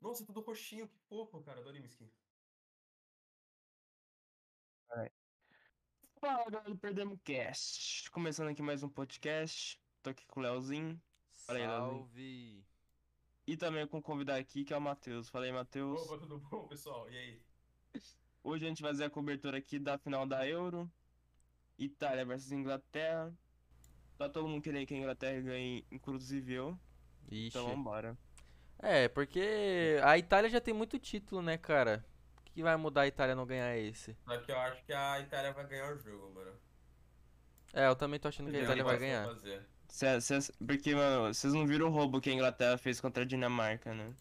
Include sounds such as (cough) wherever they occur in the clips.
Nossa, tudo roxinho, que fofo, cara. Adorei minha skin. Fala galera do Perdemos Cast. Começando aqui mais um podcast. Tô aqui com o Leozinho. Fala aí, Leozinho. Salve! E também com o convidado aqui, que é o Matheus. Fala aí, Matheus. Opa, tudo bom, pessoal? E aí? Hoje a gente vai fazer a cobertura aqui da final da Euro. Itália versus Inglaterra. Tá todo mundo querendo que a Inglaterra ganhe, inclusive eu. Ixi. Então vambora. É, porque a Itália já tem muito título, né, cara? O que vai mudar a Itália não ganhar esse? Só que eu acho que a Itália vai ganhar o jogo, mano. É, eu também tô achando que a Itália vai ganhar. fazer. Cê- cês- porque, mano, vocês não viram o roubo que a Inglaterra fez contra a Dinamarca, né?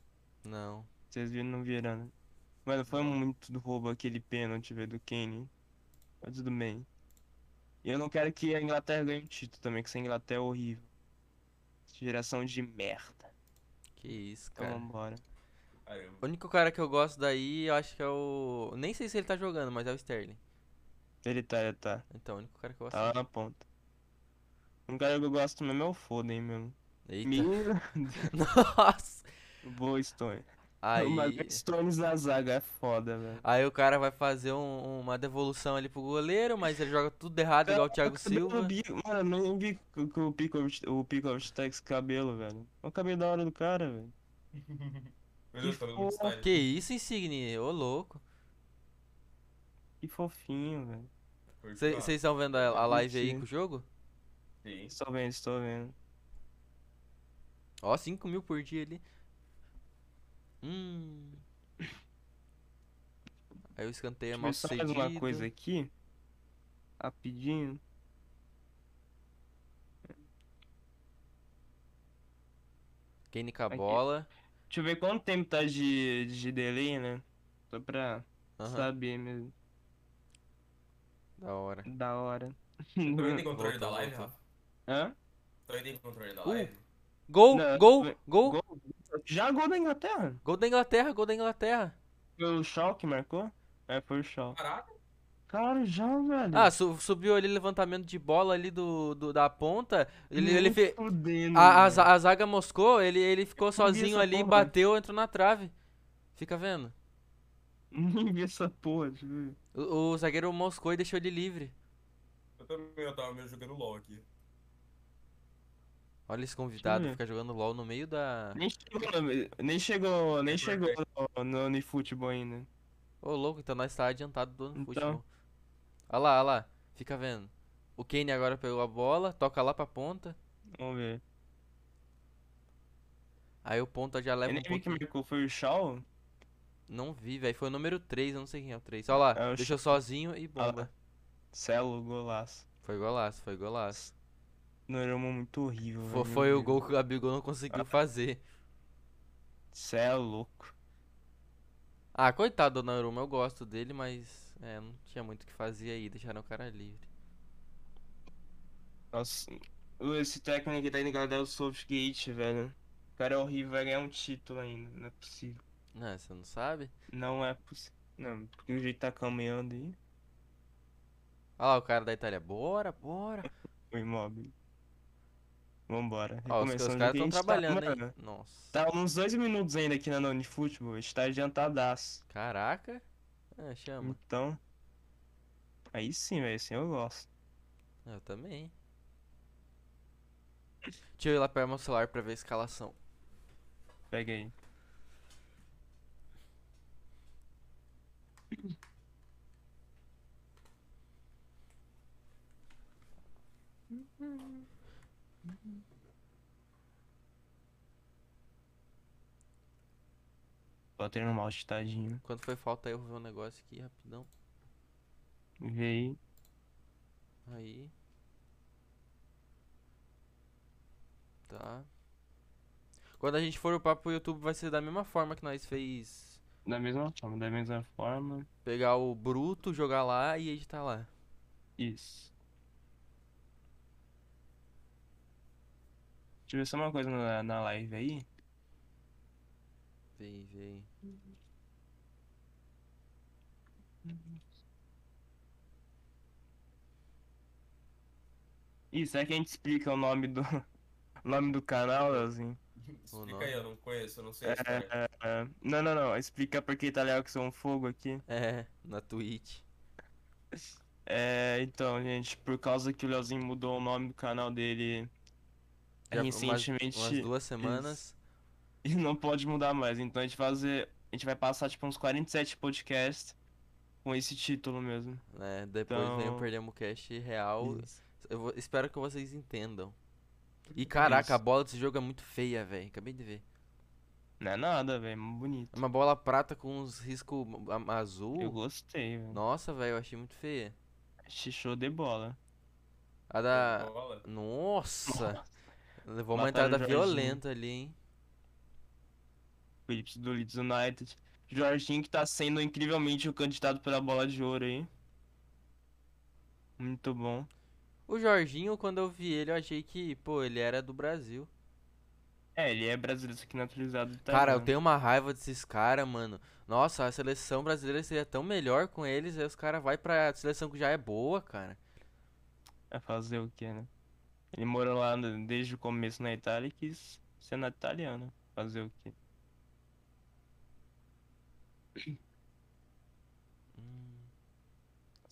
Não. Vocês viram, não viram, né? Mano, foi muito do roubo aquele pênalti, velho, do Kane. Mas tudo bem. E eu não quero que a Inglaterra ganhe o título também, que essa Inglaterra é horrível. Geração de merda. Que isso, Então cara. vambora. Caramba. O único cara que eu gosto daí, eu acho que é o. Nem sei se ele tá jogando, mas é o Sterling. Ele tá, ele tá. Então, o único cara que eu gosto. Tá lá na ponta. Um cara que eu gosto mesmo é o Foden mesmo. Eita. Meu, (laughs) Nossa! boa Stone. Aí. Mas Stones na zaga é foda, velho. Aí o cara vai fazer um- uma devolução ali pro goleiro, mas ele joga tudo errado, igual o Thiago Silva. bi- Mano, eu nem vi que que o Pickle, o tá com esse cabelo, velho. Olha o cabelo da hora do cara, velho. (laughs) Que tá fofo. Que isso, Insigne? Ô, louco. Que fofinho, velho. Vocês estão vendo a, a live aí com o jogo? Sim. Estou vendo, estou vendo. Ó, 5 mil por dia ali. Hum. Aí o escanteio é Deixa eu mal só mais uma coisa aqui. Rapidinho. Kane com a Aqui. bola. Deixa eu ver quanto tempo tá de, de delay, né? Só pra saber mesmo. da hora. Da hora. Tu ainda tem controle da live. Rafa? Hã? Tu ainda tem controle da Uh. live? Gol, Não, gol, gol, Gol? Já gol da Inglaterra? gol da Inglaterra, gol da Inglaterra. Foi o Shaw que marcou? É, foi o Shaw. Caraca, Cara, já, velho. Ah, su- subiu ali levantamento de bola ali do, do- da ponta. Ele, ele fez. fudendo, A, a, a zaga moscou, ele, ele ficou sozinho ali, porra. bateu, entrou na trave. Fica vendo. (laughs) Nem vi essa porra, deixa eu ver. O, o zagueiro moscou e deixou ele livre. eu também eu tava meio jogando LOL aqui. Olha esse convidado, ver. fica jogando LOL no meio da. Nem chegou, nem chegou, nem chegou no, no, no futebol ainda. Ô, louco, então nós tá adiantado do Então. futebol. Olha lá, olha lá. Fica vendo. O Kane agora pegou a bola, toca lá pra ponta. Vamos ver. Aí o ponta já Eu leva nem um vi que pouquinho. marcou, foi o Shaw? Não vi, velho. Foi o número 3, eu não sei quem é o 3. Olha lá, É deixou sozinho e bomba. Celo, golaço. Foi golaço, foi golaço. Não era uma muito horrível, Foi, velho, foi o gol que o Gabigol não conseguiu fazer. Cê é louco. Ah, coitado do Donnarumma, eu gosto dele, mas é, não tinha muito o que fazer aí, deixaram o cara livre. Nossa, esse técnico que tá indo galera é o Southgate, velho. O cara é horrível, vai ganhar um título ainda. Não é possível. Não, você não sabe? Não é possível. Não, porque o jeito tá caminhando aí. Olha lá o cara da Itália. Bora, bora. (laughs) O imóvel. Vambora. Ó, os, os caras estão tá- trabalhando, hein? mano, Nossa. Tá uns dois minutos ainda aqui na Noni Futebol, a gente tá adiantadaço. Caraca. É, chama. Então. Aí sim, velho, assim eu gosto. Eu também. Deixa eu ir lá pegar meu celular pra ver a escalação. Pega aí. (clears throat) Botei no mouse tadinho. Quando foi falta aí, eu vou ver um negócio aqui rapidão. Vê aí. Aí. Tá. Quando a gente for upar pro YouTube vai ser da mesma forma que nós fez Da mesma forma, da mesma forma. pegar o bruto, jogar lá e editar lá. Isso. Deixa eu ver só uma coisa na, na live aí. Vem, vem. Ih, será que a gente explica o nome do, o nome do canal, Leozinho? Ou Explica não? aí, eu não conheço, eu não sei história. É, é, não, não, não. Explica porque italiano que são fogo aqui. É, na Twitch. É, então, gente, por causa que o Leozinho mudou o nome do canal dele Já umas- recentemente Umas duas semanas. E (laughs) não pode mudar mais. Então a gente vai fazer, a gente vai passar tipo uns 47 podcasts com esse título mesmo. né? Depois vem o Então- Perdemos Cast real. Vou- espero que vocês entendam. E caraca, Isso. a bola desse jogo é muito feia, velho. Acabei de ver. Não é nada, velho, é bonito. É uma bola prata com uns riscos azul. Eu gostei, velho. Nossa, velho, eu achei muito feia. Achei show de bola. A da. Bola. Nossa! Levou uma entrada violenta ali, hein? Phillips do Leeds United. Jorginho que tá sendo incrivelmente o candidato pela bola de ouro aí. Muito bom. O Jorginho, quando eu vi ele, eu achei que, pô, ele era do Brasil. É, ele é brasileiro, só que naturalizado Cara, eu italiano. tenho uma raiva desses caras, mano. Nossa, a seleção brasileira seria tão melhor com eles, aí os caras vai pra seleção que já é boa, cara. Vai fazer o quê, né? Ele morou lá desde o começo na Itália e quis ser na italiana. Fazer o quê? Hum.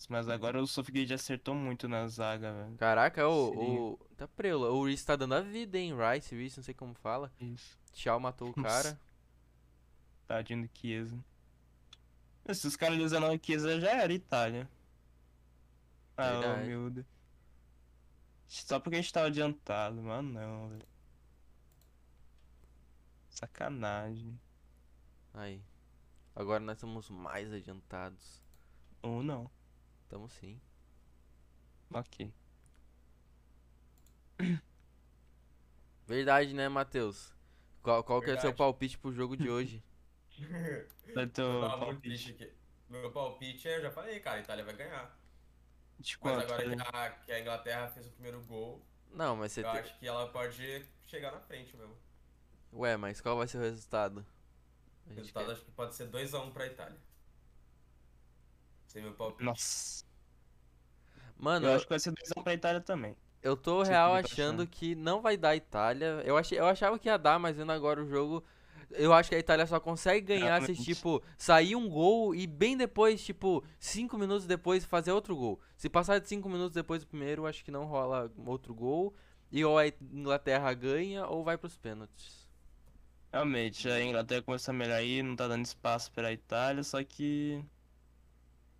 Mas agora o Southgate acertou muito na zaga, velho. Caraca, o, o. Tá preula. O Reese tá dando a vida, hein? Rice, Reese, não sei como fala. Isso. Tchau matou o cara. Tadinho do Chiesa. Se os caras lesionaram o Chiesa, já era Itália. Ah, Verdade. meu Deus. Só porque a gente tava adiantado, mano, não, velho. Sacanagem. Aí. Agora nós estamos mais adiantados. Ou não. Tamo sim. Ok. Verdade, né, Matheus? Qual, qual que é o seu palpite pro jogo de hoje? (laughs) Muito palpite aqui. Meu palpite, eu já falei, cara, a Itália vai ganhar. de Mas quanto? agora Felipe? que a, que a Inglaterra fez o primeiro gol, Não, mas você eu tem. acho que ela pode chegar na frente mesmo. Ué, mas qual vai ser o resultado? A O resultado quer- acho que pode ser 2x1 pra Itália. Esse é meu palpite. Nossa. Mano, Eu eu, acho que vai ser 2x1 pra Itália também. eu tô Você real que tá achando achando? que não vai dar Itália. Eu, achei, eu achava que ia dar, mas vendo agora o jogo. Eu acho que a Itália só consegue ganhar se, Realmente. tipo, sair um gol e bem depois, tipo, cinco minutos depois fazer outro gol. Se passar de cinco minutos depois do primeiro, eu acho que não rola outro gol. E ou a Inglaterra ganha ou vai pros pênaltis. Realmente, a Inglaterra começou a melhorar aí, não tá dando espaço pra Itália, só que.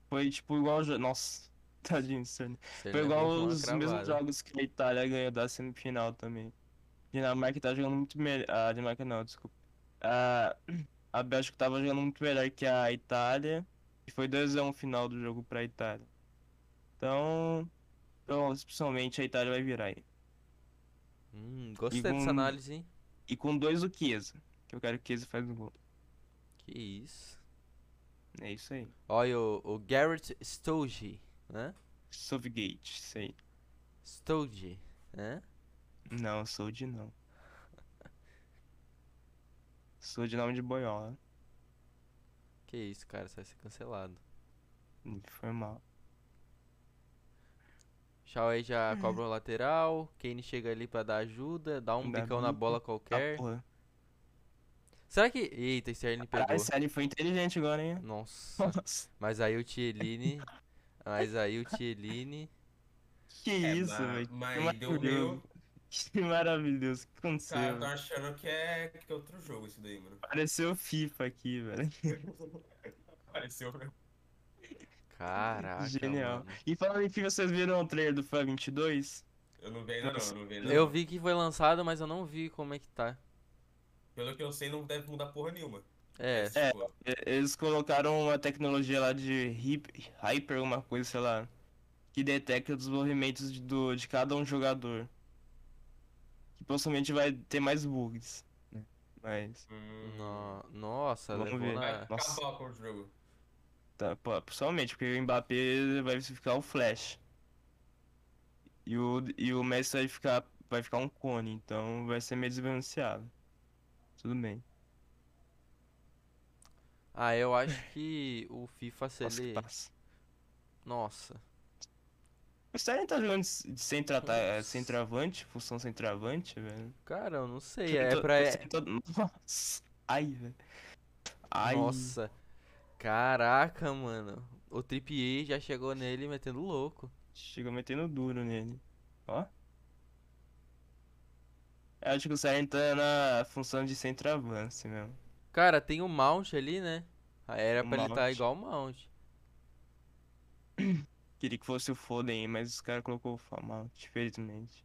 Foi tipo igual. Nossa, (laughs) tadinho. Você Foi igual os mesmos cravada. jogos que a Itália ganhou da semifinal também. Dinamarca tá jogando muito melhor. A Dinamarca não, desculpa. A, a Bélgica tava jogando muito melhor que a Itália. E foi 2x1 final do jogo pra Itália. Então. Então, principalmente a Itália vai virar aí. Hum, gostei dessa análise, hein? E com dois o Chiesa. Que eu quero que o Chiesa faz o gol. Que isso. É isso aí. Olha o, o Garrett Stouge, né? Southgate, isso aí. Né? Não, de não. Sou de nome de boiola. Que isso, cara, você vai ser cancelado. Foi mal. Shaw aí já cobra o lateral, Kane chega ali pra dar ajuda, dá um Dá bicão na bola Ah, qualquer. porra. Será que. Eita, Sterling Caralho, pegou. esse ali foi inteligente agora, hein? Nossa. Nossa. Mas aí o Tieline. Mas aí o Tieline. Que É, isso, velho. Que Mas deu. Que maravilhoso. O que aconteceu? Cara, eu tô achando que é, que é outro jogo esse daí, mano. Pareceu FIFA aqui, velho. (laughs) Pareceu mesmo. Caraca. Genial. mano. E falando em FIFA, vocês viram o trailer do FIFA 22? Eu não vi ainda não, eu não vi ainda Eu não. vi que foi lançado, mas eu não vi como é que tá. Pelo que eu sei, não deve mudar porra nenhuma. É. É. Eles colocaram uma tecnologia lá de hip- Hyper, alguma coisa, sei lá, que detecta os movimentos de, do, de cada um jogador. Que possivelmente vai ter mais bugs. né? Mas, hum, No- Nossa, Vamos levou ver. Vai na. Nossa. acabar com o jogo. Tá, pô, possivelmente, porque o Mbappé vai ficar o Flash. E o, e o Messi vai ficar, vai ficar um cone, então vai ser meio desbalanceado. Tudo bem. Ah, eu acho que o FIFA, se ele. Nossa. O Sterling tá jogando de é, centroavante, função centroavante, velho. Cara, eu não sei. Eu É tô- pra. sei todo- (laughs) Nossa. Ai, velho. Ai. Nossa. Caraca, mano. O Trippier já chegou nele metendo louco. Chegou metendo duro nele. Ó. Eu acho que o Sterling tá na função de centroavance mesmo. Cara, tem o Mount ali, né? Era O pra ele estar Mount. igual o Mount. (clears throat) Queria que fosse o Foden, mas os caras colocou o Famalt, infelizmente.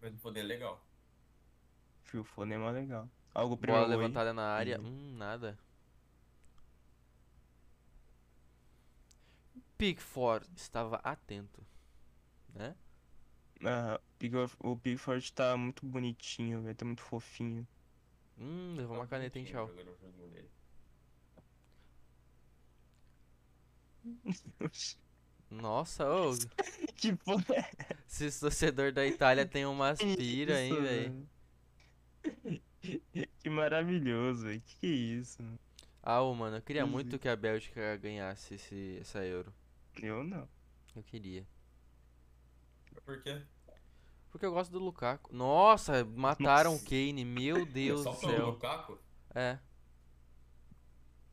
Mas o poder é legal. Fio, O Foden é mó legal. Algo Bola primeiro gol aí. levantada na área. Uhum. Hum, nada. Pickford estava atento. Né? Ah, o Pickford tá muito bonitinho, velho. Tá muito fofinho. Hum, levou uma Tá caneta, hein, tchau. Nossa, ô. (laughs) que porra é Esse torcedor da Itália tem umas pira, hein, velho. (laughs) Que maravilhoso, velho. Que que é isso? mano? Ah, ô, mano, eu queria muito que a Bélgica ganhasse esse, essa Euro. Eu não. Eu queria. Por quê? Porque eu gosto do Lukaku. Nossa, mataram o Nossa. Kane, meu (laughs) Deus Só do céu. Lukaku? É.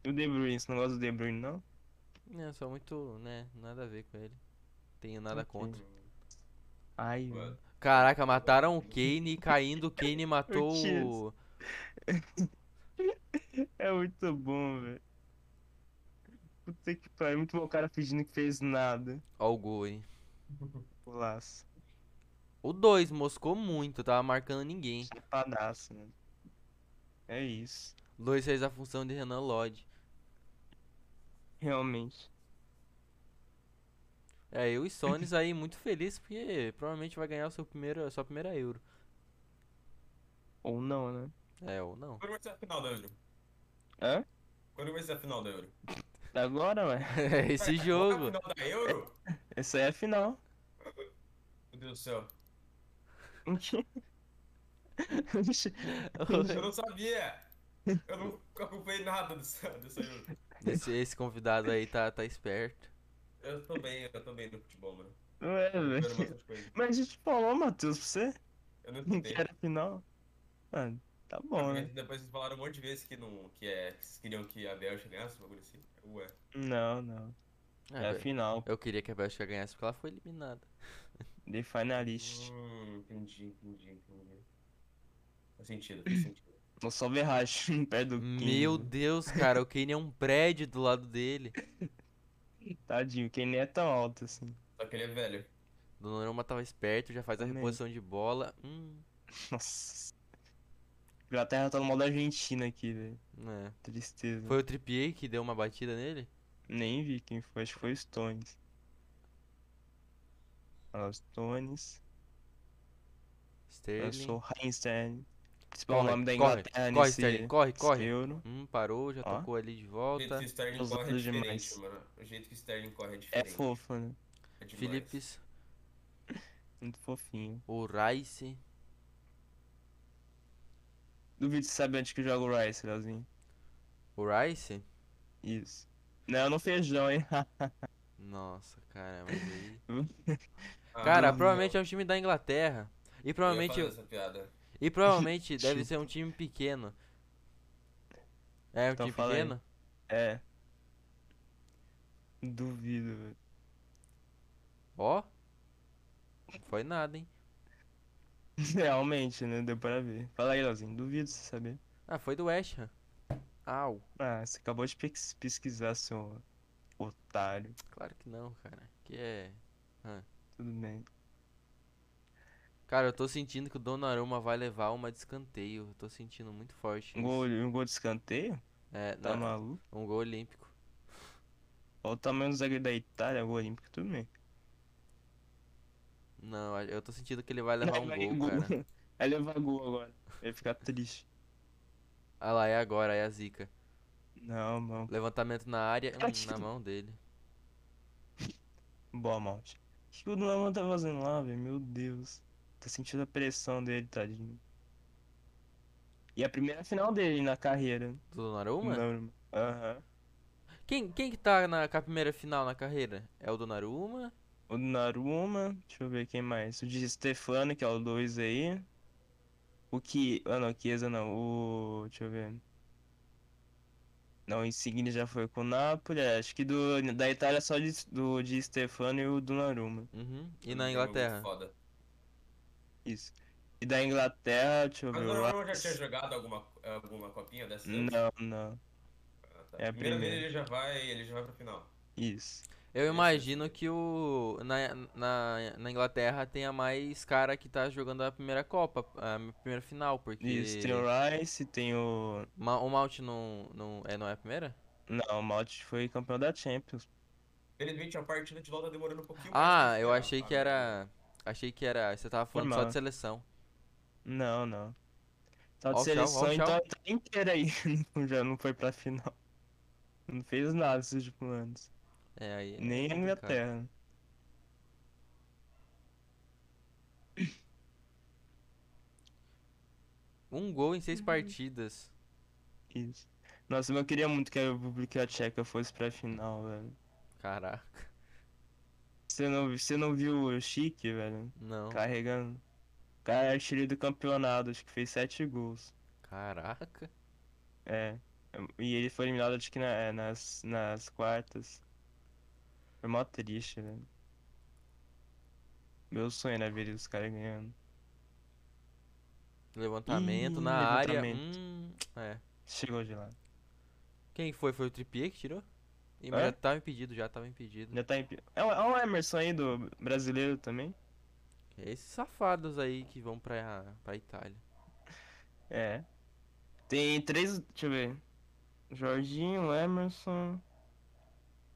O De Bruyne, você não gosta do De Bruyne, não? É, só muito, né, nada a ver com ele. Tenho nada Ok. contra. Ai, Ué. Caraca, mataram o Kane e caindo o Kane matou o... É muito bom, velho. Puta que pariu. Muito bom o cara fingindo que fez nada. Ó o gol, hein. Golaço. O 2 moscou muito, tava marcando ninguém. Chapadaço, mano. É isso. 2 fez a função de Renan Lodge. Realmente. É, eu e Sones aí muito feliz porque provavelmente vai ganhar o seu primeiro, a sua primeira Euro. Ou não, né? É, ou não. Quando vai ser a final da Euro? Hã? Quando vai ser a final da Euro? Agora, ué. (laughs) É esse Vai, jogo. A final da Euro? Essa aí é a final. Meu Deus do céu. (laughs) Eu não sabia. Eu não acompanhei nada dessa, dessa Euro. Esse, esse convidado aí tá, tá esperto. Eu tô bem, eu tô bem no futebol, mano. É, vendo velho. Mas a gente falou, Matheus, pra você? Eu não Que escutei. era final. Mano, tá bom, né? depois vocês falaram um monte de vezes que, não, que, é, que vocês queriam que a Bélgica ganhasse, um bagulho assim. Ué. Não, não. É, É a final. eu queria que a Bélgica ganhasse porque ela foi eliminada. (laughs) The Finalist. Hum, entendi, entendi, entendi. Faz sentido, faz (clears throat) sentido. Não só Verratti (laughs) perto do Meu. Deus, cara, o Kane é um prédio do lado dele. (laughs) Tadinho, quem nem é tão alto assim. Só que ele é velho. Donnarumma tava esperto, já faz a reposição de bola. Hum, Nossa. Inglaterra tá no modo Argentina aqui, velho. é. Tristeza. Foi o Trippier que deu uma batida nele? Nem vi quem foi, acho que foi o Stones. Olha lá, Stones. Eu Sterling. sou Heinz Sterling. Principal Corre, nome da corre, Inglaterra corre, nesse, Sterling, corre, corre. Euro. Hum, parou, já Ó. tocou ali de O jeito volta. que o Sterling Os corre é diferente, demais. mano. O jeito que o Sterling corre é É diferente. fofo, né? É. Philips, Muito fofinho. o Rice. Duvido você sabe onde que joga o Rice, Leozinho. O Rice? Isso. Não, no feijão, hein? (laughs) Nossa, cara, mas aí. (laughs) Ah, Cara, não, provavelmente é um time da Inglaterra. E eu ia provavelmente. fazer essa piada. E (laughs) provavelmente deve ser um time pequeno. É um Então time fala aí. pequeno? É. Duvido, velho. Ó. Foi nada, hein? (laughs) Realmente, né? Deu pra ver. Fala aí, Leozinho. Duvido você saber. Ah, foi do West Ham. Au. Ah, você acabou de pes- pesquisar, seu otário. Claro que não, cara. Que é. Tudo bem. Cara, eu tô sentindo que o Donnarumma vai levar uma de escanteio. Eu tô sentindo muito forte Um isso. gol, um gol de escanteio? É, Tá não, maluco? um gol olímpico. Olha o tamanho do zagueiro da Itália, gol olímpico, tudo bem. Não, eu tô sentindo que ele vai levar um Vai gol, cara. (laughs) Vai levar gol agora. Vai ficar triste. Ah lá, é agora, é a zica. Não, não. Levantamento na área, hum, na mão dele. Boa, Malte. O que o Donnarumma tá fazendo lá, velho? Meu Deus. Tá sentindo a pressão dele, tadinho. E a primeira final dele na carreira. Do Donnarumma? Donnarumma. Aham. Quem, quem que tá na, com a primeira final na carreira? É o Donnarumma? O Naruma, deixa eu ver quem mais. O de Stefano, que é o 2 aí. O que. Ah, não, Chiesa não. O. Deixa eu ver. Não, o Insigne já foi com o Napoli. é, Acho que do, da Itália só de, do de Stefano e o Donnarumma. Uhum. E na jogo Inglaterra? muito Foda. Isso. E da Inglaterra, deixa eu ver. o o Donnarumma já tinha jogado alguma, alguma copinha dessas? Não, não. Ah, tá. é a primeira vez primeira. ele já vai, ele já vai pra final. Isso. Eu imagino que o na, na, na Inglaterra tenha mais cara que tá jogando a primeira Copa, a primeira final, porque Isso. Tem o Rice, tem o. Ma- o Mount não, não, é, não é a primeira? Não, o Malt foi campeão da Champions. Felizmente a partida de LoL tá demorando um pouquinho mais Ah, eu achei que era. Achei que era. Você tava falando só Normal. de seleção. Não, não. Só de seleção, então a Itália inteira aí (laughs) já não foi pra final. Não fez nada esses últimos anos. É, aí. é Nem a. Inglaterra. (coughs) Um gol em Uhum. seis partidas. Isso. Nossa, mas eu queria muito que a República Tcheca fosse pra final, velho. Caraca. Você não, você não viu o Chique, velho? Não. Carregando. O cara é artilheiro do campeonato, acho que fez sete gols. Caraca. É. E ele foi eliminado, acho que na- é, nas, nas quartas. Foi mó triste, velho. Meu sonho era ver os caras ganhando. Levantamento na área. levantamento. Hum, é. Chegou de lá. Quem foi? Foi o Trippier que tirou? Ih, mas É? já tava impedido, já tava impedido. Já tá em... É o, é o Emerson aí do brasileiro também? Esses safados aí que vão pra, pra Itália. É. Tem três. Deixa eu ver. Jorginho, Emerson.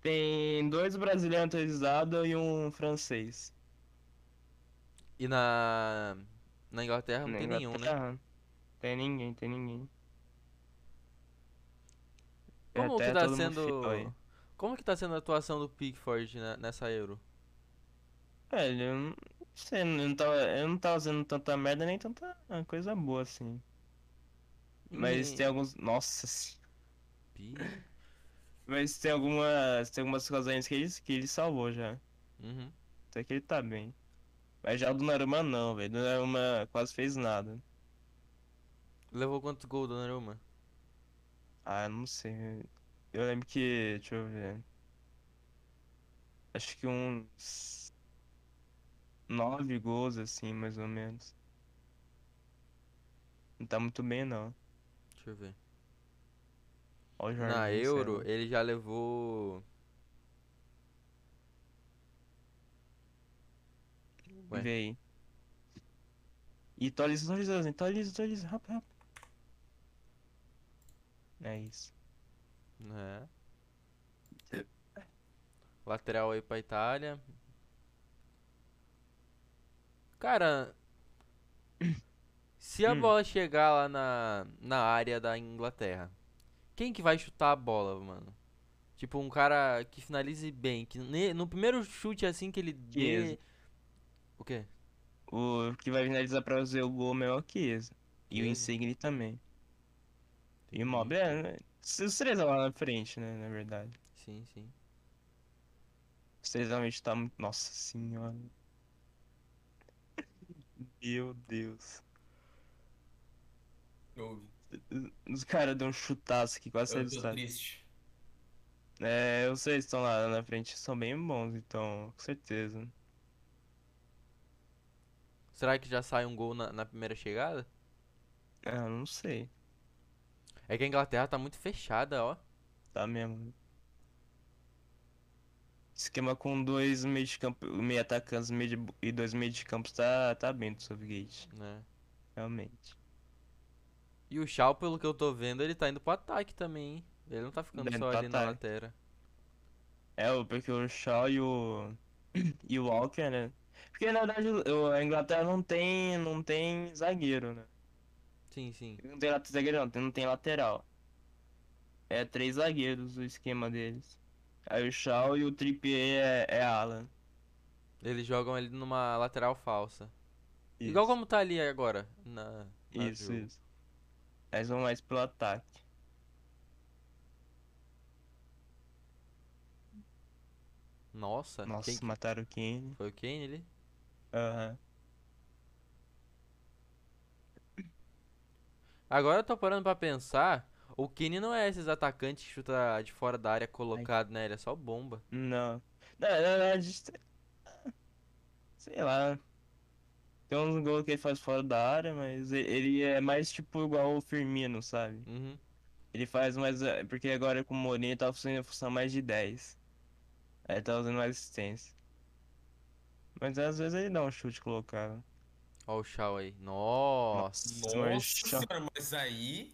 Tem dois brasileiros autorizados e um francês. E na. Na Inglaterra não Na tem nenhum, né? Inglaterra, Tem ninguém, tem ninguém. Como que tá sendo. Como que tá sendo a atuação do Pickford ne- nessa Euro? Velho, eu não sei, eu não tava, eu não tava fazendo tanta merda nem tanta coisa boa assim. Mas E- tem alguns. Nossa. Pi- Mas tem algumas. Tem algumas razões que ele, que ele salvou já. Uhum. Até que ele tá bem. Mas já o do Naruma não, velho. O Naruma quase fez nada. Levou quantos gols, Donnarumma? Ah, não sei. Eu lembro que. Deixa eu ver. Acho que uns. Nove gols, assim, mais ou menos. Não tá muito bem, não. Deixa eu ver. Ó o Na Jorginho, sei Euro, ele já levou. Ué. Vê aí. E atualiza, atualiza, atualiza, atualiza, rápido, rápido. É isso. Né? Lateral aí pra Itália. Cara, (clears throat) se a Hum. bola chegar lá na, na área da Inglaterra, quem que vai chutar a bola, mano? Tipo, um cara que finalize bem, que ne- no primeiro chute assim que ele dê... Chiesa. O quê? O que vai finalizar pra fazer o gol é o Chiesa. E o. Insigne também. E o Entendi. Mob, é, né? Os três lá na frente, né, na verdade. Sim, sim. Os três realmente tá muito... Nossa senhora. Meu Deus. Eu, Os caras deu um chutaço aqui, quase saiu eu do estádio. triste. É, os três estão lá na frente, são bem bons, então, com certeza. Será que já sai um gol na, na primeira chegada? Ah, não sei. É que a Inglaterra tá muito fechada, ó. Tá mesmo. Esquema com dois meio de campo, meio atacantes meio de- e dois meio de campo tá, tá bem do Southgate, Né? realmente. E o Shaw, pelo que eu tô vendo, ele tá indo pro ataque também, hein? Ele não tá ficando Indo só ali na ataque. lateral. É, porque o Shaw e o (clears throat) e o Walker, né? Porque na verdade a Inglaterra não tem não tem zagueiro, né? Sim, sim. Não tem zagueiro não, não tem lateral. É três zagueiros o esquema deles. Aí o Shaw e o Trippier é, é ala. Eles jogam ali numa lateral falsa. Isso. Igual como tá ali agora, na, na Isso, jogo. isso. Eles vão mais pro ataque. Nossa, Nossa, quem que- mataram o Kane. foi o Kane ali? Aham. Agora eu tô parando pra pensar, o Kane não é esses atacantes que chuta de fora da área colocado, né? Ele é só bomba. Não. Na verdade, sei lá. Tem uns gols que ele faz fora da área, mas ele é mais tipo igual o Firmino, sabe? Uhum. Ele faz mais. eh, Porque agora com o Mourinho ele tá fazendo a função mais de 10. Aí ele tá usando mais assistência. Mas às vezes ele dá um chute colocado. Ó o Shaw aí. Nossa. Nossa, Nossa mas- senhora, mas aí.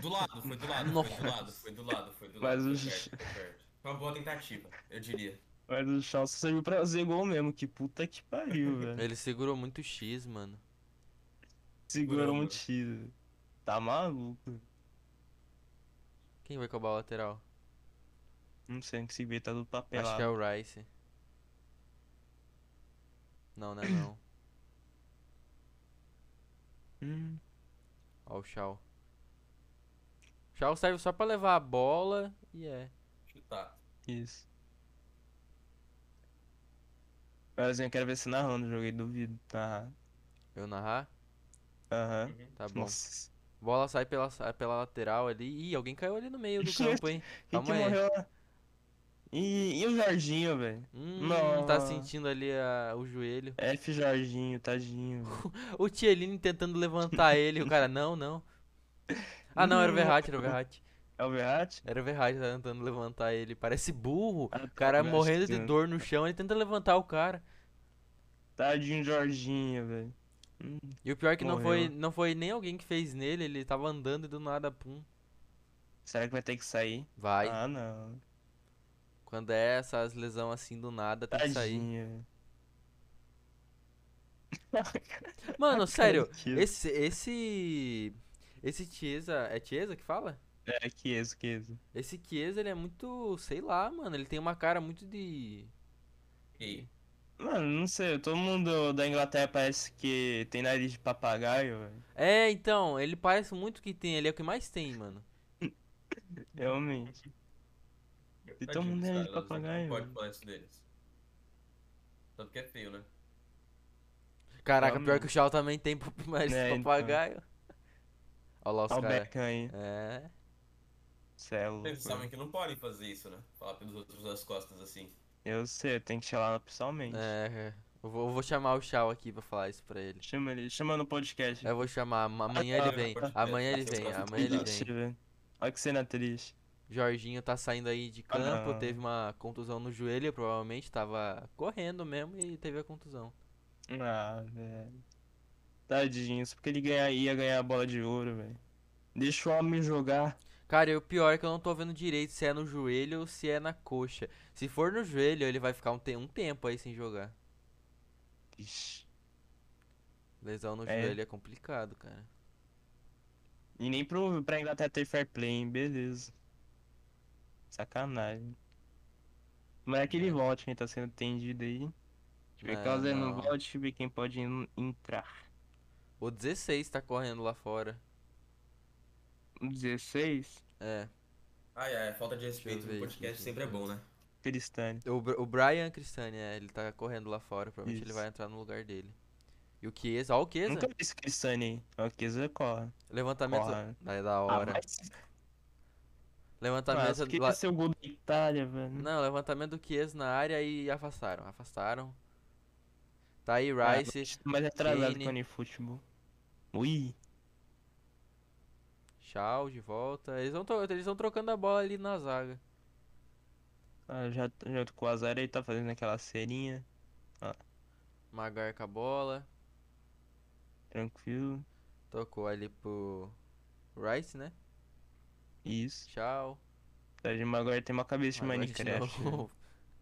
Do lado, foi do lado, foi do lado, foi do lado, foi do Mas lado. o Foi Ch- perto, foi perto. Foi uma boa tentativa, eu diria. Mas o Shaw só serviu pra fazer gol mesmo. Que puta que pariu, (laughs) velho. Ele segurou muito X, mano. Segurou muito X. Tá maluco. Quem vai cobrar o lateral? Não sei, que se vê tá do papel Acho que é o Rice. Não, não é não. Hum, Ó o Shaw. Shaw serve só pra levar a bola e é. Chutar. isso. Eu quero ver se narrando, joguei duvido. Tá. Eu narrar? Aham. Uhum. Tá bom. Nossa. Bola sai pela, pela lateral ali. Ih, alguém caiu ali no meio do (laughs) campo, hein? Quem que Calma aí. morreu lá? E, e o Jorginho, velho? Hum, tá Nossa. sentindo ali a- o joelho. F Jorginho, tadinho. (laughs) O Tieline tentando levantar (laughs) ele. O cara, não, não. Ah, não, era o Verratti, era o Verratti. É o Verratti? Era o Verratti tá tentando levantar ele. Parece burro. Ah, O cara tá, morrendo de Verratti. dor no chão, ele tenta levantar o cara. Tadinho Jorginho, velho. E o pior é que não foi, não foi nem alguém que fez nele, ele tava andando e do nada, pum. será que vai ter que sair? Vai. Ah, não. Quando é essas lesão assim do nada, tem que sair. (laughs) Mano, sério, esse. Esse. Esse Chiesa. É Chiesa que fala? É, que isso. Esse Chiesa, ele é muito. Sei lá, mano. Ele tem uma cara muito de. E Mano, não sei, todo mundo da Inglaterra parece que tem nariz de papagaio, velho. É, então, ele parece muito que tem. Ele é o que mais tem, mano. (laughs) Realmente. E todo mundo é de papagaio, Não pode falar isso deles. Tanto que é feio, né? Caraca, pior que o Shaw também tem (laughs) mais É, então. papagaio. Olha lá os Olha o caras. Beckham aí. É. Louco, Eles sabem que não podem fazer isso, né? Falar pelos outros das costas assim. Eu sei, tem que chamar pessoalmente. É, é. Eu vou, eu vou chamar o Shaw aqui pra falar isso pra ele. Chama ele, chama no podcast. Eu vou chamar, ama- amanhã tá, ele vem. Amanhã ele vem, amanhã ele vem. Olha que cena triste. Jorginho tá saindo aí de Ah, campo, não. teve uma contusão no joelho, provavelmente tava correndo mesmo e teve a contusão. Ah, velho. Tadinho, só porque ele ia ganhar a bola de ouro, velho. Deixa o homem jogar. Cara, e o pior é que eu não tô vendo direito se é no joelho ou se é na coxa. Se for no joelho, ele vai ficar um, te- um tempo aí sem jogar. Ixi. Lesão no É. joelho é complicado, cara. E nem pro, pra Inglaterra ter fair play, hein? Beleza. Sacanagem. Mas é que ele É. volte, quem tá sendo tendido aí. Eu ver É, ele não não. volte, deixa eu ver quem pode en- entrar. O 16 tá correndo lá fora. O 16, É. Ah, é, falta de respeito no aqui, podcast sempre é bom, né? Cristane. O, o Brian Cristani, é, ele tá correndo lá fora. Provavelmente ele Isso. vai entrar no lugar dele. E o Chiesa, ó o Chiesa. Nunca vi esse Cristane aí. Ó, o Chiesa corre. Levantamento. Corre. Da Ah, hora. mas... Levantamento. Nossa, queria lá- ser o gol da Itália, velho. Não, levantamento do Chiesa na área e afastaram. Afastaram. Tá aí Ah, Rice, mas- Mas é atrasado Kane. com o Unifutebol. Ui. Shaw de volta. Eles vão eles trocando a bola ali na zaga. Ah, já, tô com o azar aí, tá fazendo aquela cerinha. Magar com a bola. Tranquilo. Tocou ali pro Rice, né? Isso. Tchau. Tadinho, agora tem uma cabeça de de Minecraft. né?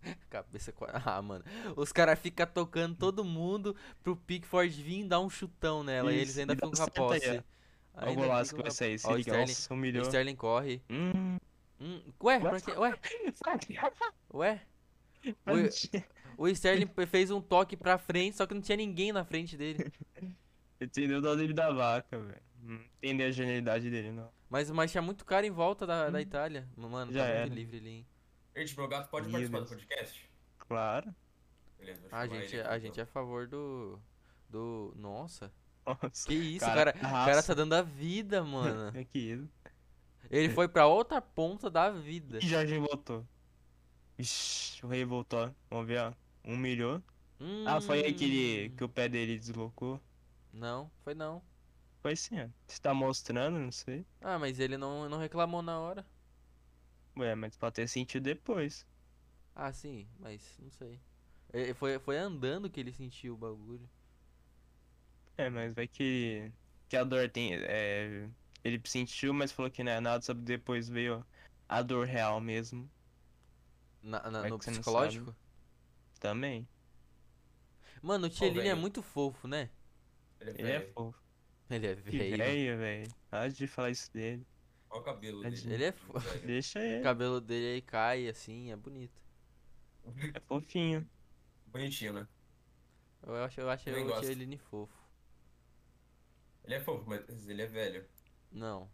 (laughs) Cabeça (laughs) Ah, mano. Os caras ficam tocando todo mundo pro Pickford vir dar um chutão nela. e eles Isso, ainda e ficam com a posse. Olha o golaço que vai sair. Ó, o Sterling, nossa, o humilhou. Sterling corre. Hum, Hum, ué, pra quê? Ué, (laughs) ué. mas- O Sterling fez um toque pra frente, só que não tinha ninguém na frente dele. Entendeu o dó dele da vaca, velho. Não entendeu a genialidade dele, não. Mas, mas tinha muito cara em volta da, da Itália. Mano, Já tá muito era. livre ali, hein? Gente, meu gato pode participar do podcast? Claro. Beleza, vou A chamar gente, ele a gente é a favor do. Do. Nossa. Nossa. Que isso, Cara, cara. O cara raça. tá dando a vida, mano. (laughs) É que isso. Ele foi pra outra ponta da vida. E Jorge voltou. Ixi, o rei voltou. Vamos ver, ó. Humilhou. Ah, foi aí que, ele, Hum. que o pé dele deslocou. Não, foi não. Foi sim, ó. Você tá mostrando, não sei. Ah, mas ele não, não reclamou na hora. Ué, mas pode ter sentido depois. Ah, sim, mas não sei. Ele foi, foi andando que ele sentiu o bagulho. É, mas vai que, que a dor tem. É, ele sentiu, mas falou que não é nada, só que depois veio a dor real mesmo. Na, na- no psicológico? Também. Mano, o Tchelini é muito fofo, né? Ele é Ele é fofo. Ele é Que velho. velho, velho. Para de falar isso dele. Olha o cabelo Tadinho. dele. Ele é fo- velho. Deixa O ele. cabelo dele aí cai assim, é bonito. É fofinho. Bonitinho, né? Eu acho, eu acho o gosto. Tchelini fofo. Ele é fofo, mas ele é velho. Não.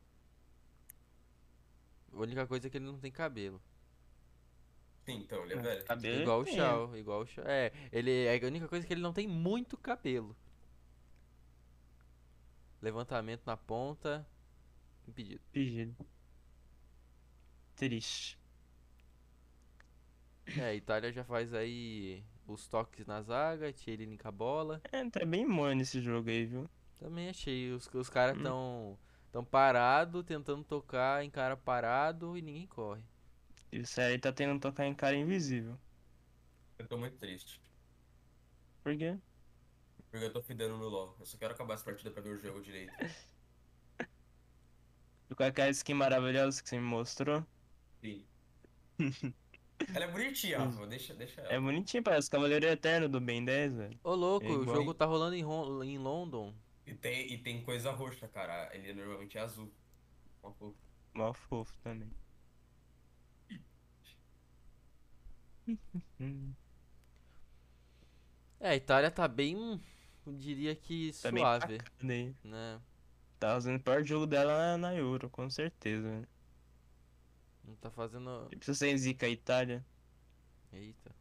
A única coisa é que ele não tem cabelo. Sim, então, ele é velho. Cabelo Igual o. Shao, igual o Shao. É, ele é a única coisa é que ele não tem muito cabelo. Levantamento na ponta. Impedido. Pedido. Triste. É, a Itália já faz aí os toques na zaga, Tchelini com a bola. É, tá bem morno esse jogo aí, viu? Também achei. Os, os caras Hum. tão, tão parado, tentando tocar em cara parado e ninguém corre. E o Série tá tentando tocar em cara invisível. Eu tô muito triste. Por quê? Porque eu tô fidando no LoL. Eu só quero acabar essa partida pra ver o jogo direito. E (laughs) com aquela skin maravilhosa que você me mostrou. Sim. (laughs) Ela é bonitinha, Rafa. Deixa, deixa ela. É bonitinho, parece Cavaleiro Eterno do Ben 10, velho. Ô louco, É o jogo tá rolando em, Ron- em London. E, tem, e tem coisa roxa, cara. Ele normalmente é azul. Ó, fofo. Mó fofo também. Hum, (laughs) É, a Itália tá bem, diria que Tá bem suave, né? Tá fazendo o pior jogo dela na, na Euro, com certeza. né? Não tá fazendo. E precisa ser zica a Itália. Eita.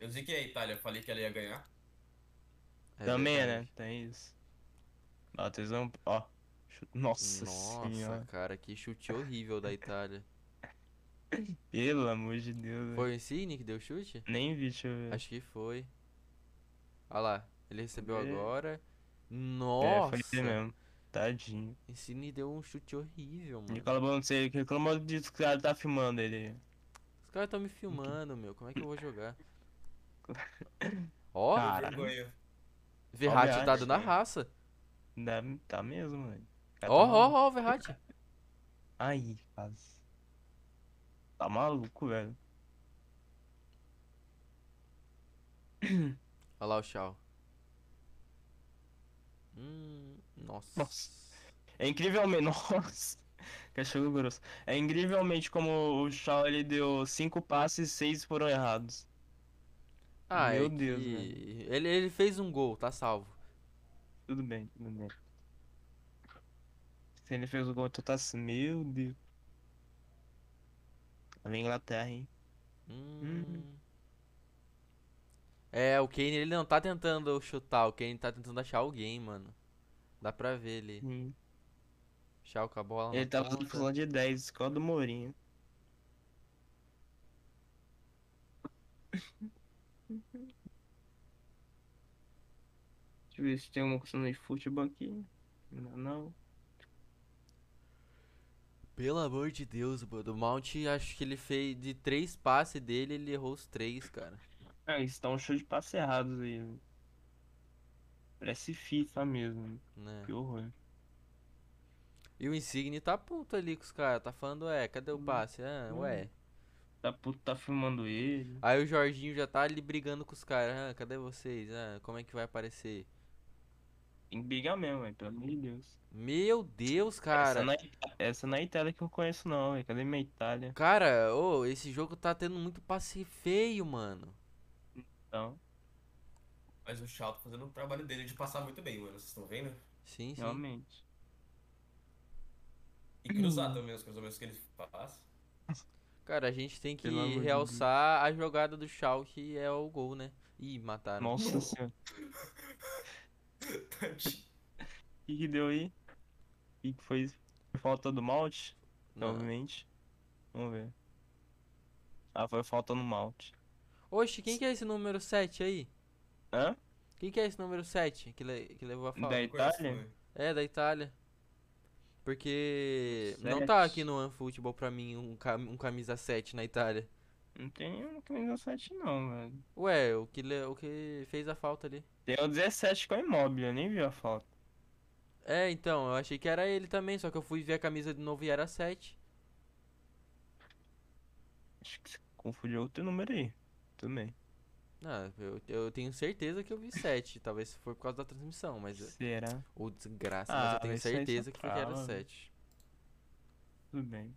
Eu é a Itália, eu falei que ela ia ganhar. é também, né? verdade. Tem isso. Ó, tesão. Ó. Nossa, Nossa, senhora. cara, que chute horrível da Itália. (laughs) Pelo amor de Deus. velho. Foi o Insigne que deu chute? Nem vi, deixa eu ver. Acho que foi. Olha lá, ele recebeu agora. É, Nossa! foi ele mesmo. Tadinho. Insigne deu um chute horrível, mano. Reclamou, não sei, reclamou disso que o cara tá filmando ele. Os caras tão me filmando, meu. Como é que eu vou jogar? (laughs) Ó. Vergonha. Verratti tá dando a né? raça. Dá- Tá mesmo, velho. O cara Ó, tá ó, ó, o Verratti. Aí, quase. Tá maluco, velho. Olha lá o Shaw. Hum, nossa. Nossa. É incrivelmente. (laughs) Nossa. Cachorro grosso. É incrivelmente como o Shaw ele deu cinco passes e seis foram errados. Ah, Meu é Deus, que... Ele, ele fez um gol, tá salvo. Tudo bem, tudo bem. Se ele fez o gol, tu tá assim, meu Deus. Vem Inglaterra, hein? Hum. É, o Kane ele não tá tentando chutar, o Kane tá tentando achar alguém, mano. Dá pra ver ele. Hum. Shaw com a bola Ele tá fazendo ponta. função de 10, escola do Mourinho. Deixa eu ver se tem alguma questão de futebol aqui. Não, não. Pelo amor de Deus, mano. O Mount, acho que ele fez de três passes dele, ele errou os três, cara. Ah, isso tá um show de passe errados aí. Parece FIFA mesmo. Né? Que horror. E o Insigne tá puto ali com os caras. Tá falando, ué, cadê o Hum. passe? Ah, Hum. ué. Tá puto, tá filmando ele. Aí o Jorginho já tá ali brigando com os caras. Ah, cadê vocês? Ah, como é que vai aparecer? Tem que brigar mesmo, velho, pelo amor de Deus. Meu Deus, Essa cara. não, é, essa não é a Itália que eu conheço, não, velho. Cadê minha Itália? Cara, ô, esse jogo tá tendo muito passe feio, mano. Então, Mas o Shaw tá fazendo o trabalho dele de passar muito bem, mano. Vocês estão vendo? Sim, sim. realmente. E cruzar também os cruzamentos que ele faz. Cara, a gente tem que Pelo realçar a jogada do Shaw, que é o gol, né? Ih, mataram. Nossa (laughs) senhora. O que, que deu aí? O que, que foi? Falta do malte? Não. Provavelmente. Vamos ver. Ah, foi falta no malte. Oxe, quem que é esse número 7 aí? Hã? Quem que é esse número 7 que, le- que levou a falta? Da Itália? É, da Itália. Porque não tá aqui no OneFootball pra mim um, cam- um camisa 7 na Itália. Não tem um camisa 7 não, velho. Ué, o que, le- o que fez a falta ali. Tem o 17 com a Immobile, eu nem vi a falta. É, então, eu achei que era ele também, só que eu fui ver a camisa de novo e era 7. Acho que você confundiu outro número aí. Também. Ah, eu, eu tenho certeza que eu vi 7. Talvez foi por causa da transmissão, mas. Será? Ou desgraça, Ah, mas eu tenho isso aí certeza que que era fala. 7. Tudo bem.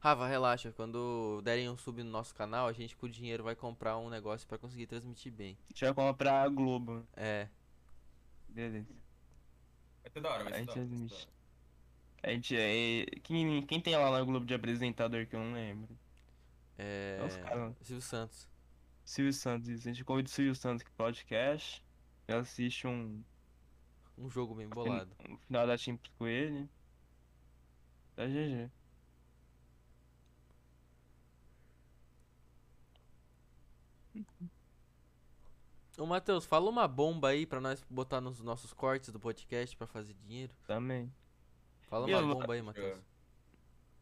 Rafa, relaxa, quando derem um sub no nosso canal, a gente com o dinheiro vai comprar um negócio pra conseguir transmitir bem. A gente vai comprar a Globo. É. Beleza. Vai ser da hora, vai ser da hora. A gente é. Quem, quem tem lá na Globo de apresentador que eu não lembro? É. É os caras. Silvio Santos. Silvio Santos. A gente convida o Silvio Santos pro podcast. E assiste um, Um jogo bem bolado. um final da Champions com ele. Tá GG. Ô, Matheus, fala uma bomba aí pra nós botar nos nossos cortes do podcast pra fazer dinheiro. Também. Fala E uma bomba aí, Matheus.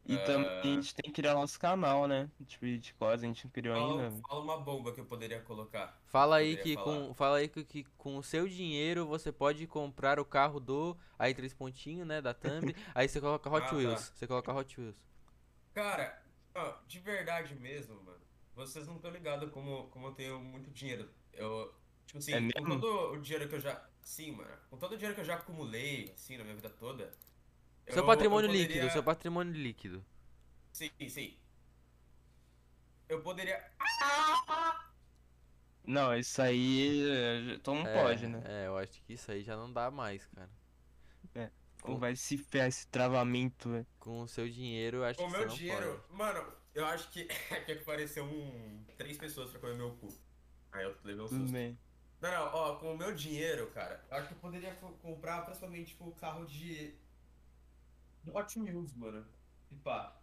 E também Ah. a gente tem que criar nosso canal, né? Tipo, de coisa a gente não criou ainda. Fala, velho. fala uma bomba que eu poderia colocar. Fala aí Poderia que falar. com, fala aí que, que com o seu dinheiro você pode comprar o carro do aí três pontinhos, né, da Thumb. (laughs) aí você coloca Hot Ah, tá. Wheels. Você coloca Hot Wheels. Cara, ó, de verdade mesmo, mano. Vocês não estão ligados como, como eu tenho muito dinheiro. Eu, tipo assim, É com todo o dinheiro que eu já. Sim, mano. Com todo o dinheiro que eu já acumulei, assim, na minha vida toda. Seu eu- patrimônio eu líquido, poderia- seu patrimônio líquido. Sim, sim. Eu poderia. Não, isso aí. é, Todo mundo é, pode, né? É, eu acho que isso aí já não dá mais, cara. Ou vai se ferrar esse travamento, velho. Com o seu dinheiro, eu acho Com que o você meu dinheiro. pode. Mano, eu acho que. (laughs) que apareceu um. Três pessoas pra comer meu cu. Aí eu levei um Tudo susto. bem. Não, não, ó, com o meu dinheiro, cara, eu acho que eu poderia co- comprar principalmente, tipo, carro de. Hot Wheels, mano. E pá.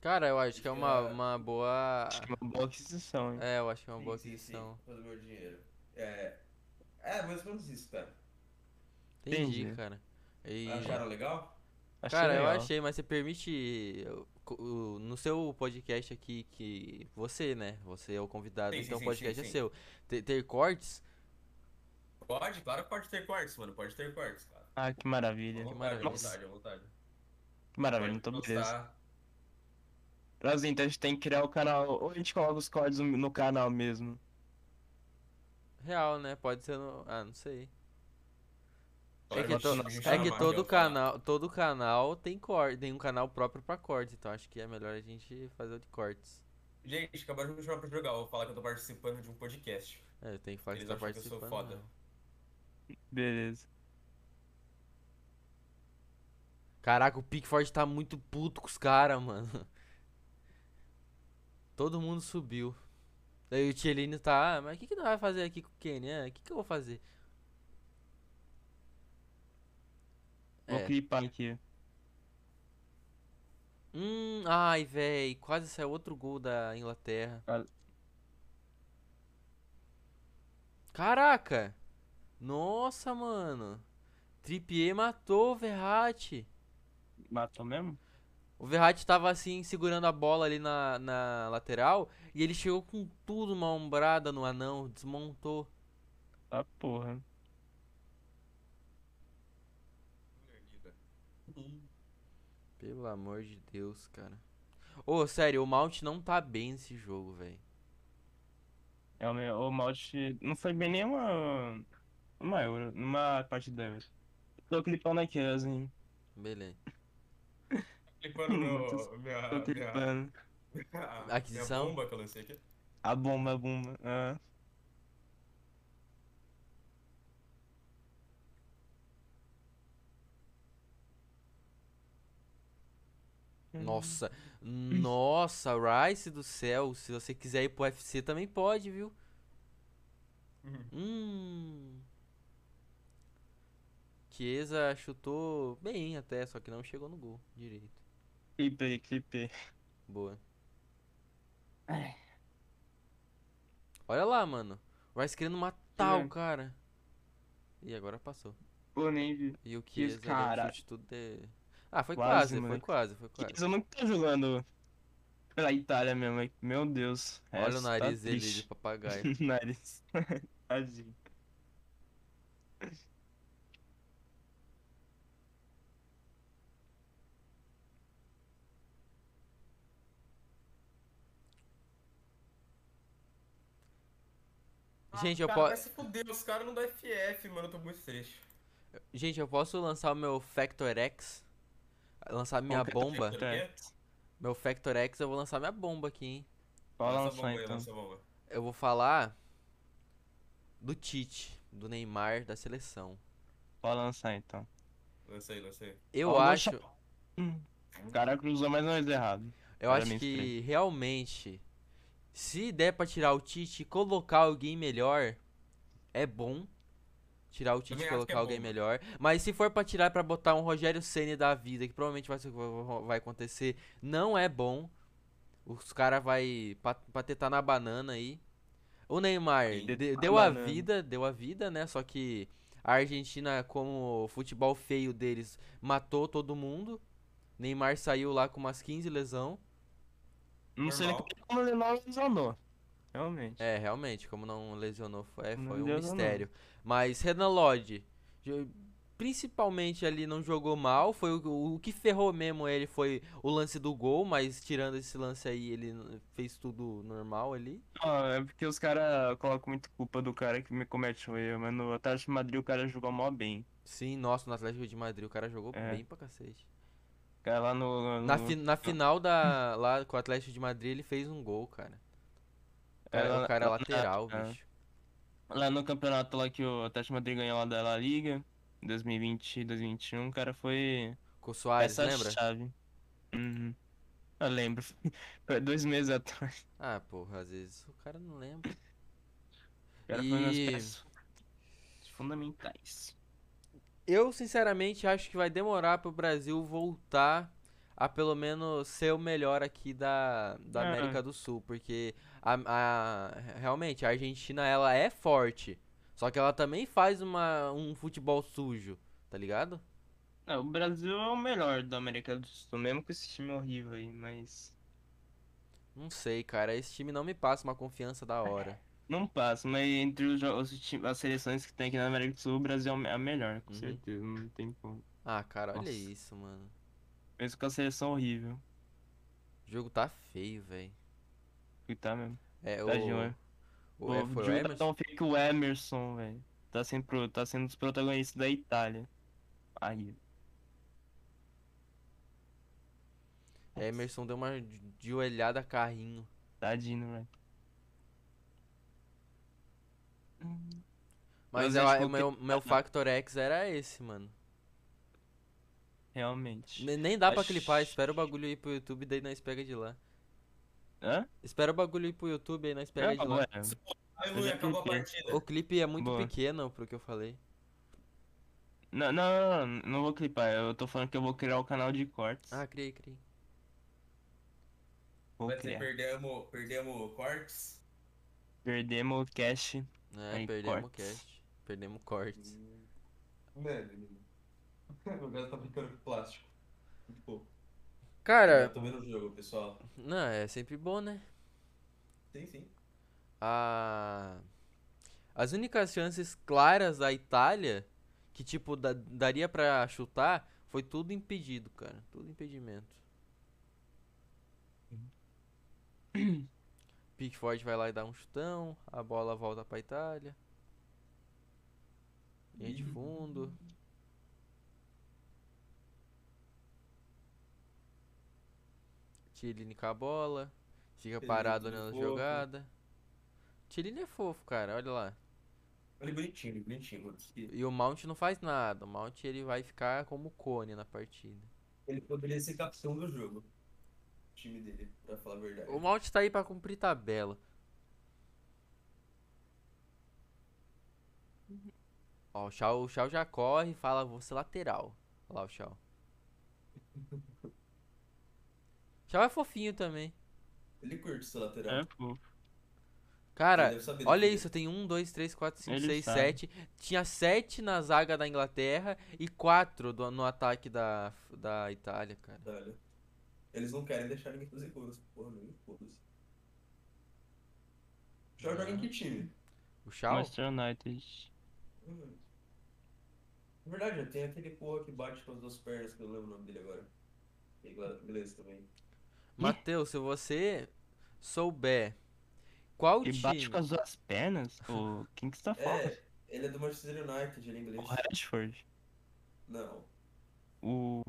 Cara, eu acho que é uma, É. uma boa. Acho que é uma boa aquisição, hein? É, eu acho que é uma Sim, boa sim, aquisição. meu dinheiro. É. É, mais ou menos isso, cara. Entendi, Entendi. cara. E... Acharam legal? Achei Cara, eu legal. achei, mas você permite no seu podcast aqui que você, né? Você é o convidado, Sim, sim, então o podcast sim, é seu. Ter, ter cortes, Pode, claro que pode ter cortes, mano. Pode ter cortes, cara. Ah, que maravilha. Que vontade, maravilha. à vontade, à vontade. Que maravilha, então beleza. Brasil, então a gente tem que criar o canal. Ou a gente coloca os códigos no canal mesmo. real, né? Pode ser no. Ah, não sei. É que, to- é que todo canal, todo canal tem corte, tem um canal próprio pra cortes, então acho que é melhor a gente fazer o de cortes. Gente, acabaram de me chamar pra jogar. Eu vou falar que eu tô participando de um podcast. É, tem que falar que Eles você tá acham que eu sou participando. foda. Beleza. Caraca, o Pickford tá muito puto com os caras, mano. (laughs) Todo mundo subiu. Daí o Tchelini tá, ah, mas o que que nós vai fazer aqui com o Kenny? Ah, O que que eu vou fazer? Vou É. clipar aqui. Hum, ai, véi, quase saiu outro gol da Inglaterra. Ah. Caraca! Nossa, mano. Trippier matou o Verratti. Matou mesmo? O Verratti tava assim, segurando a bola ali na, na lateral. E ele chegou com tudo, uma ombrada no anão, desmontou. Tá porra. Pelo amor de Deus, cara. Ô, sério, o Mount não tá bem nesse jogo, velho. É o, meu, o Malte não foi bem nenhuma. Uma euro, numa partida. Tô clipando aqui, assim. Beleza. Clipando Matheus, meu, minha, Tô minha, clipando. minha Aquisição? bomba que eu lancei aqui. A bomba, a bomba. Ah. Nossa, Nossa, Rice do céu. Se você quiser ir pro UFC também pode, viu? Hum. Chiesa chutou bem até, só que não chegou no gol direito. Clipe, clipe. Boa. Olha lá, mano. O Rice querendo matar o É. cara. E agora passou. Pô, nem vi. E o Que um cara. chute tudo de... Ah, foi Quase, quase, foi quase, foi quase. Chiesa nunca tá jogando pela Itália mesmo. é- Meu Deus. Olha o tá nariz dele de papagaio. (laughs) nariz. (laughs) Tadinho. Gente, eu posso. vai se fuder, os caras não dão FF, mano, eu tô muito triste. Gente, eu posso lançar o meu Factor X? Lançar minha Qual é bomba? Factor? Meu Factor X, eu vou lançar minha bomba aqui, hein? Pode Lança a lançar bomba aí, então. lança a bomba. Eu vou falar do Tite, do Neymar, da seleção. Pode lançar então. Lança aí, lança aí. Eu Ó, acho, deixa- Hum. O cara cruzou mais uma vez errado. eu acho que realmente, se der pra tirar o Tite e colocar alguém melhor, é bom. Tirar o Tite e colocar é alguém bom. melhor. Mas se for pra tirar pra botar um Rogério Ceni da vida, que provavelmente vai, vai acontecer, não é bom. Os caras vai pa- patetar na banana aí. O Neymar de- deu a banana. vida, deu a vida, né? Só que a Argentina, como o futebol feio deles, matou todo mundo. Neymar saiu lá com umas 15 lesão. Não sei nem Normal. como ele não lesionou. Realmente. É, realmente, como não lesionou, foi, Não foi um lesionou. mistério. Mas Renan Lodge, principalmente ali não jogou mal. Foi o, o que ferrou mesmo ele foi o lance do gol, mas tirando esse lance aí, ele fez tudo normal ali. Ah, é porque os caras colocam muito culpa do cara que me comete o erro, mas no Atlético de Madrid o cara jogou mó bem. Sim, nossa, no Atlético de Madrid o cara jogou É. bem pra cacete. Cara lá no. Na, no- fi- na final da, lá com o Atlético de Madrid ele fez um gol, cara. É, o lá- cara é lá na- lateral, é. bicho. Lá no campeonato lá que o Atlético de Madrid ganhou lá da La Liga, em 2020 e 2021, o cara foi Com o Soares, essa lembra? chave. Uhum. Eu lembro. (laughs) Foi dois meses atrás. Ah, porra, às vezes o cara não lembra. O cara foi nas E- peças fundamentais. Eu, sinceramente, acho que vai demorar pro Brasil voltar a pelo menos ser o melhor aqui da, da É. América do Sul, porque a, a- realmente a Argentina ela é forte, só que ela também faz uma, um futebol sujo, tá ligado? É, o Brasil é o melhor da América do Sul, mesmo com esse time horrível aí, mas. Não sei, cara, esse time não me passa uma confiança da hora. (laughs) Não passa, mas entre os, os as seleções que tem aqui na América do Sul, o Brasil é o a melhor, com Uhum. certeza, não tem como. Ah, cara, olha Nossa. isso, mano. Mesmo com a seleção horrível. O jogo tá feio, velho. Que tá mesmo. É, o, Tadinho, né? o, é, O foi o tá Emerson? tão feio que o Emerson, velho. Tá sendo, tá sendo um dos protagonistas da Itália. Aí. Emerson deu uma joelhada carrinho. Tadinho, velho. Mas Mas eu- acho que o o meu, meu Factor X era esse, mano. Realmente. Ne- Nem dá pra Acho- clipar, espera o bagulho ir pro YouTube, daí nós pega de lá. Hã? Espera o bagulho ir pro YouTube, aí nós pega de lá. partida. O clipe é muito Boa. pequeno pro que eu falei. Não, não, não, não vou clipar. Eu tô falando que eu vou criar o canal de cortes. Ah, criei, criei. Vou dizer, criar. perdemos, perdemos cortes. Perdemos o cash. É, Aí, perdemos o cortes. cast. Perdemos cortes. Mano, (laughs) o cara tá brincando com plástico. Muito pouco. Cara, Eu tô vendo o jogo, pessoal. não, é sempre bom, né? Sim, sim. A... As únicas chances claras da Itália, que tipo, da- daria pra chutar, foi tudo impedido, cara. Tudo impedimento. (clears throat) Pickford vai lá e dá um chutão, a bola volta pra Itália. Linha de fundo. Chiellini com a bola. Fica Chiellini parado tudo na fofo. jogada. Chiellini é fofo, cara, olha lá. Olha bonitinho, bonitinho, mano. E E o Mount não faz nada. O Mount ele vai ficar como cone na partida. Ele poderia ser capitão do jogo. Time dele, pra falar a verdade. O Malte tá aí pra cumprir tabela. Ó, o Shaw, o Shaw já corre e fala, vou ser lateral. Olha lá o Shaw. (laughs) Shaw é fofinho também. Ele curte ser lateral. É, pô. Cara, olha isso, tem um, dois, três, quatro, cinco, Ele seis, sabe. sete. Tinha sete na zaga da Inglaterra e quatro do- no ataque da, da Itália, cara. Velho. Eles não querem deixar ninguém fazer gol nessa porra, nem foda-se. Já joga em que time? O Shaw? Manchester United. Hum. Na verdade, tem aquele porra que bate com as duas pernas, que eu não lembro o nome dele agora. É inglês também. Matheus, se você souber qual Ele time... bate com as duas pernas? O... Quem que você tá falando? É, ele é do Manchester United, ele é inglês. O Rashford. Não, O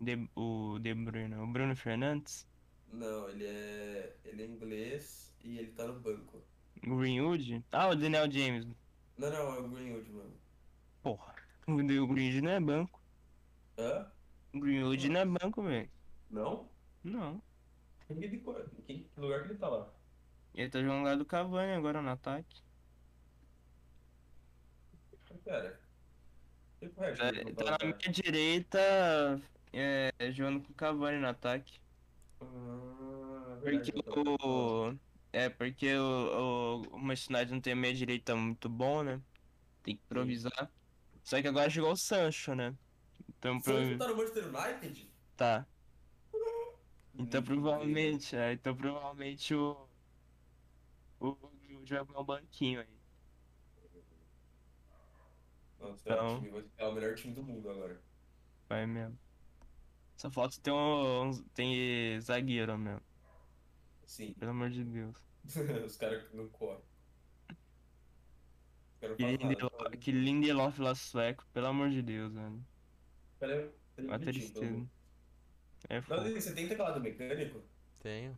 De, o De Bruyne. O Bruno Fernandes. não, ele é. Ele é inglês e ele tá no banco. Greenwood. Ah, o Daniel James. Não, não, é o Greenwood, mano. Porra. O Greenwood não é banco. Hã? O Greenwood não é banco, velho. Não? Não. Que lugar que ele tá lá? Ele tá jogando lá do Cavani agora no ataque. Pera. O resto? Tá, tá na minha direita, é, jogando com o Cavani no ataque. Ah, Porque o. É, porque o, o, o Manchester não tem meia direita muito bom, né? Tem que improvisar. Só que agora chegou o Sancho, né? Então, Sancho pro... tá no Manchester United? tá. Então Hum, provavelmente, é, então provavelmente o. O Greenwood vai arrumar um banquinho aí. Nossa, Então- o time vai ficar o melhor time do mundo agora. Vai mesmo. Só falta ter um, tem zagueiro mesmo, Sim. pelo amor de Deus. (laughs) Os caras que não correm. Que não fazem nada. Lindelof, que Lindelof lá sueco, pelo amor de Deus, velho. Cara, é- é Uma tristeza. É Não, foda. você tem teclado mecânico? Tenho.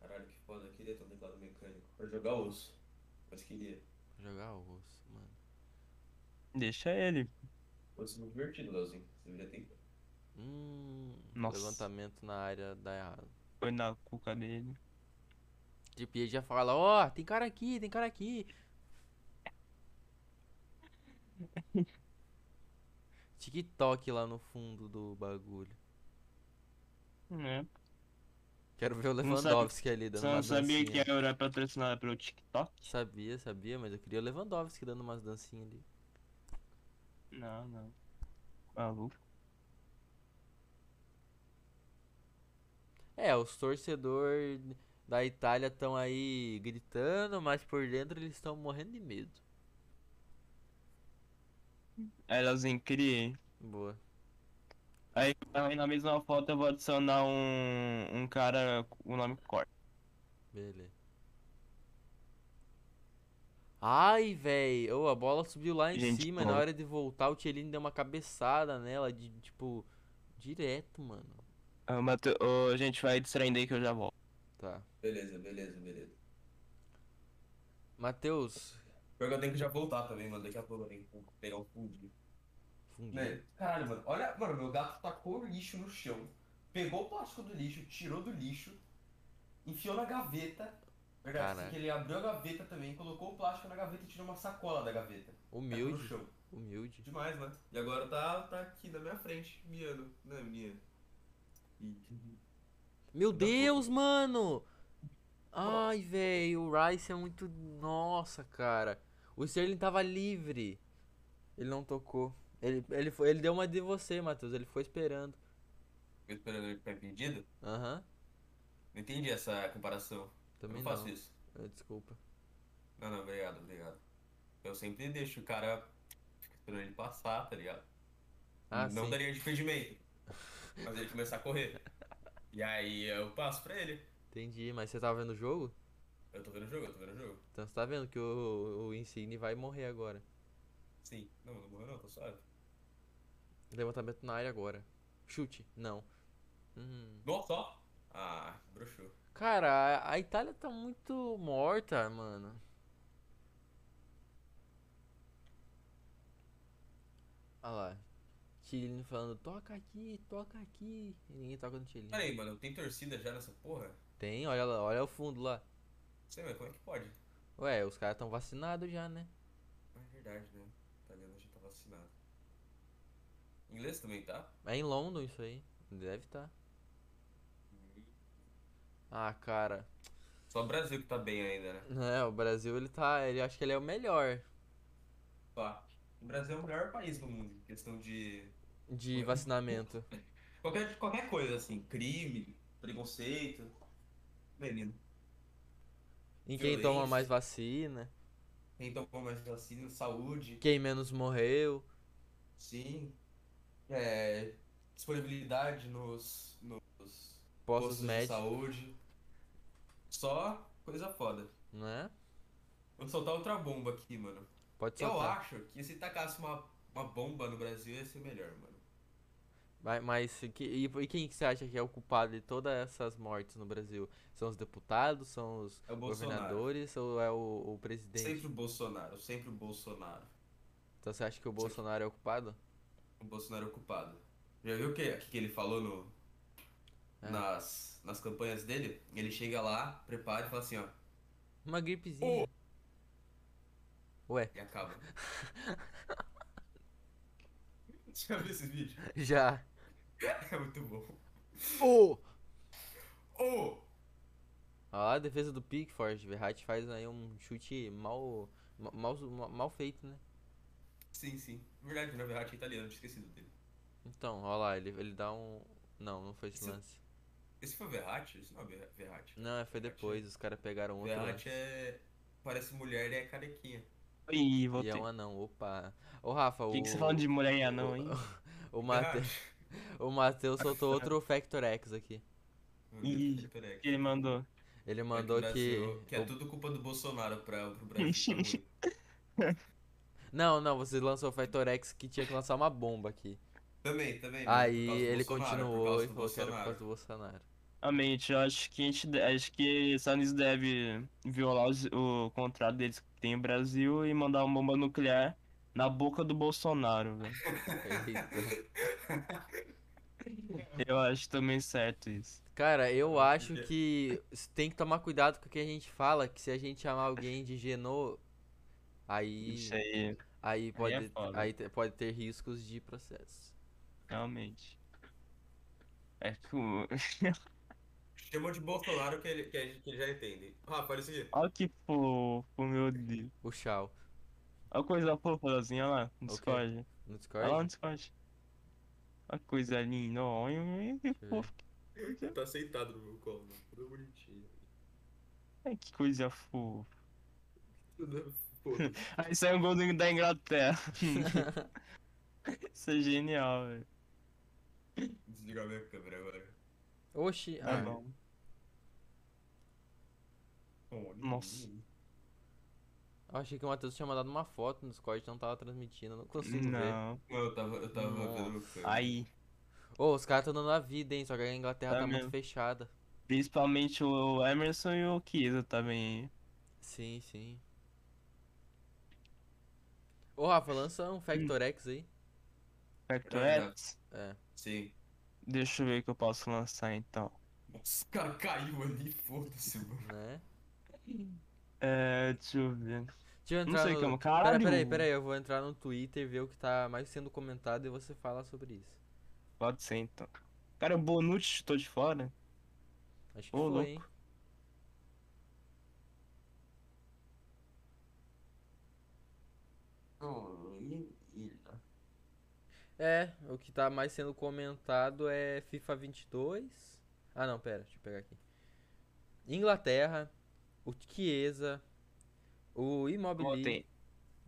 Caralho, que foda. Eu queria ter um teclado mecânico. Pra jogar osso. Mas queria. Jogar osso. Deixa ele. Fosse muito divertido, Leozinho. Você deveria ter. Hum, Nossa. levantamento na área dá errado. Foi na cuca dele. Tipo, ele já fala, ó, tem cara aqui, tem cara aqui. (laughs) TikTok lá no fundo do bagulho. É. Quero ver o Lewandowski ali dando Você não sabia que dancinha. a Euro é patrocinada pelo TikTok? Sabia, sabia, mas eu queria o Lewandowski dando umas dancinhas ali. Não, não. Maluco. É, os torcedores da Itália estão aí gritando, mas por dentro eles estão morrendo de medo. Leozinho, criei. Boa. Aí, aí na mesma foto eu vou adicionar um, um cara com o nome Corte. Beleza. Ai, véi. Ô, a bola subiu lá em Gente, cima na hora de voltar o Tchelini deu uma cabeçada nela, de tipo, direto, mano. Ah, Mate... Ô, gente, vai distraindo aí que eu já volto. Tá. Beleza, beleza, beleza. Matheus, Pior que eu tenho que já voltar também, mano. Daqui a pouco eu tenho que pegar fundinho. fundinho. Né? Caralho, mano. Olha, mano, meu gato tacou o lixo no chão. Pegou o plástico do lixo, tirou do lixo, enfiou na gaveta. Verdade, assim que ele abriu a gaveta também, colocou o plástico na gaveta e tirou uma sacola da gaveta. Humilde, chão. humilde. Demais, né? E agora tá, tá aqui na minha frente, miando, né, miando. E- Meu Da Deus, mano! Ai, velho, o Rice é muito. Nossa, cara. O Sterling tava livre. Ele não tocou. Ele, ele, foi, ele deu uma de você, Matheus. Ele foi esperando. Ficou esperando ele ficar impedido? Aham. Não entendi essa comparação. Eu Também não faço isso. Eh, Desculpa. Não, não, obrigado, obrigado. Eu sempre deixo o cara esperando ele passar, tá ligado? Ah, não sim. daria de impedimento. (laughs) Mas ele começar a correr. E aí eu passo pra ele. Entendi, mas você tava vendo o jogo? Eu tô vendo o jogo, eu tô vendo o jogo. Então você tá vendo que o, o Insigne vai morrer agora. Sim. Não, não morreu não, tô suave. Levantamento na área agora. Chute, não. Hum. Nossa. Ah, broxou. Cara, a, Itália tá muito morta, mano. Olha lá. Tchilin falando, toca aqui, toca aqui. E ninguém toca no Tchilin. Pera aí, mano, tem torcida já nessa porra? Tem, olha lá, olha o fundo lá. Sei, mas como é que pode? Ué, os caras tão vacinados já, né? Ah, É verdade, né? Italiano já tá vacinado. Inglês também tá? É em London isso aí. Deve estar. Ah, cara. Só o Brasil que tá bem ainda, né? É, o Brasil ele tá. Ele acho que ele é o melhor Pá. O Brasil é o melhor país do mundo em questão de. de vacinamento. (laughs) Qualquer, qualquer coisa, assim. Crime, preconceito. Menino. Em quem toma Violência. mais vacina, Quem tomou mais vacina, saúde. quem menos morreu. Sim. É. Disponibilidade nos. nos Postos postos de médicos, saúde. Só coisa foda. né? Vou soltar outra bomba aqui, mano. Pode Eu soltar. acho que se tacasse uma, uma bomba no Brasil ia ser melhor, mano. Mas, mas que- e, e quem que você acha que é o culpado de todas essas mortes no Brasil? São os deputados, são os É Bolsonaro. governadores ou é o, o presidente? Sempre o Bolsonaro, sempre o Bolsonaro. Então você acha que o Bolsonaro é o culpado? O Bolsonaro é o culpado. Já viu o que, o que ele falou no, É. nas, nas campanhas dele? Ele chega lá, prepara e fala assim, ó, Uma gripezinha. Ué, e acaba. (laughs) Já viu esse vídeo? já. (laughs) É muito bom. Ô! Ô! Ó, a defesa do Pickford. Verratti faz aí um chute mal, ma- mal, mal, feito, né? Sim, sim. Verdade, na verdade é italiano, tinha esquecido dele. Então, ó lá, ele, ele dá um. Não, não foi esse lance. Esse foi o Verratti? Esse não é o Ver- Verratti. Não, foi depois, os caras pegaram outro Verratti é... Parece mulher e é carequinha. Ih, E voltei. é um anão, opa. Ô Rafa, O o. que, que você falando de mulher e anão, hein? (laughs) O, Mate... Verratti. (laughs) o Matheus soltou outro Factor X aqui. Ih, que ele mandou. Ele É que mandou o Brasil- que. Que é o- tudo culpa do Bolsonaro pra, pro Brasil. tá. (laughs) Não, não, você lançou o Factor X que tinha que lançar uma bomba aqui. também, também. Aí ele Bolsonaro, continuou e falou que era por causa do Bolsonaro. Realmente, eu acho que a gente, acho que os Estados Unidos deve violar os- o contrato deles que tem o Brasil e mandar uma bomba nuclear na boca do Bolsonaro, velho. (laughs) Eu acho também certo isso. Cara, eu acho que tem que tomar cuidado com o que a gente fala, que se a gente chamar alguém de Genô, aí Isso aí, aí pode é aí te- pode ter riscos de processo. realmente. É que o- (laughs) Chamou de Bolsonaro que ele, que, a ele já entende. Rafa, olha isso aqui. Olha que fofo, meu Deus. O Shao Olha a coisa fofa olha lá, no. Discord. no Olha lá Discord. no Discord. Olha que coisa linda, olha que ver. fofo. Tá aceitado no meu colo, mano. Tudo bonitinho. Ai, que coisa fofa. Tudo (laughs) foda. Aí sai um gol do- da Inglaterra. (laughs) Isso é genial, velho. Desligar minha câmera agora. Oxi, Tá ah, bom. Oh, Nossa. eu achei que o Matheus tinha mandado uma foto no Discord, não tava transmitindo, não consigo ver. Não. Não, eu tava, eu tava vendo. Aí, Ô, os caras tão dando a vida, hein, só que a Inglaterra É tá muito fechada. principalmente o Emerson e o Kiesa também. Sim, sim. Ô, Rafa, lança um Factor X aí. Factor É, X? É. Sim. Deixa eu ver o que eu posso lançar então. Nossa, o (laughs) cara caiu ali, foda-se, mano. Né? É, deixa eu ver. Deixa eu Não entrar sei no... como, Pera, caralho. peraí, peraí, eu vou entrar no Twitter, ver o que tá mais sendo comentado e você fala sobre isso. Pode ser então. Cara, o Bonucci chutou de fora. Acho que Ô, foi, louco. hein? É, o que tá mais sendo comentado é FIFA 22. Ah, não, pera, deixa eu pegar aqui. Inglaterra, o Chiesa, o Immobile.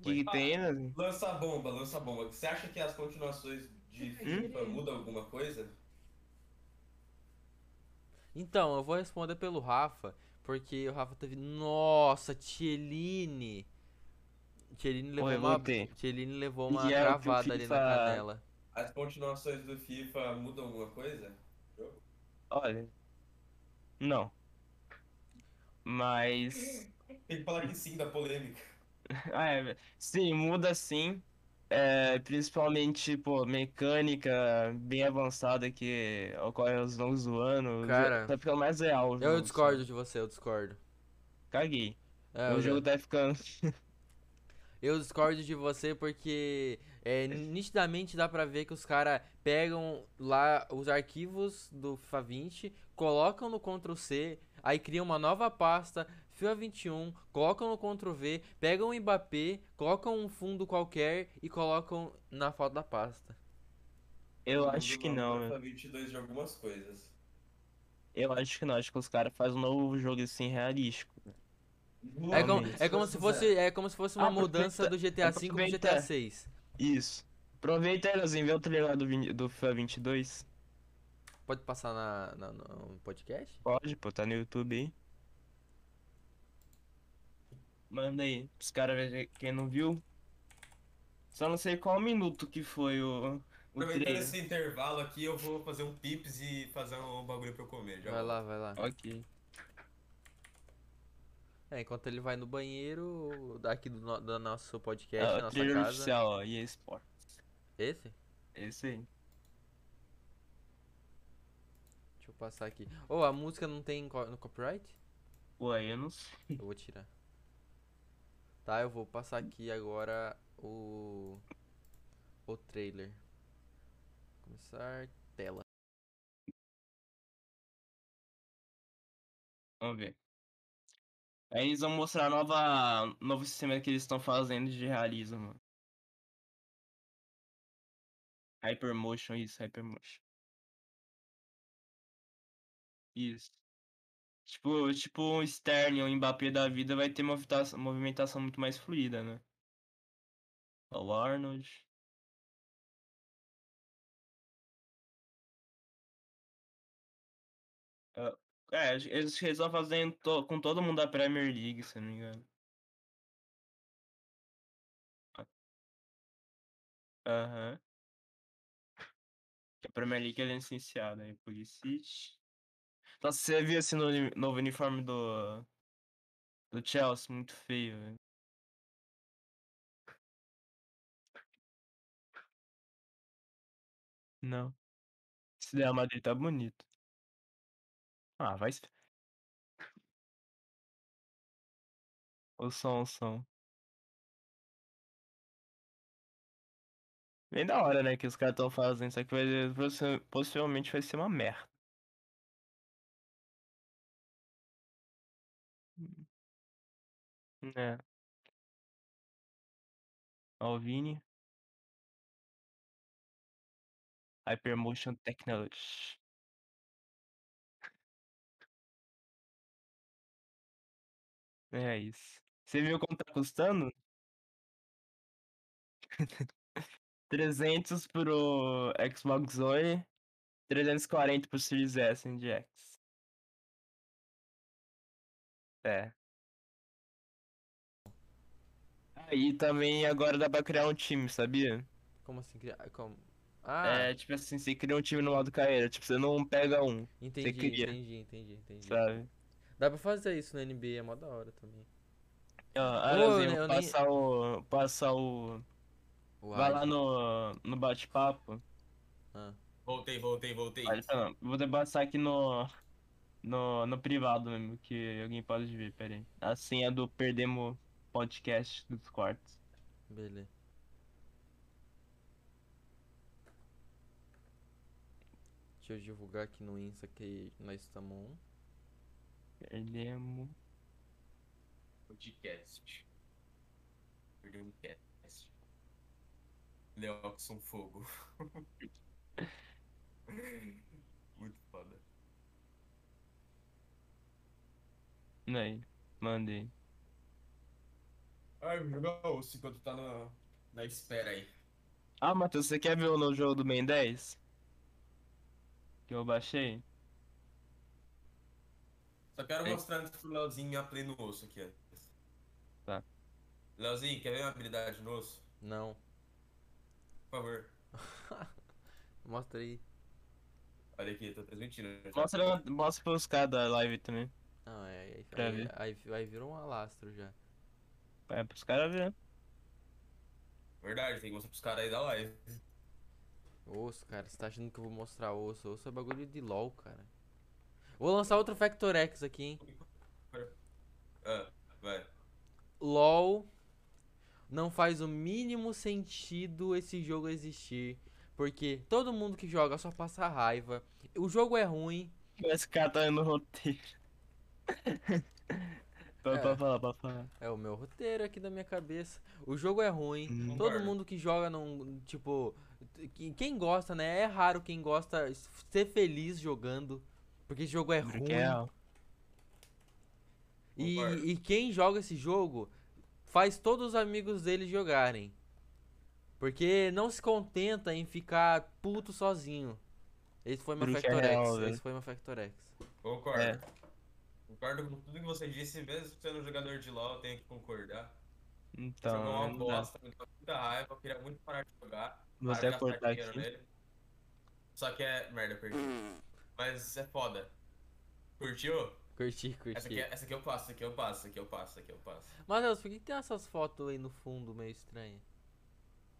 que, tem, né? Lança a bomba, lança a bomba. Você acha que as continuações de FIFA mudam alguma coisa? Então, eu vou responder pelo Rafa, porque o Rafa teve. Nossa, Tieline! Tieline levou Oi, uma. Tieline levou uma E é travada ali na canela. As continuações do FIFA mudam alguma coisa? Olha. Não. Mas. Tem que falar que sim da polêmica. Ah, (laughs) é, sim, muda sim. é, principalmente, pô, mecânica bem avançada que ocorre aos longos do ano, Cara, tá ficando mais real. o Eu jogo, discordo de você, eu discordo. Caguei. É, o eu, jogo tá ficando. (laughs) eu discordo de você porque é, nitidamente dá pra ver que os caras pegam lá os arquivos do FIFA 20, colocam no Ctrl C, aí criam uma nova pasta, FIFA 21, colocam no Ctrl V, pegam o Mbappé, colocam um fundo qualquer e colocam na foto da pasta. Eu acho que não. FIFA 22 de algumas coisas. Eu acho que não. Acho que os caras fazem um novo jogo assim realístico. É como, é como se fosse, é como se fosse uma Aproveita- mudança do GTA V pro. GTA 6. Isso. Aproveita aí, Leozinho, vê o trailer do, do FIFA 22. Pode passar na, na- no podcast? Pode, pô, tá no YouTube aí. Manda aí, pros caras verem quem não viu. Só não sei qual minuto que foi o, o Aproveitando esse intervalo aqui, eu vou fazer um pips e fazer um bagulho pra eu comer. Já Vai lá, vai lá. Ok. É, enquanto ele vai no banheiro, daqui do, no- do nosso É, podcast, o nossa casa. oficial, ó, EA Sports. Esse? Esse aí. Deixa eu passar aqui. Ô, a música não tem co- no copyright? Ué, eu não sei. Eu vou tirar. Tá, eu vou passar aqui agora o. O trailer. Começar tela. Vamos ver. Aí eles vão mostrar a nova, novo sistema que eles estão fazendo de realismo, mano. Hypermotion, isso, Hypermotion. Isso. Tipo, tipo um Sterling, um Mbappé da vida vai ter movimentação, movimentação muito mais fluida, né? O Arnold. Ah, É, eles, vão fazendo to- com todo mundo da Premier League, se não me engano. Aham. Que a Premier League é licenciada aí, Pulisic. Nossa, você viu esse no- novo uniforme do, do Chelsea? Muito feio, velho. Não. Esse Real Madrid tá bonito. Ah, vai. O som, o som. Bem da hora, né, que os caras tão fazendo. Só que vai, possi- possivelmente vai ser uma merda. É. Vini. Hypermotion Technology. É isso. Você viu quanto tá custando? (laughs) 300 pro Xbox One, 340 pro Series S e X. É. Aí também agora dá pra criar um time, sabia? Como assim? cria- Como? Ah, É, tipo assim, você cria um time no modo carreira, tipo, você não pega um, entendi, cria. entendi, entendi, entendi. sabe? Dá pra fazer isso no NBA, é mó da hora também. Ó, Ô, Arazinho, eu vou nem- passar o. Passar o. O Vai lá no, no bate-papo. Ah, Voltei, voltei, voltei. Olha, não, vou passar aqui no, no. No privado mesmo, que alguém pode ver, pera aí. A senha do Perdemos Podcast dos quartos. beleza. Deixa eu divulgar aqui no Insta que nós estamos on. Perdemos. Podcast. Perdeu um cast. Leoxon Fogo. (laughs) Muito foda. Aí, mandei. Ai, vou jogar osso enquanto tá na, na espera aí. Ah, Matheus, você quer ver o novo jogo do Ben 10? Que eu baixei? Só quero Ei. mostrar antes pro Leozinho minha play no osso aqui antes. Tá. Leozinho, quer ver uma habilidade no osso? Não. Por favor. (laughs) Mostra aí. Olha aqui, tô transmitindo. Mostra, mostra pros caras da live também. Não, é, aí, Pra aí, ver. aí, aí virou um alastro já. É, pros caras verem. Verdade, tem que mostrar pros caras aí da live. Osso, cara, você tá achando que eu vou mostrar osso? Osso é bagulho de LOL, cara. Vou lançar outro Factor X aqui, hein? Ah, vai. LOL não faz o mínimo sentido esse jogo existir. Porque todo mundo que joga só passa raiva. O jogo é ruim. Esse cara tá no roteiro. (laughs) Pode É. falar, pode falar. É o meu roteiro aqui da minha cabeça. O jogo é ruim. Hum. Todo mundo que joga não. Tipo. que- Quem gosta, né? É raro quem gosta ser feliz jogando. Porque esse jogo é ruim. É, E, e quem joga esse jogo faz todos os amigos dele jogarem. Porque não se contenta em ficar puto sozinho. Esse foi meu é Factor X. real, velho. Esse foi meu Factor X. Concordo. É. Concordo com tudo que você disse, mesmo sendo jogador de LoL, eu tenho que concordar. Então, Jogou uma não dá. bosta, me dá muita raiva, eu queria muito parar de jogar. Vou parar até de gastar cortar aqui. nele. Só que é. Merda, perdi. Mas é foda. Curtiu? Curti, curti. Essa aqui, é- essa aqui eu passo, essa aqui eu passo, essa aqui eu passo, essa aqui eu passo. Matheus, por que, que tem essas fotos aí no fundo meio estranhas?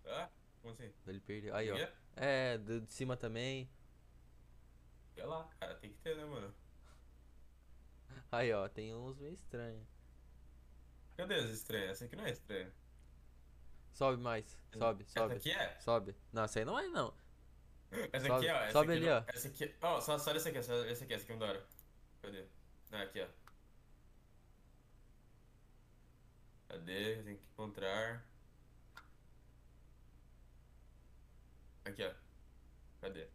Ah? Como assim? Ele perdeu. Aí, ó. É, do- de cima também. Sei lá, cara, tem que ter, né, mano? Aí, ó, tem uns meio estranhos. Cadê as estranhas? Essa aqui não é estranha. Sobe mais. Sobe, Essa sobe. aqui é? Sobe. Não, essa aí não é, não. Essa Sobe- aqui, ó. Essa sobe aqui, ali, não- ó. Essa aqui. Ó, só, só essa aqui, só essa aqui, essa aqui é da hora. Cadê? Ah, aqui, ó. Cadê? Tenho que encontrar. Aqui, ó. Cadê?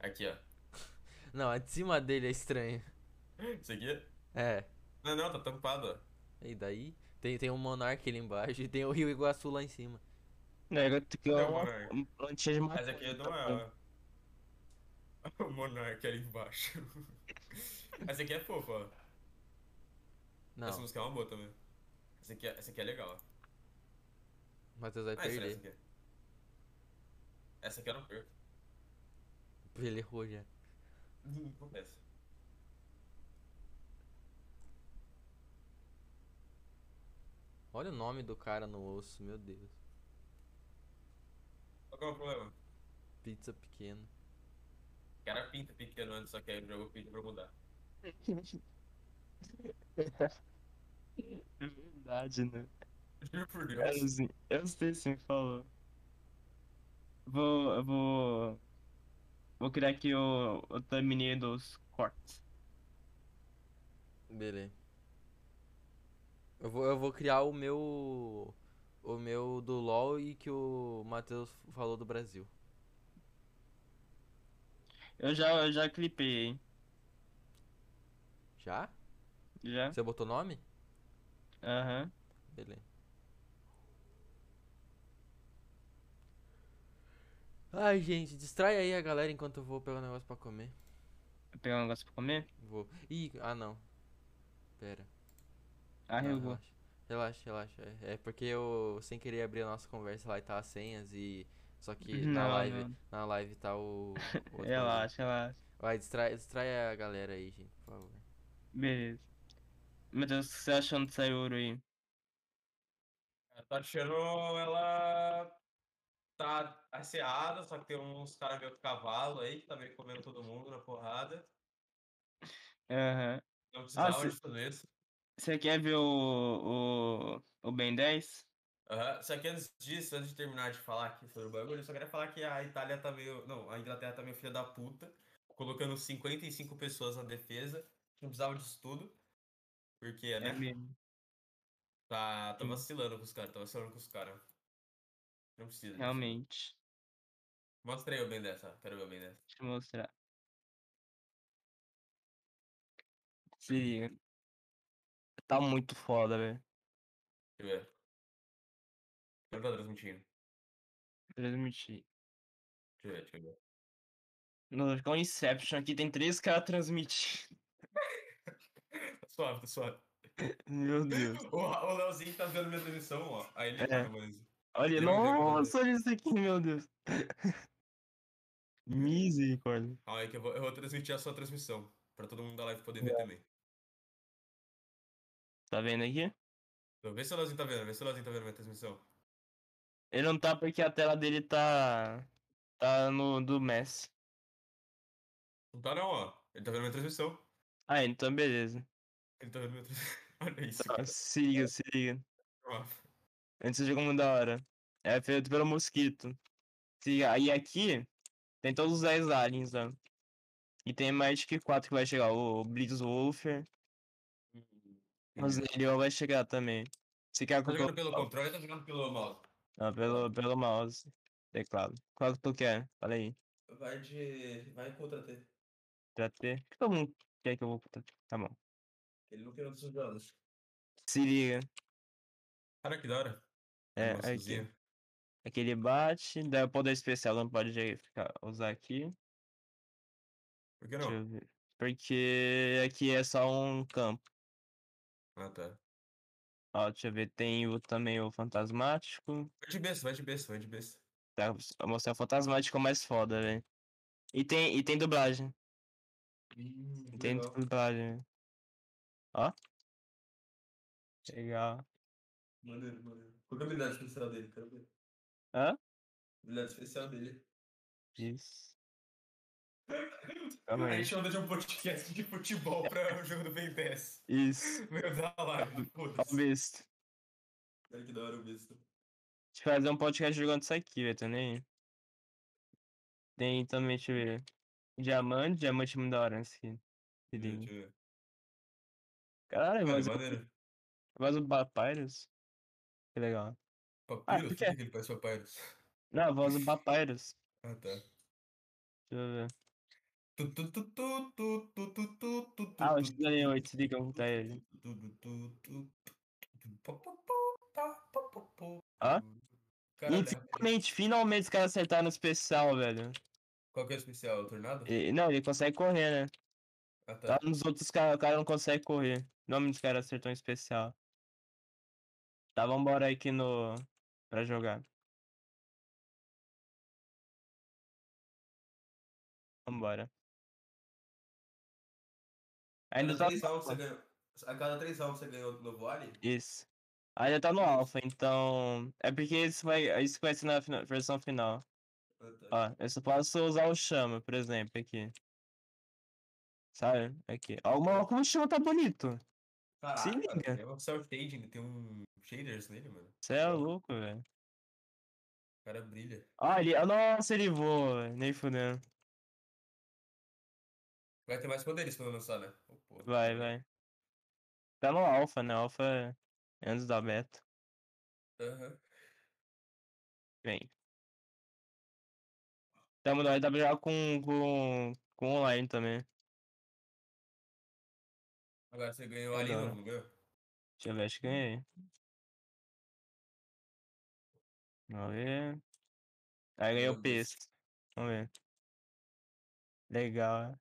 Aqui, ó. (laughs) Não, a de cima dele é estranha. Isso aqui? É. Não, não, tá tampado, ó. E daí? Tem, tem um Monark ali embaixo e tem o Rio Iguaçu lá em cima. É, eu tenho que é uma uma plantinha de maconha. Essa aqui não é, ó. (laughs) O Monark ali embaixo. (laughs) Essa aqui é fofa, ó. Não, Essa música é uma boa também. Essa aqui é, essa aqui é legal. o Matheus vai Ah, essa, essa perder. aqui. Essa aqui eu não perco. Ele errou já. Acontece. Olha o nome do cara no osso, meu Deus. Qual que é o problema? Pizza pequeno. O cara pinta pequeno antes, só que aí o jogo pediu pra mudar. (laughs) É verdade, né? Juro por Eu, Deus. sim- eu sei se me falou. Vou. Eu vou. Vou criar aqui o, o thumbnail dos cortes. Beleza. Eu vou, eu vou criar o meu. O meu do LoL e que o Matheus falou do Brasil. Eu já, eu já clipei, hein? Já? Já? Você botou nome? Aham. Beleza. Ai, gente, distrai aí a galera enquanto eu vou pegar um negócio pra comer. Pegar um negócio pra comer? Vou. Ih, ah não. Pera. Ah, Não, relaxa. Relaxa, relaxa. É, porque eu sem querer abri a nossa conversa lá e tá as senhas e. Só que (laughs) na Não, live. não. Na live tá o. o. (laughs) Relaxa, relaxa. Vai, distrai, distrai a galera aí, gente, por favor. Beleza. Meu Deus, o que você achando dessa euro aí? A Tatiana, ela tá asseada, só que tem uns caras meio cavalo aí que tá meio comendo todo mundo na porrada. Aham. Não precisava se- de tudo isso. Você quer ver o, o, o Ben 10? Aham, Só que antes disso, antes de terminar de falar aqui sobre o bagulho, eu só queria falar que a Itália tá meio. Não, a Inglaterra tá meio filha da puta, colocando 55 pessoas na defesa, não precisava disso tudo. Porque, né? mesmo. Tá, tá vacilando com os caras, tá vacilando com os caras. Não precisa. disso. Realmente. Mostra aí o bem dessa, quero ver o bem dessa. Deixa eu mostrar. Se liga. Tá muito foda, velho. Deixa eu ver. Não tá transmitindo. Transmitir. Deixa eu ver, deixa eu ver. No com Inception aqui tem três caras transmitindo. (laughs) Tá suave, tá suave. Meu Deus. (laughs) O, o Leozinho tá vendo minha transmissão, ó. Aí ele É. mas. Olha, como nossa, olha isso aqui, meu Deus. (laughs) Misericórdia. Calma aí que eu vou, eu vou transmitir a sua transmissão. Pra todo mundo da live poder ver É. também. Tá vendo aqui? Então, vê se o Leozinho tá vendo, vê se o Leozinho tá vendo minha transmissão. Ele não tá porque a tela dele tá. Tá no do Messi. Não tá não, ó. Ele tá vendo minha transmissão. Ah, então beleza. Ele tá vendo minha transmissão. (laughs) Olha isso, Tá, se liga, se liga. Antes jogo muito da hora. É feito pelo Mosquito. Se liga. Aí aqui tem todos os 10 aliens, ó. E tem mais que 4 que vai chegar. O Blitzwolfer. O Znelion vai chegar também. Se quer Tá jogando pelo controle ou tá jogando pelo mouse? Não, pelo, pelo mouse. Teclado. Qual que tu quer? Fala aí. Vai de. Vai contra T. Pra ter. O que todo mundo quer que eu vou. Tá bom. Ele não quer outros jogos. Se liga. Cara, que da hora. É, aqui. Aqui ele bate. Daí o poder especial não pode ficar, usar aqui. Por que não? Porque aqui é só um campo. Ah, tá. Ó, deixa eu ver. Tem o, também o fantasmático. Vai de besta, vai de besta, vai de besta. Tá, vou mostrar o fantasmático é o mais foda, velho. E tem, e tem dublagem. Hum, E tem legal. dublagem. Ó. Legal. Maneiro, maneiro. Qual que é a habilidade especial dele? Quero ver. Hã? Habilidade especial dele. Isso. Calma A gente anda de um podcast de futebol pra o jogo do Ben 10. Isso. (laughs) Meu da live, o foda-se. besta. Olha que da hora o. Deixa eu fazer um podcast jogando isso aqui, velho. Aí. Tem também, deixa eu ver. Diamante, diamante é muito da hora. Se Deixa eu ver. Caralho, Cara, voz, maneiro. voz do Papyrus. Que legal. Papyrus? por Por que ele faz Papyrus? Não, a voz do Papyrus. Ah, tá. Deixa eu ver. Ah, tu, o tu, X-Men 8, se ele. tu, tu, tu, tu, tu, pá, pá, pá, pá, pá, pá, pá. Ó. Caralho, E é rápido. finalmente, os caras acertaram no especial, velho. Qual que é o especial? O Tornado? E- não, ele consegue correr, né? Ah, tá. Tá nos outros caras, o cara não consegue correr. O nome dos caras acertou um especial. Tá, vambora aqui no. pra jogar. Vambora. Ainda cada tá três você ganhou. A cada três rounds você ganhou no vale? Isso. Ainda tá no alpha, então. É porque isso vai, isso vai ser na versão final. Ah, tá. Ó, eu só posso usar o chama, por exemplo, aqui. Sabe? Aqui. Ó, o- como o chama tá bonito. se Caraca, liga. é um shading, tem um shaders nele, mano. Você é louco, velho. O cara brilha. Ah, ele. Nossa, ele voa, velho. Nem fudendo. Vai ter mais poderes quando lançar, né? Oh. Vai, vai. Tá no alpha, né? Alpha é antes da beta. Aham. Vem. Tamo nós dá pra jogar com, com, com online também. Agora você ganhou Da ali, não, não ganhou? Deixa eu ver, acho que ganhei. Vamos ver. Aí ganhei Meu o peso. Vamos ver. Legal.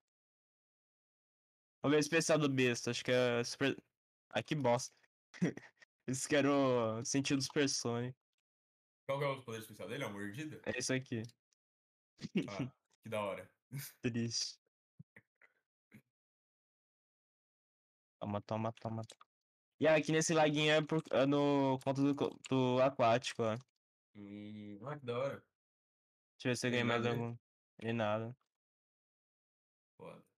É. O especial do besta. Acho que é super. Ai, que bosta. Esse que era o sentido dos Persone. Qual que é o poder especial dele? É uma mordida? É isso aqui. Ah, que da hora. (laughs) Triste. Toma, toma, toma. E aqui nesse laguinho é, por, é no conta do, do aquático, ó. Ah, que da hora. Deixa eu ver se eu ganhei mais nada aí? algum. E nada. Foda.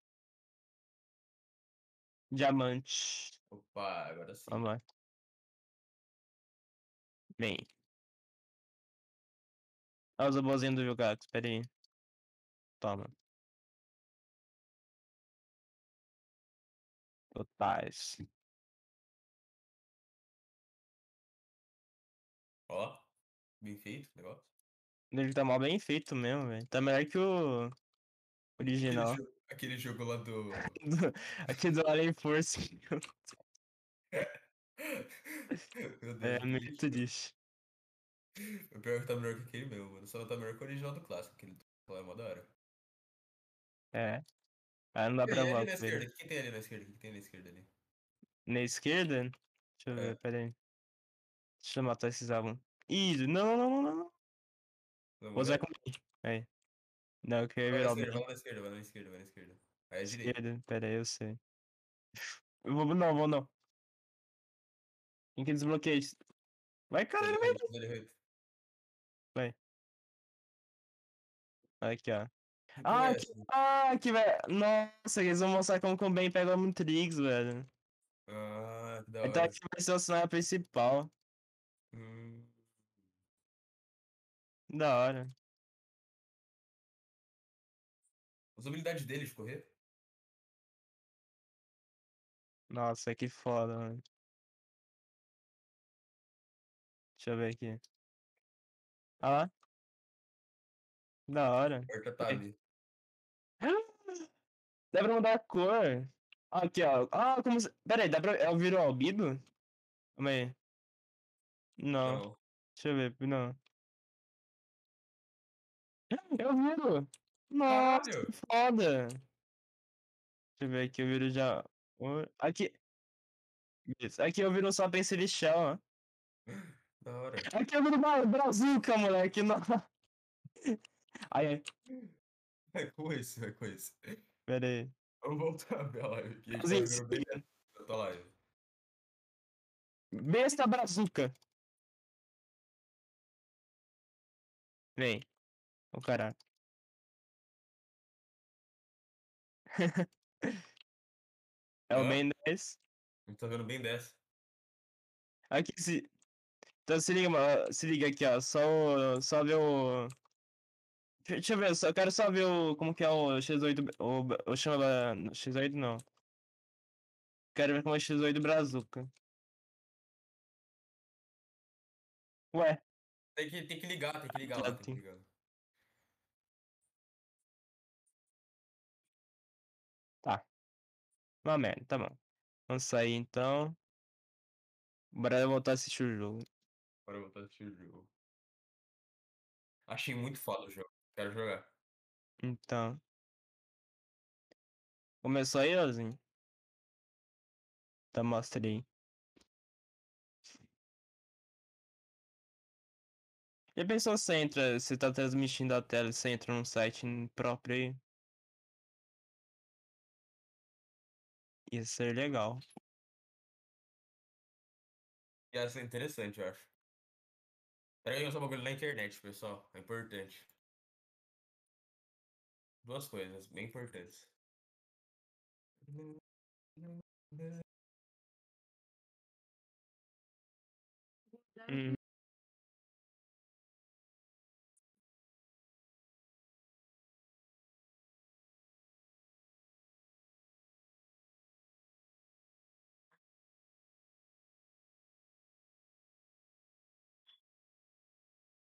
Diamante. Opa, agora sim. Vamos lá. Vem. Olha os robôzinhos do jogar, espera aí. Toma. Totais. Ó, bem feito o negócio. Ele tá mal bem feito mesmo, velho. Tá melhor que o original. Aquele jogo lá do. (laughs) Aqui do Alien Force. (laughs) Meu Deus, É muito lixo. O pior é que tá melhor que aquele mesmo, mano. Só tá melhor que o original do clássico, aquele lá é mó da hora. É. Ah, não dá pra esquerda? O que tem ali na esquerda? O que tem na esquerda ali? Na esquerda? Deixa eu É. ver, pera aí. Deixa eu matar esses álbuns. Ih, não, não, não, não, não. Vou usar comigo. Aí. Não, eu queria Vai virar o bem. vai na esquerda, vai na esquerda, vai na esquerda. Aí é direita. Esquerda, pera aí, eu sei. Eu vou, não, vou não. Quem que desbloqueia isso? Vai, caralho, vai. Direita. Aqui, ó. Que Ah, é que, ah, que velho. Nossa, eles vão mostrar como o Ben pega muito Triggs, velho. Ah, que da Então hora. aqui vai ser o cenário principal. Hum, Da hora. As habilidades dele de correr? Nossa, que foda, mano. Deixa eu ver aqui. Ah lá. Da hora. Aperta tab. (gasps) Dá pra mudar a cor. Aqui, ó. Ah, como se... Pera aí, dá pra... É o viro albido? Calma aí. Não. Não. Deixa eu ver. Não. (gasps) Eu viro. Nossa, Caralho! que foda. Deixa eu ver aqui, eu viro já... Aqui... Isso. Aqui eu viro só pensilicial, ó. (laughs) Da hora. Aqui eu viro brazuca, moleque. Não. Ai, ai. Vai com isso, vai com isso. Pera aí. Vamos voltar a ver a live aqui. Da tua live. Besta brazuca. Vem. O caralho. (laughs) É o? Ben 10. A gente tá vendo bem dessa. Aqui se. Então se liga, mano. Se liga aqui, ó. Só, o- só ver o. Deixa eu ver, só, eu quero só ver o. Como que é o X8. O, o chama. X8 não. Quero ver como é o X8 Brazuca. Ué, Tem que, tem que ligar, tem que ligar lá, tem que ligar. Uma merda, tá bom. Vamos sair então. Bora voltar a assistir o jogo. Bora voltar a assistir o jogo. Achei muito foda o jogo. Quero jogar. Então. Começou aí, Ozinho? Tá, mostra aí. Já pensou se entra, você tá transmitindo a tela e você entra num site próprio aí? Ia ser legal. Ia ser interessante, eu acho. O seu bagulho na internet, pessoal. É importante. Duas coisas bem importantes. Hum.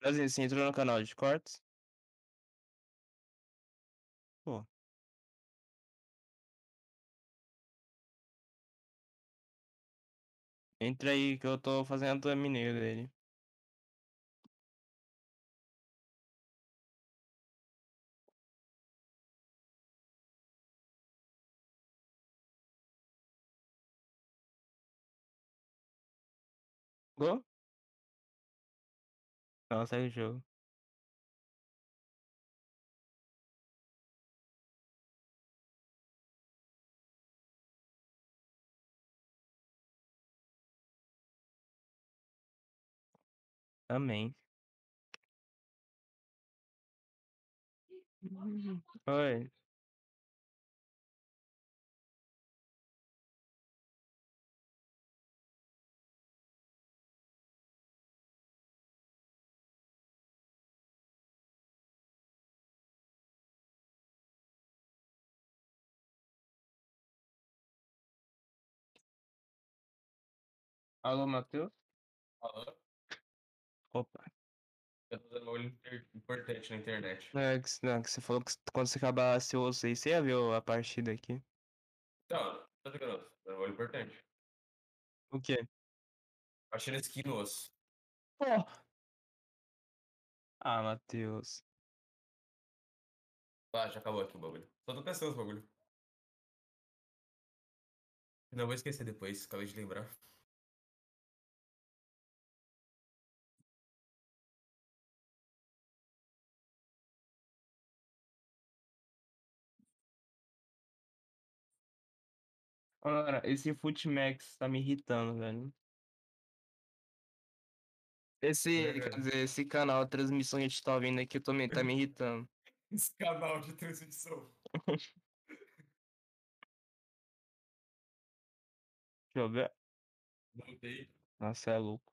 Brasil, você entrou no canal de cortes? Pô. Entra aí que eu tô fazendo a thumbnail dele. Gol? Não, segue o jogo. Amém. Oi. Alô, Matheus? Alô? Opa. Eu tô fazendo um inter- importante na internet. É, que, não, que você falou que quando você acabasse o osso aí, você ia ver a partida aqui. Não, tá jogando. Um bagulho importante. O quê? Achei skin no osso. Pô! Ah, Matheus. Tá, já acabou aqui o bagulho. Só tô testando os bagulho. Não vou esquecer depois, acabei de lembrar. Cara, esse Footmax tá me irritando, velho. Esse, É. quer dizer, esse canal, a transmissão que a gente tá vendo aqui, também tá me irritando. (laughs) Esse canal de transmissão. (laughs) Deixa eu ver. Voltei. Nossa, é louco.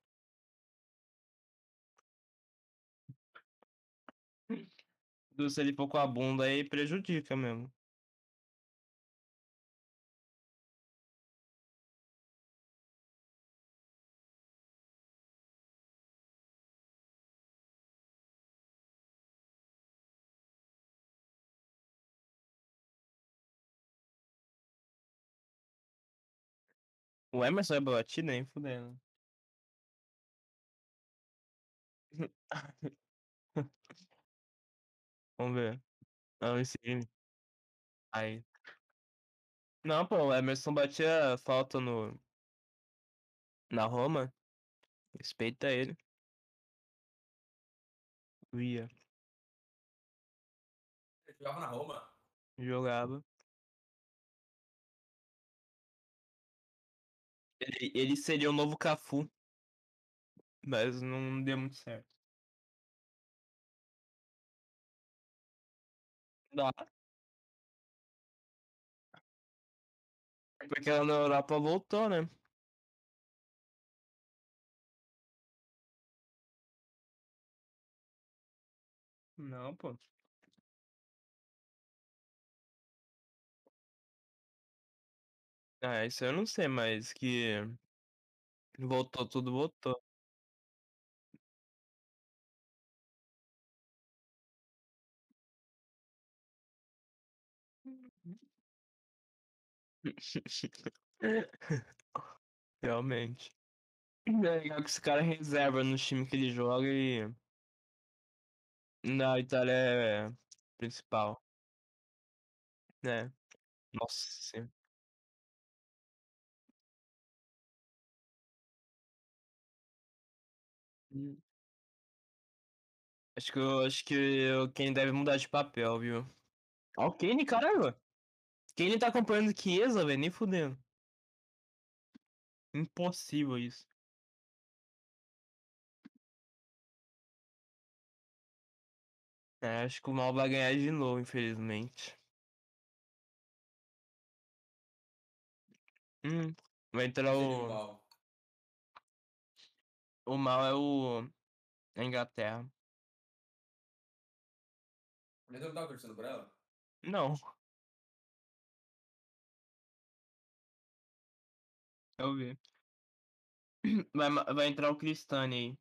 (laughs) Se ele for com a bunda aí, prejudica mesmo. O Emerson é batido, nem fudendo. (laughs) Vamos ver. Não, esse game. Aí. Não, pô, o Emerson batia falta no. Na Roma. Respeita ele. Ia. Ele jogava na Roma. Jogava. Ele, ele seria o novo Cafu. Mas não deu muito certo. Dá. Porque ela na Europa voltou, né? Não, pô. Ah, isso eu não sei, mas que voltou, tudo voltou. (laughs) Realmente. É legal que esse cara reserva no time que ele joga e na Itália é principal, né? Nossa Hum. Acho que eu acho que o Kane deve mudar de papel, viu? Ah, o Kane, caramba! Kane tá acompanhando Chiesa, velho, nem fudendo. Impossível isso. É, acho que o Mal vai ganhar de novo, infelizmente. Hum, vai entrar o o. mal. É o. A Inglaterra. Mas eu não tava torcendo por ela? Não. Eu vi. (clears throat) Vai, vai entrar o Cristani aí.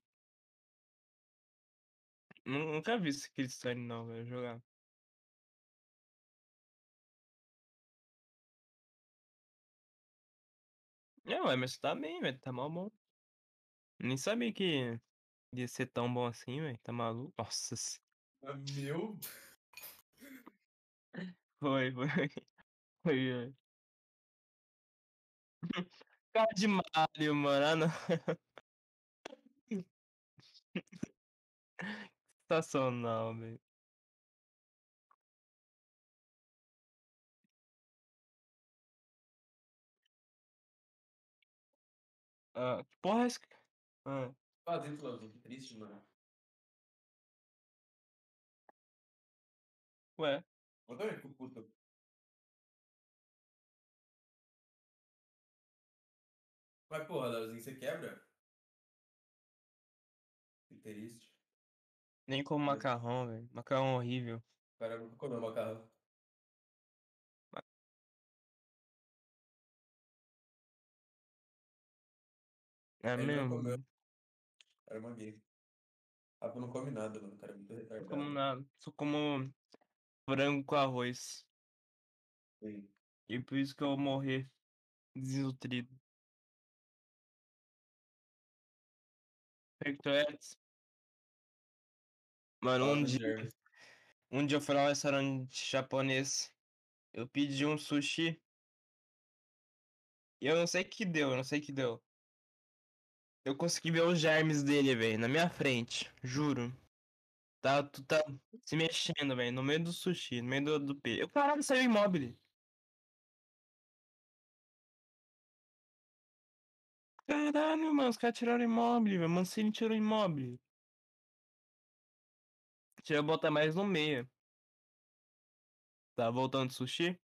Nu- Nunca vi esse Cristani não, vai jogar. Não, o Emerson tá bem, velho. Tá mal bom. Nem sabia que ia ser tão bom assim, velho. Tá maluco? Nossa. Ah, Meu. Foi, foi. (laughs) Foi, velho. Cara de Mario, mano. Ah, não. (laughs) Sensacional, velho. Ah, que porra é esse? Ah, Fazendo Leozinho, que triste, mano. ué. Eu também fico puto. Mas, porra, Leozinho, você quebra? Que triste. Nem como macarrão, velho. Macarrão horrível. Cara nunca comeu macarrão. É Ele não mesmo? comeu. Era uma gay. Rafa não come nada, mano. Cara muito retardado. como nada. Só como frango com arroz. Sim. E por isso que eu vou morrer desnutrido. Pectoetes. Mano, um dia, um dia eu fui lá no restaurante japonês. Eu pedi um sushi. E eu não sei o que deu, eu não sei o que deu. Eu consegui ver os germes dele, velho, na minha frente. Juro. Tá, tu tá se mexendo, velho, no meio do sushi, no meio do, do peixe. Caralho, saiu imóvel. Caralho, mano, os caras tiraram imóvel, velho. Mancini tirou imóvel. Deixa eu botar mais no meia. Tá voltando do sushi?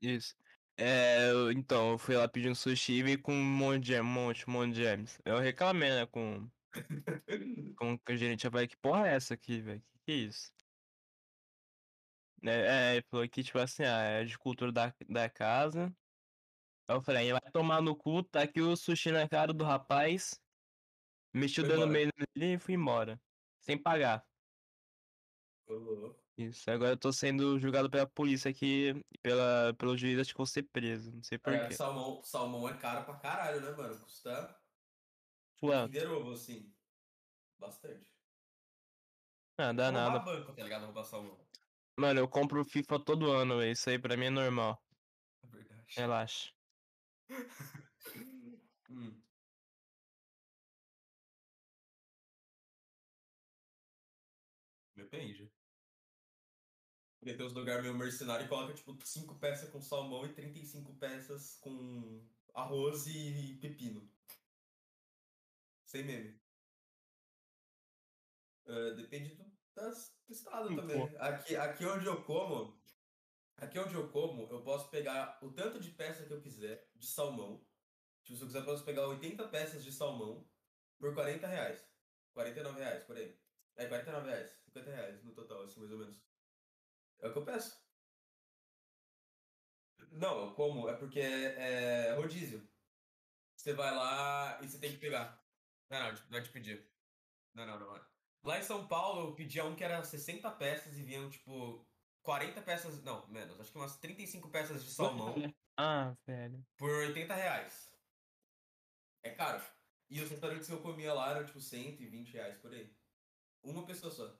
Isso. É, então, eu fui lá pedindo sushi e com um monte de um monte, um monte de jams. Eu reclamei, né, com, (laughs) com o gerente. Falei, que porra é essa aqui, velho? Que que é isso? É, é, ele falou que, tipo assim, ah, é de cultura da, da casa. Aí eu falei, vai tomar no cu, tá aqui o sushi na cara do rapaz. Mexi o dedo no meio dele e fui embora. Sem pagar. Louco. Isso, agora eu tô sendo julgado pela polícia aqui, pela, pelo juiz, acho que vou ser preso, não sei É, porquê. salmão, salmão é caro pra caralho, né, mano? Custa Quanto? Ovo, assim. Bastante. Ah, dá Roubar nada. banco, tá ligado? Roubar salmão. Mano, eu compro FIFA todo ano, véi, isso aí pra mim é normal. É verdade. Relaxa. (laughs) Hum. Depende. Porque tem uns lugares meio mercenário e coloca, tipo, 5 peças com salmão e 35 peças com arroz e pepino. Sem meme. Ah, depende do, das- do estado Hum, também. pô. Aqui, aqui onde eu como, aqui onde eu como, eu posso pegar o tanto de peça que eu quiser de salmão. Tipo, se eu quiser, eu posso pegar 80 peças de salmão por 40 reais. 49 reais, por aí. É, 49 reais. 50 reais no total, assim, mais ou menos. É o que eu peço. Não, como, é porque é, é rodízio. Você vai lá e você tem que pegar. Não, não, não é de pedir. Não, não, não. Lá em São Paulo, eu pedia um que era 60 peças e vinham, tipo, 40 peças. Não, menos. Acho que umas 35 peças de salmão (laughs) Ah, velho. por 80 reais. É caro. E os restaurantes que eu comia lá eram, tipo, 120 reais por aí. Uma pessoa só.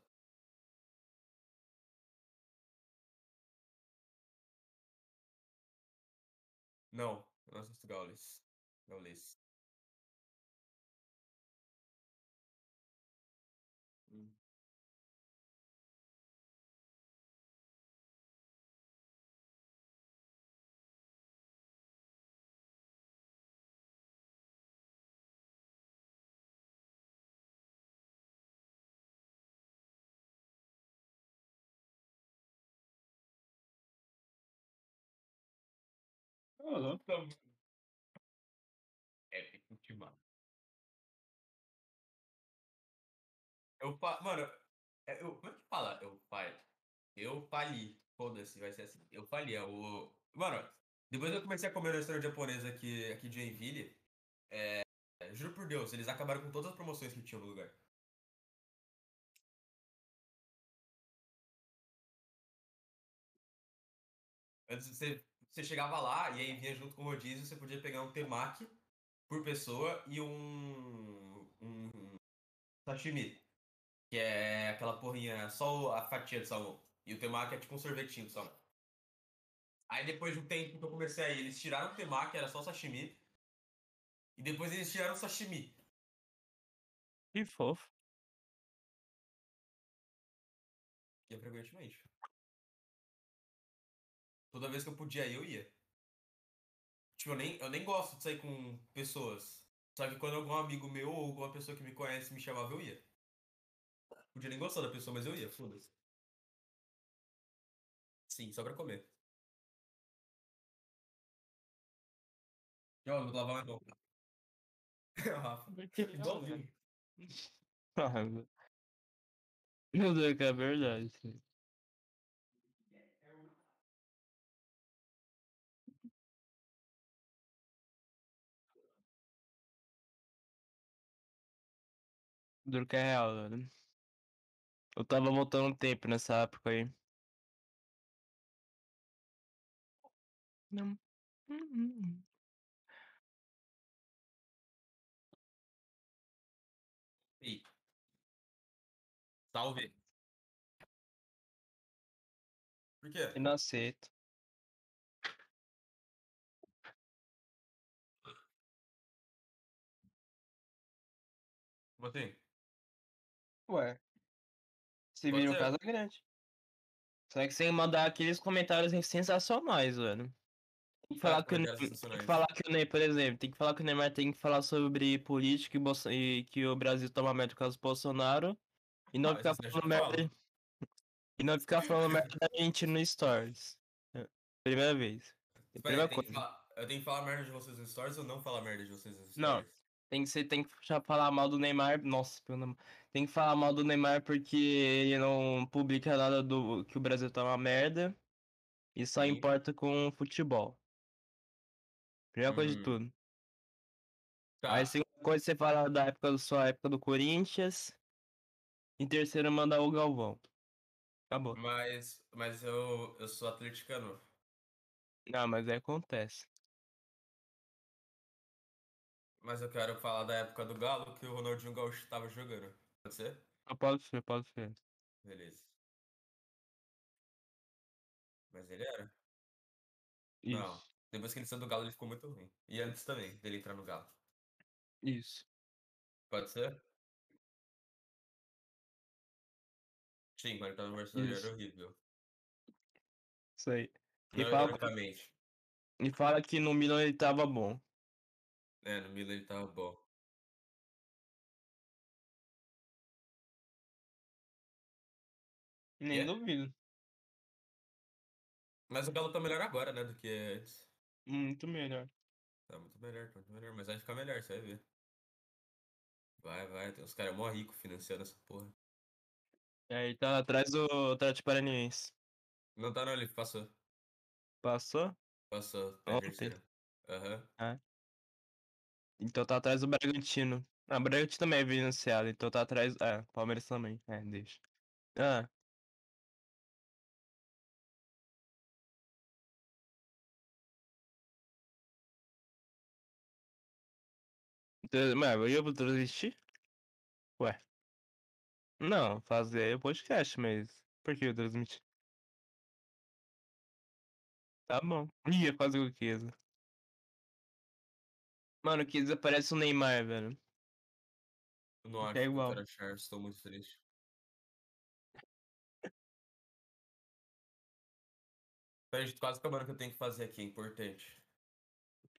Não, não assisto Gaules. Gaules. Épico demais. Eu fa... Mano, é- eu... como é que fala? Eu falho. Eu fali. Foda-se, vai ser assim. Eu fali. É o... Mano, depois eu comecei a comer no restaurante japonês aqui, aqui de Joinville. É... Juro por Deus, eles acabaram com todas as promoções que tinham no lugar. Antes você, você chegava lá e aí vinha junto com o rodízio, você podia pegar um temaki por pessoa e um, um sashimi, que é aquela porrinha, só a fatia de salmão. E o temaki é tipo um sorvetinho de salmão. Aí depois de um tempo que eu comecei aí, eles tiraram o temaki, era só sashimi. E depois eles tiraram o sashimi. Que fofo. Ia frequentemente. Toda vez que eu podia ir, eu ia. Tipo, eu nem, eu nem gosto de sair com pessoas. Só que quando algum amigo meu ou alguma pessoa que me conhece me chamava, eu ia. Podia nem gostar da pessoa, mas eu ia, foda-se. Sim, só pra comer. Ó, eu vou lavar mais mão. Rafa. Igualzinho. Ah, Meu Deus, que é verdade. Duro que é real, velho. Eu tava voltando um tempo nessa época aí. Não. Hum, Ih. Salve. Por quê? Eu não aceito. Como assim? Ué. Se Pode vira um ser. casa grande. Só que sem mandar aqueles comentários sensacionais, velho. Tem que Vários falar que o Neymar, tem que falar que o Neymar, por exemplo, tem que falar que o Neymar tem que falar sobre política e, Bolso- e que o Brasil toma merda por causa do Bolsonaro e não Ah, ficar eu falando merda e não ficar falando merda da gente no Stories. É, Primeira vez. Primeira tem que coisa. falar- eu tenho que falar merda de vocês nos stories ou não falar merda de vocês nos Não. Tem que ser, tem que falar mal do Neymar. Nossa, pelo amor. Tem que falar mal do Neymar porque ele não publica nada do que o Brasil tá uma merda e só Sim. importa com futebol. Primeira coisa de Hum. tudo. Tá. Aí segunda coisa você fala da época do sua época do Corinthians. Em terceiro mandar o Galvão. Acabou. Mas, mas eu, eu sou atleticano. Não, mas aí acontece. Mas eu quero falar da época do Galo que o Ronaldinho Gaúcho tava jogando. Pode ser? Ah, Pode ser, pode ser. Beleza. Mas ele era? Isso. Não. Depois que ele saiu do Galo, ele ficou muito ruim. E antes também, dele entrar no Galo. Isso. Pode ser? Sim, quando ele tava no Barcelona era horrível. Isso aí. E fala, e fala que no Milan ele tava bom. É, no Milan ele tava bom. Nem É? duvido. Mas o Galo tá melhor agora, né, do que antes. Muito melhor. Tá muito melhor, tá muito melhor. Mas vai ficar melhor, você vai ver. Vai, vai. Tem uns caras mó ricos financiando essa porra. É, ele tá atrás do Atlético Paranaense. Não tá não, ele passou. Passou? Passou. Tá em Ontem. terceiro. Aham. Então tá atrás do Bragantino. Ah, o Bragantino também é financiado, então tá atrás. É, Palmeiras também. É, deixa. Ah. Então, Mas eu vou transmitir? Ué. Não, fazer podcast, mas. Por que eu transmitir? Tá bom. Ia fazer o que? Mano, o Kiesa parece o Neymar, velho. Eu não acho É que eu igual. achar, estou muito triste. Peraí, quase acabando o que eu tenho que fazer aqui, é importante.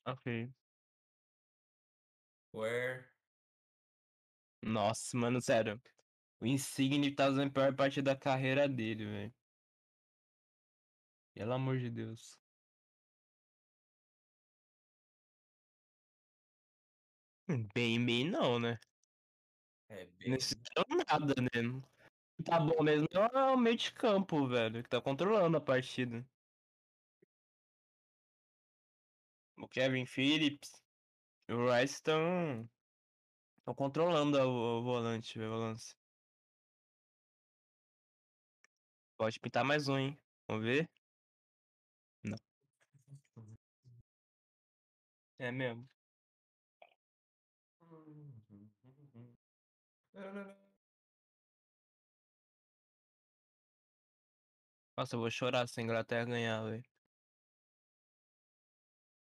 Ok. Where? Nossa, mano, sério. O Insigne tá usando a pior parte da carreira dele, velho. Pelo amor de Deus. Bem, bem não, né? É bem. Nada, né? Tá bom mesmo é o meio de campo, velho, que tá controlando a partida. O Kevin Phillips e o Rice estão. Estão controlando o, o volante, velho, o lance. Pode pintar mais um, hein? Vamos ver? Não. É mesmo. Nossa, eu vou chorar se a Inglaterra ganhar, velho.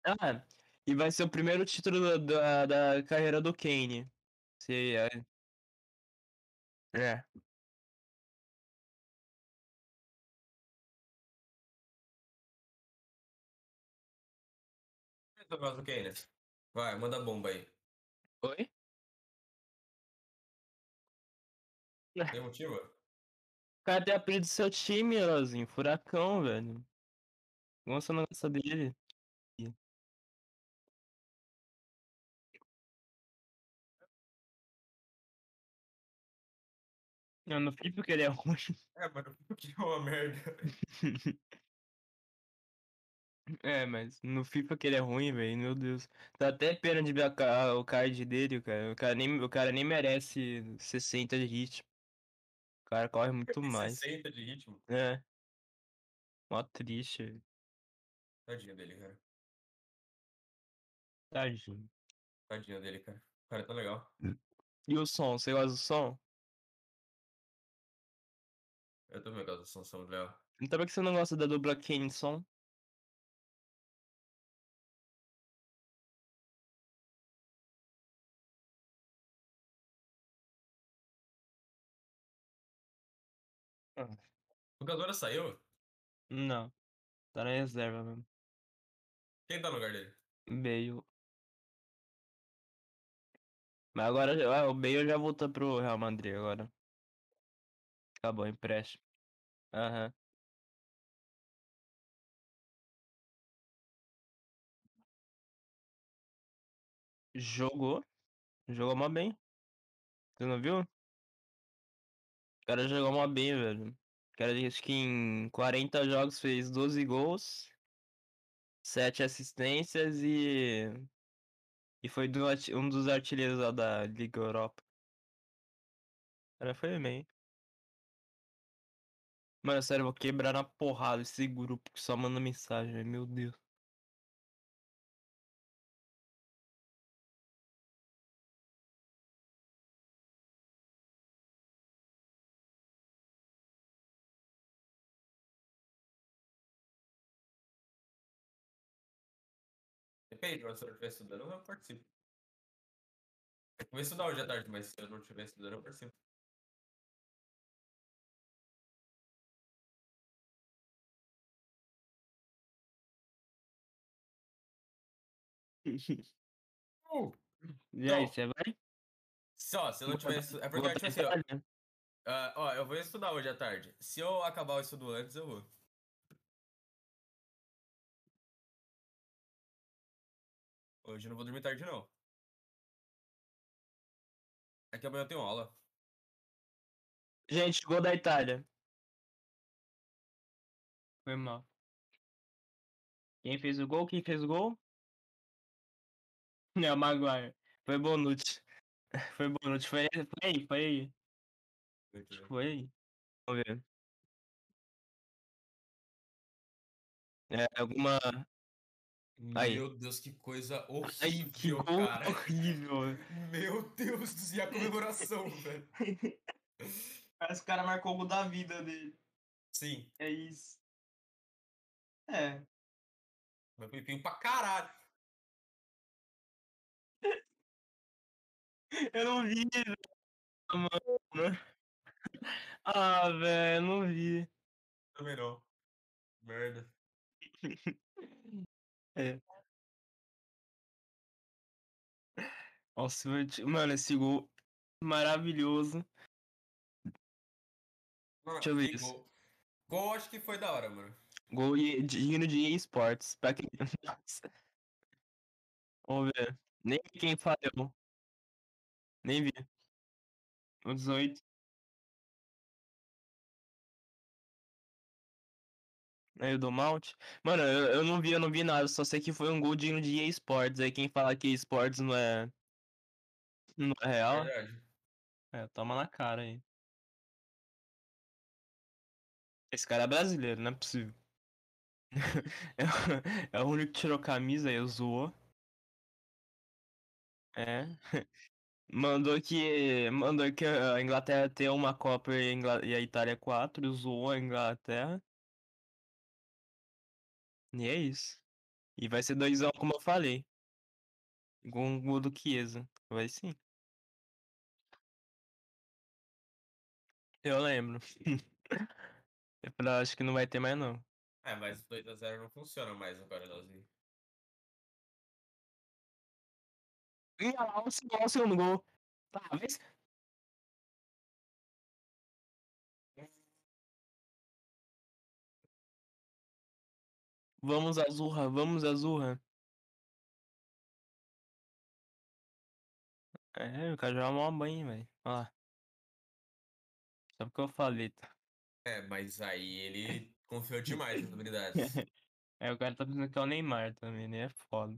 Ah, e vai ser o primeiro título da, da, carreira do Kane. Se é. É. Então, faz o que, né? Vai, manda bomba aí. Oi? Tem motivo? Cadê a apelido do seu time, Elozinho? Furacão, velho. Você não gosta dele? Não, no FIFA que ele é ruim. É, mano, que é uma merda. (laughs) É, mas no FIFA que ele é ruim, velho, meu Deus. Dá até pena de ver o card dele, cara. O cara nem, o cara nem merece 60 de ritmo. O cara corre muito mais. 60 de ritmo. É. Mó triste. Tadinho dele, cara. Tadinho. Tadinho dele, cara. O cara tão legal. E o som, você gosta do som? Eu também gosto do Sansão do Léo. Então por que você não gosta da dupla Kane O jogador saiu? Não. Tá na reserva mesmo. Quem tá no lugar dele? Bale. Mas agora ah, o Bale já voltou pro Real Madrid agora. Acabou o empréstimo. Aham. Jogou. Jogou mó bem. Você não viu? O cara jogou mó bem, velho. O cara acho que em 40 jogos fez 12 gols, 7 assistências e. E foi do um dos artilheiros lá da Liga Europa. O cara foi bem. Mano, sério, eu vou quebrar na porrada esse grupo que só manda mensagem. Meu Deus. Depende, mas se eu estiver estudando, eu participo. Eu vou estudar hoje à tarde, mas se eu não estiver estudando, eu participo. Uh, (laughs) E aí, Não. você vai? só, se eu não tiver. É porque, tipo assim, ó, ah, ó, eu vou estudar hoje à tarde. Se eu acabar o estudo antes, eu vou. Hoje eu não vou dormir tarde, não. É que amanhã eu tenho aula. Gente, gol da Itália. Foi mal. Quem fez o gol? Quem fez o gol? É o Maguire. Foi Bonucci. (laughs) Foi Bonucci. Foi? Foi aí? Foi aí? Ver. Foi aí? Vamos ver. É, alguma. Aí. Meu Deus, que coisa Ai, que horrível, gol cara. horrível. Meu Deus do céu, e a comemoração, (laughs) velho. Parece que o cara marcou o da vida dele. Sim, É isso. É. mas foi pra caralho. (laughs) Eu não vi, velho, mano. Ah, velho, não vi. Também não. Merda. (laughs) É. Nossa, eu te- mano, esse gol maravilhoso. Mano, Deixa eu ver que isso. Gol. Gol acho que foi da hora, mano. Gol e- digno de esportes. Pra quem. Nossa. (laughs) Vamos ver. Nem vi quem falhou. Nem vi. O 18. Aí o do Mount. Mano, eu, eu não vi, eu não vi nada. Só sei que foi um gol de esportes. Aí quem fala que esportes não é. Não é real. Verdade. É, toma na cara aí. Esse cara é brasileiro, não é possível. (laughs) É, o- é o único que tirou camisa aí, zoou. É. (laughs) Mandou que. Mandou que a Inglaterra tem uma Copa e e a Itália quatro, zoou a Inglaterra. E é isso. E vai ser 2x1, como eu falei. Com um gol do Chiesa. Vai sim. Eu lembro. (laughs) Eu falei, acho que não vai ter mais não. É, mas 2x0 não funciona mais no Guarani. Ih, olha lá, o segundo- olha o segundo gol. Tá, vê Vamos, Azurra, vamos, Azurra. É, o cara já tomou uma banho, velho. Olha lá. Só porque eu falei, tá? É, mas aí ele (laughs) confiou demais nas habilidades. (laughs) É, o cara tá pensando que é o Neymar também, né? É foda.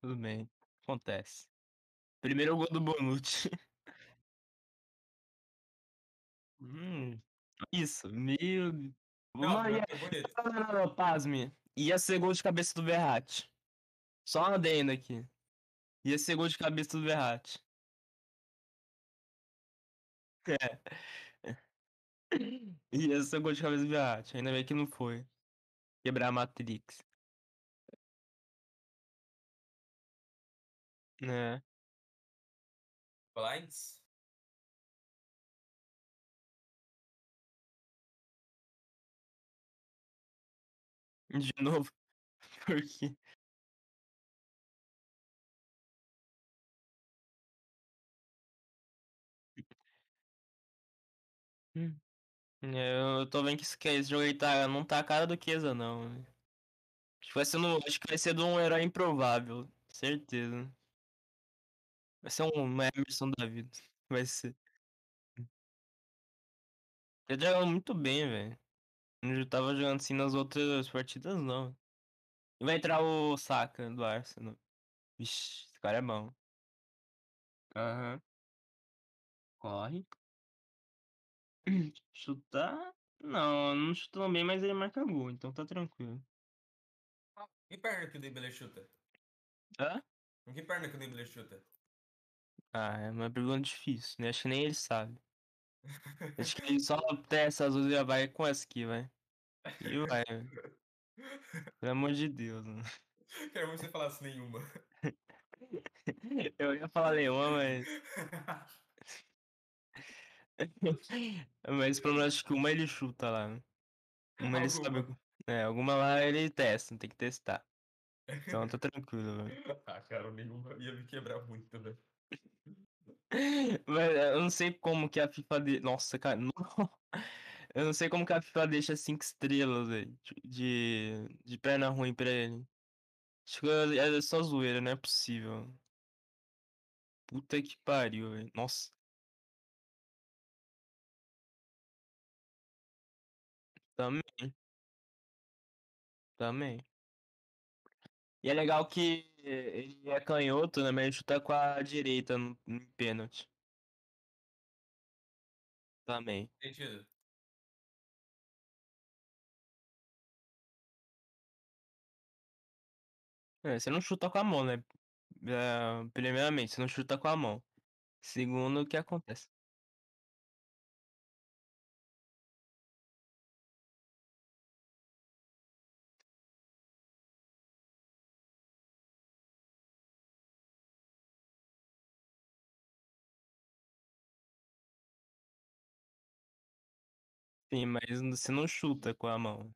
Tudo bem. Acontece. Primeiro gol do Bonucci. (laughs) Hum, isso, meu. Não, Mano, ia... foi bonito. não, não, não, não, pasme. Ia ser gol de cabeça do Verratti. Só uma adendo aqui. Ia ser gol de cabeça do Verratti. É. Ia ser gol de cabeça do Verratti. Ainda bem que não foi. Quebrar a Matrix. Né? Blinds? De novo. (laughs) Porque. Hum. Eu tô vendo que esse, jogo aí tá, não tá a cara do Kesa, não. Né? Acho que, vai ser acho que vai ser de um herói improvável, certeza. Vai ser um Emerson da vida. (laughs) Vai ser. Ele joga muito bem, velho. Não tava jogando assim nas outras partidas, não. E vai entrar o Saka do Arsenal. Vixe, esse cara é bom. Aham. Corre. (clears throat) Chutar? Não, não chutou bem, mas ele marca gol, então tá tranquilo. Que perna que o Dembele chuta? Hã? Com que perna que o Dembele chuta? Ah, é uma pergunta difícil, né? Acho que nem ele sabe. Acho que só testa as duas e já vai com essa aqui, vai. E vai. Pelo amor de Deus, mano. Quero que você falasse nenhuma. Eu ia falar Leão, mas. Mas pelo menos acho que uma ele chuta lá. né? Uma ele sabe. É, alguma lá ele testa, tem que testar. Então tá tranquilo, velho. ah, cara, nenhuma ia me quebrar muito, velho. Mas eu não sei como que a FIFA. De... Nossa, cara. não. (laughs) Eu não sei como que a FIFA deixa 5 estrelas, velho. De... de perna ruim pra ele. Acho que é só zoeira, não é possível. Puta que pariu, velho. Nossa. Também, também. E é legal que ele é canhoto, né? Mas ele chuta com a direita no, no pênalti. Também. Sentido. É, você não chuta com a mão, né? É, primeiramente, você não chuta com a mão. Segundo, o que acontece? Sim, mas você não chuta com a mão.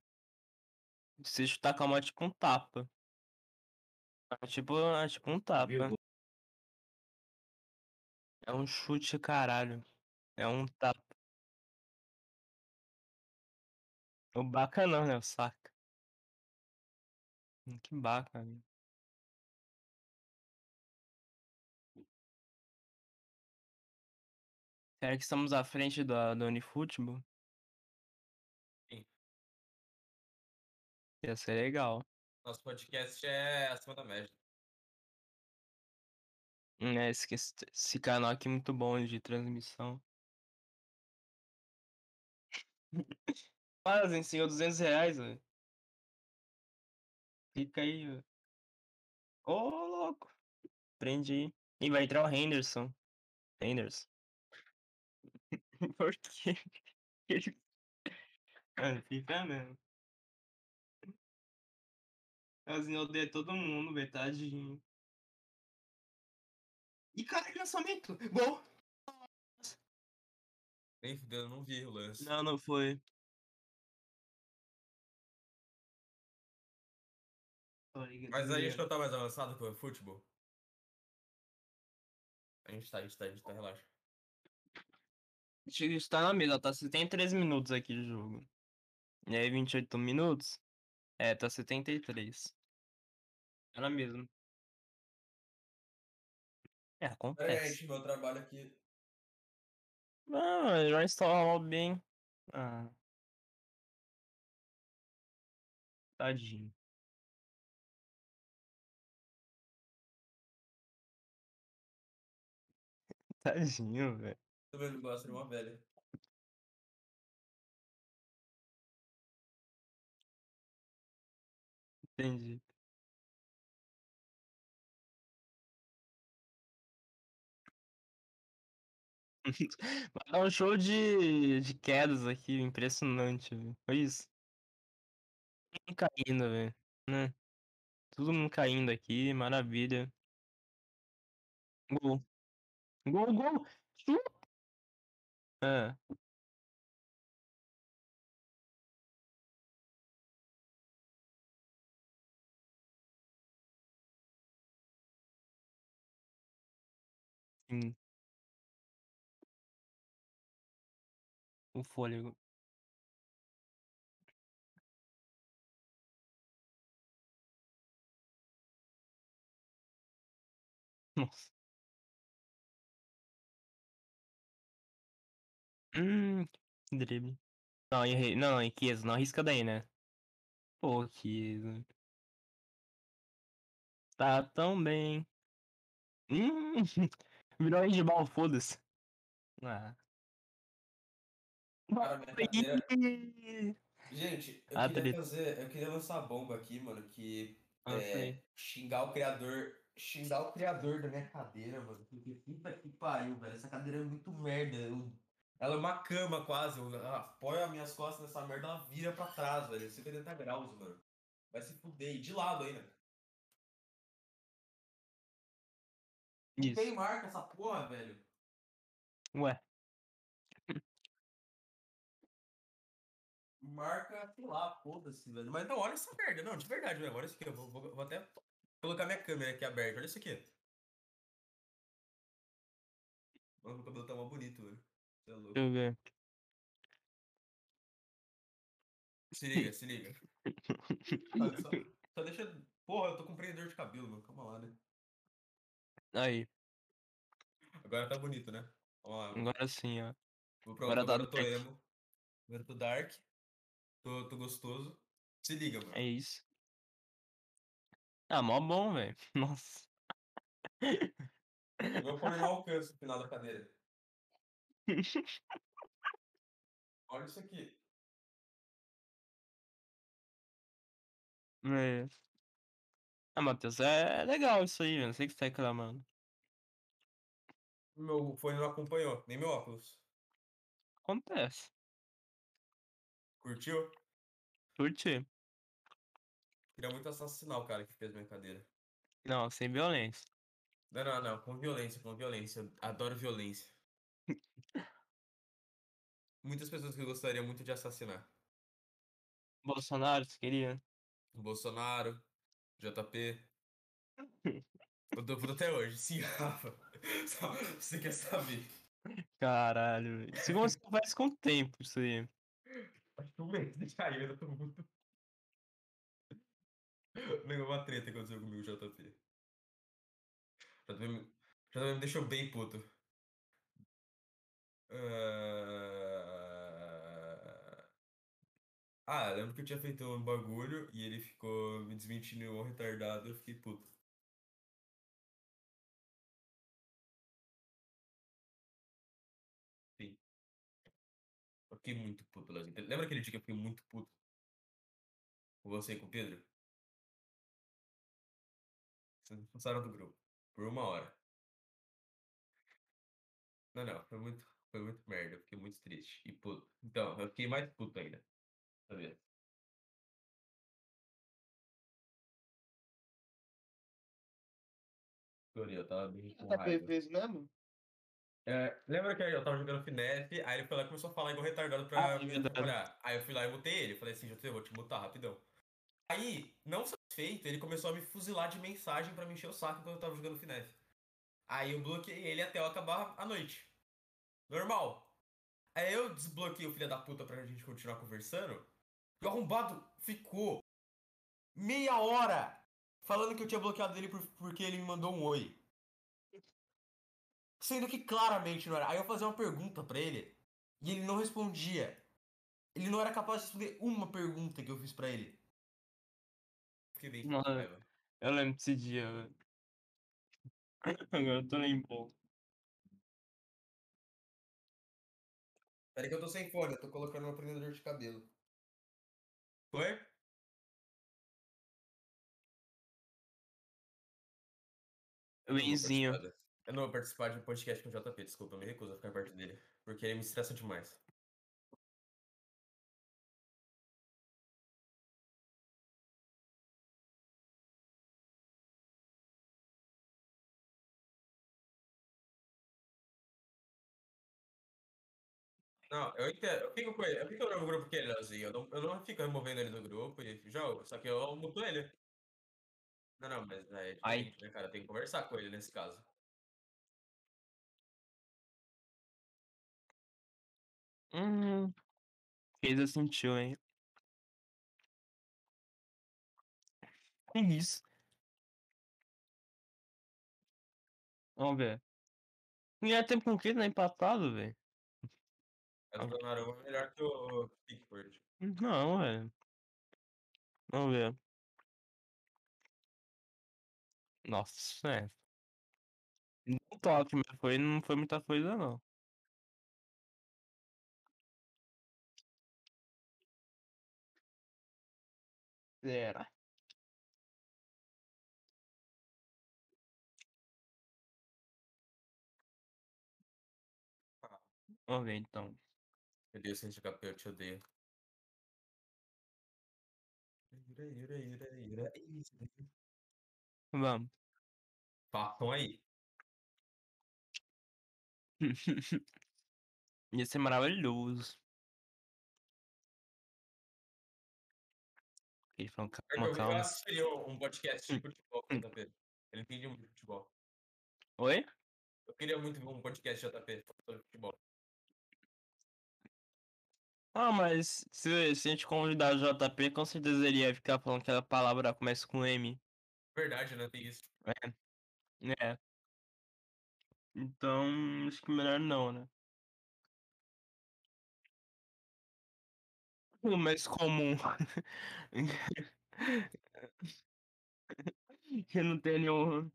Se chutar com a mão é tipo um tapa. É tipo, é tipo um tapa. É um chute, caralho. É um tapa. O Baca não, né? O saca. Que baca, né? Será que estamos à frente da, do Unifutebol? Ia ser legal. Nosso podcast é acima da média. Hum, É, esse, esse, canal aqui é muito bom de transmissão. (laughs) Fazem, senhor, 200 reais, velho. Fica aí, velho. Ô, louco. Prende aí. E vai entrar o Henderson. Henderson. (laughs) Por quê? (laughs) Ele... Mano, fica mesmo. Casinho odeia todo mundo, velho, tadinho. E cara, que lançamento! Gol! Nem fudeu, eu não vi o lance. Não, não foi. Mas aí a gente não tá mais avançado com o futebol. A gente tá, a gente tá, a gente tá, relaxa. A gente tá na mesa, tá 73 minutos aqui de jogo. E aí 28 minutos? É, tá 73. Na mesma. É, É, acontece. gente, meu trabalho aqui. Ah, já instalou bem. Ah. Tadinho. (laughs) Tadinho, velho. Tô vendo gosta de uma velha. Entendi. Vai (laughs) dar um show de, de quedas aqui, impressionante, velho. Foi isso. Mundo caindo, velho. Né? Todo mundo caindo aqui, maravilha. Gol. Gol, gol! É. Sim. O fôlego. Nossa. Hum, drible. Não, errei. Não, não, Chiesa, não arrisca daí, né? Pô, Chiesa. Tá tão bem. Hum, (laughs) virou handball, foda-se. Ah. Cara, Gente, eu Ah, queria fazer. Eu queria lançar a bomba aqui, mano, que ah, é, xingar o criador. Xingar o criador da minha cadeira, mano. Porque puta que pariu, velho. Essa cadeira é muito merda. eu- ela é uma cama quase. Eu apoio as minhas costas nessa merda, ela vira pra trás, velho. 180 graus, mano. Vai se fuder. E de lado ainda. Não Isso. tem marca essa porra, velho. Ué, Marca, sei lá, foda-se, velho. Mas não, olha essa merda. Não, de verdade, velho. Olha isso aqui. Eu vou, vou- vou até colocar minha câmera aqui aberta. Olha isso aqui. Mano, meu cabelo tá mó bonito, velho. Você é louco. deixa eu ver. Se liga, se liga. (laughs) Ah, só, só deixa. Porra, eu tô com prendedor de cabelo, mano. Calma lá, né? Aí, Agora tá bonito, né? Lá. agora sim, ó. Vou pronto, agora agora, tá eu tô emo. Agora eu tô dark. Tô, tô gostoso. Se liga, mano. É isso. Ah, mó bom, velho. (laughs) Nossa. Meu fone não alcança o final da cadeira. Olha isso aqui. É. Ah, Matheus, é legal isso aí, velho. Não sei o que você tá reclamando. Meu fone não acompanhou, nem meu óculos. Acontece. Curtiu? Curti. Queria muito assassinar o cara que fez minha cadeira. Não, sem violência. Não, não, não. Com violência, com violência. Eu adoro violência. (laughs) Muitas pessoas que eu gostaria muito de assassinar. Bolsonaro, você queria? Bolsonaro, JP. Eu tô puto até hoje. Sim, (laughs) Rafa. Você quer saber? Caralho, velho. Isso você conversa com o tempo, isso aí. Acho que um mês de cair, eu tô muito. Lembra uma treta que aconteceu comigo, JP. JP me, me deixou bem puto. Ah, Ah, lembro que eu tinha feito um bagulho e ele ficou me desmentindo um retardado, eu fiquei puto. Fiquei muito puto, Leozinho. Lembra aquele dia que eu fiquei muito puto? Com você e com o Pedro? Vocês expulsaram do grupo. Por uma hora. Não, não, foi muito, foi muito merda. Eu fiquei muito triste e puto. Então, eu fiquei mais puto ainda. Sabia? Chorei, eu tava bem com raiva. fez mesmo? É, lembra que eu tava jogando finesse, aí ele foi lá e começou a falar igual retardado pra Ah, me verdade. atrapalhar. Aí eu fui lá e mutei ele. Falei assim, JT, eu vou te mutar rapidão. Aí, não satisfeito, ele começou a me fuzilar de mensagem pra me encher o saco quando eu tava jogando finesse. Aí eu bloqueei ele até eu acabar a noite. Normal. Aí eu desbloqueei o filho da puta pra gente continuar conversando. E o arrombado ficou meia hora falando que eu tinha bloqueado ele por- porque ele me mandou um oi. Sendo que claramente não era. Aí eu fazia uma pergunta pra ele e ele não respondia. Ele não era capaz de responder uma pergunta que eu fiz pra ele. Fiquei bem Nossa. raiva. Eu lembro desse dia, velho. (coughs) Agora eu tô lembrando. Peraí que eu tô sem fone, eu tô colocando um prendedor de cabelo. Foi? Eu Eu não vou participar de um podcast com o JP, desculpa, eu me recuso a ficar perto dele. Porque ele me estressa demais. Não, eu entendo. Eu fico com ele. Eu fico no grupo que ele, Leozinho. Eu não, eu não fico removendo ele do grupo e jogo. Só que eu muto ele. Não, não, mas é Ai. diferente, né, cara? Tem que conversar com ele nesse caso. Hum. Fez eu sentiu, hein? Que isso? Vamos ver. Ganhar tempo com o quê? Tá empatado, velho. Mas o Donnarumma é melhor que o Pickford. Não, velho. Vamos ver. Nossa, é. Um toque, mas foi, não foi muita coisa, não. Será? Vamos ver, então. Meu Deus, Sandy Capel, eu te odeio. Ira, ira, ira, ira, ira. Vamos. Façam aí. (laughs) Ia ser maravilhoso. Ele falou, Eu, calma, eu calma. assistiria um um podcast de futebol com o JP. Ele entende muito de futebol. Oi? Eu queria muito ver um podcast de JP sobre futebol. Ah, mas se, se a gente convidar o JP, com certeza ele ia ficar falando que a palavra começa com M. Verdade, né? Tem isso. É. Então, acho que melhor não, né? O mais comum. (laughs) que não tem nenhum.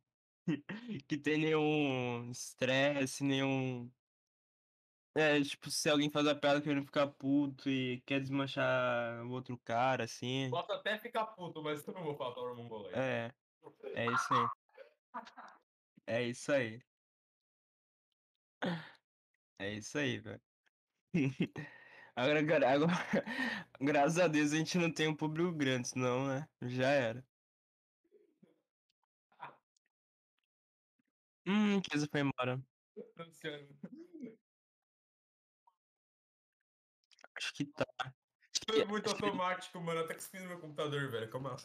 que tem nenhum estresse, nenhum. É, tipo, se alguém faz a piada querendo ficar puto e quer desmanchar o outro cara, assim. Posso até ficar puto, mas eu não vou falar para o mongolês. É, (laughs) é isso aí. É isso aí. É isso aí, velho. (laughs) Agora, agora, (laughs) graças a Deus a gente não tem um público grande, senão, né? Já era. Hum, Kesa foi embora. Acho que tá. Que, é muito acho que- automático, mano. Até cuspindo no meu computador, velho. Calma.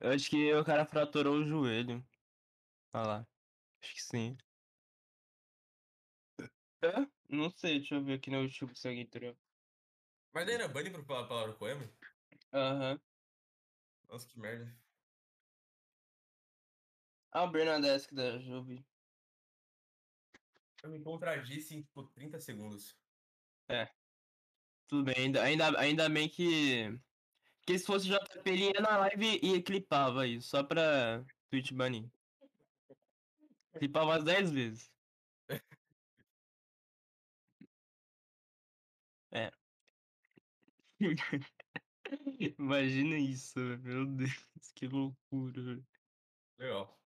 eu acho que o cara fraturou o joelho. Olha lá. Acho que sim. É? Não sei, deixa eu ver aqui no YouTube se alguém tirou. Mas daí era bunny pra falar a palavra com M? Aham. Nossa, que merda. Ah, o Bernadesque da Juve. Eu me contradisse em, tipo, 30 segundos. Tudo bem, ainda, ainda, ainda bem que. Que se fosse JP, ele ia na live e clipava isso, só pra Twitch banir. Clipava umas 10 vezes. (laughs) Imagina isso, meu Deus, que loucura. Legal.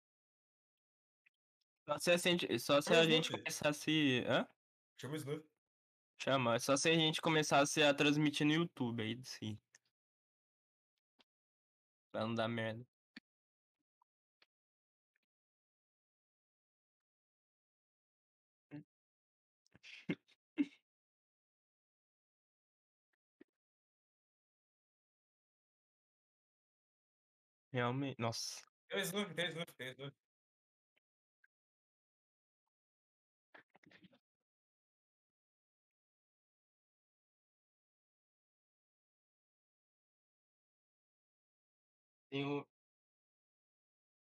Só se a gente, só se a gente começasse. Hã? Chama o Snoop. Chama, só se a gente começasse a transmitir no YouTube aí, sim. Pra não dar merda. Realmente. Nossa. Tem o Snoop, tem o Snoop, tem o Snoop. Tem o.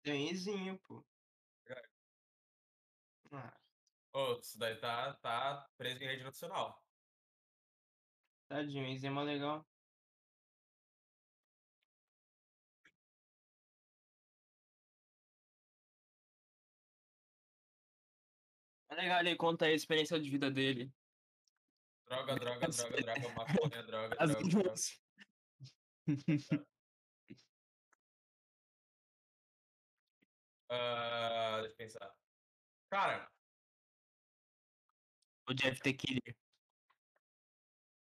Tem Izinho, pô. Verdade. Ah, Ô, isso daí tá, tá preso em rede nacional. tadinho, Izinho é mó legal. Legal, ele conta a experiência de vida dele. Droga, droga, droga, droga, (laughs) maconha, droga, As droga, droga. duas. (laughs) Ah, deixa eu pensar. Cara, O Jeff T. Killer.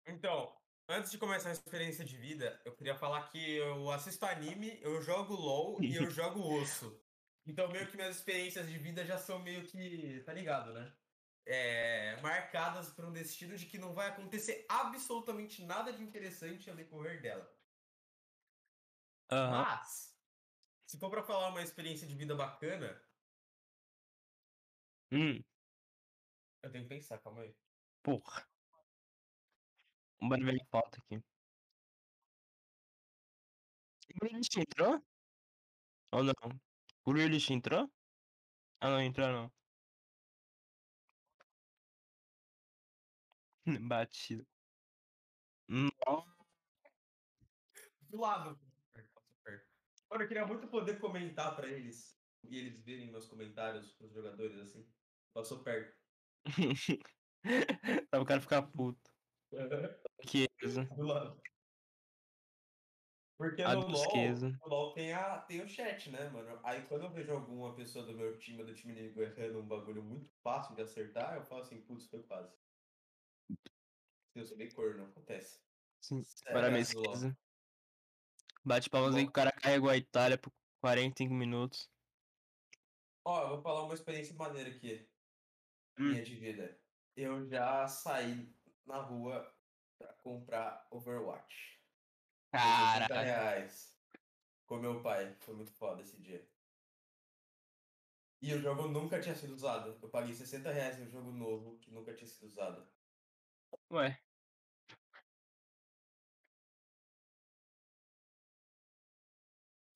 então, antes de começar a experiência de vida, eu queria falar que eu assisto anime, eu jogo LOL e eu (laughs) jogo osso. Então, meio que minhas experiências de vida já são meio que, tá ligado, né? É, marcadas por um destino de que não vai acontecer absolutamente nada de interessante ao decorrer dela. Aham. Mas, se for pra falar uma experiência de vida bacana, Hum. eu tenho que pensar, calma aí. Porra. Bora ver a foto aqui. O Grealish entrou? Ou não? O Grealish entrou? Ah, não entrou não. Batido. Nossa. Do lado. Mano, eu queria muito poder comentar pra eles. E eles verem meus comentários pros jogadores assim. Passou perto. Dá (laughs) o cara ficar puto. (laughs) Que isso. Do lado. Porque A no dos LoL, no LoL tem, a, tem o chat, né, mano? Aí quando eu vejo alguma pessoa do meu time, do time inimigo, errando um bagulho muito fácil de acertar, eu falo assim, putz, foi quase. Eu sou bem corno, acontece. Sim. Para pesquisa. Bate palmas aí que o cara carregou a Itália por 45 minutos. Ó, eu vou falar uma experiência maneira aqui. Hum. Minha de vida. Eu já saí na rua pra comprar Overwatch. Por 60 Cara. reais. Com meu pai. Foi muito foda esse dia. E o jogo nunca tinha sido usado. Eu paguei 60 reais um jogo novo que nunca tinha sido usado. Ué.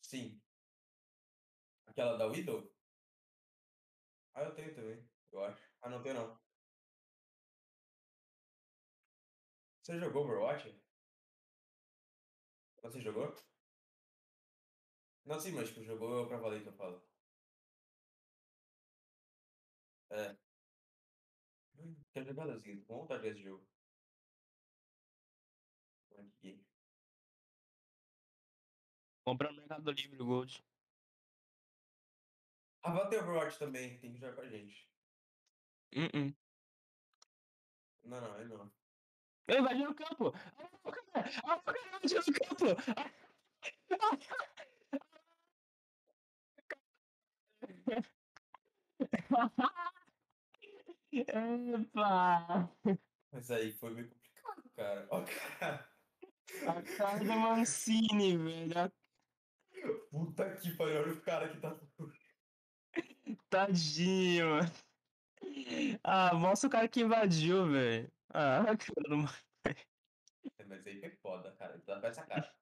Sim. Aquela da Widow? Ah, eu tenho também, eu acho. Ah, não tenho não. Você jogou Overwatch? Você jogou? Não, sim, mas tipo, jogou pra valer que eu falo. É. Quero jogar assim, com vontade desse jogo. Aqui. Compra no Mercado Livre o Gold. Ah, vai ter Overwatch também, tem que jogar com a gente. Uh -uh. Não, não, é não. Ele vai no campo! Ah, o cara! Ah, vai no campo! Epa! Mas aí foi meio complicado, cara. Ó, cara. A cara do Mancini, velho. Puta que pariu, olha o cara que tá. Tadinho, mano. Ah, mostra o cara que invadiu, velho. Ah, (laughs) cara do Man- É, Mas aí foi foda, cara. Pra essa cara.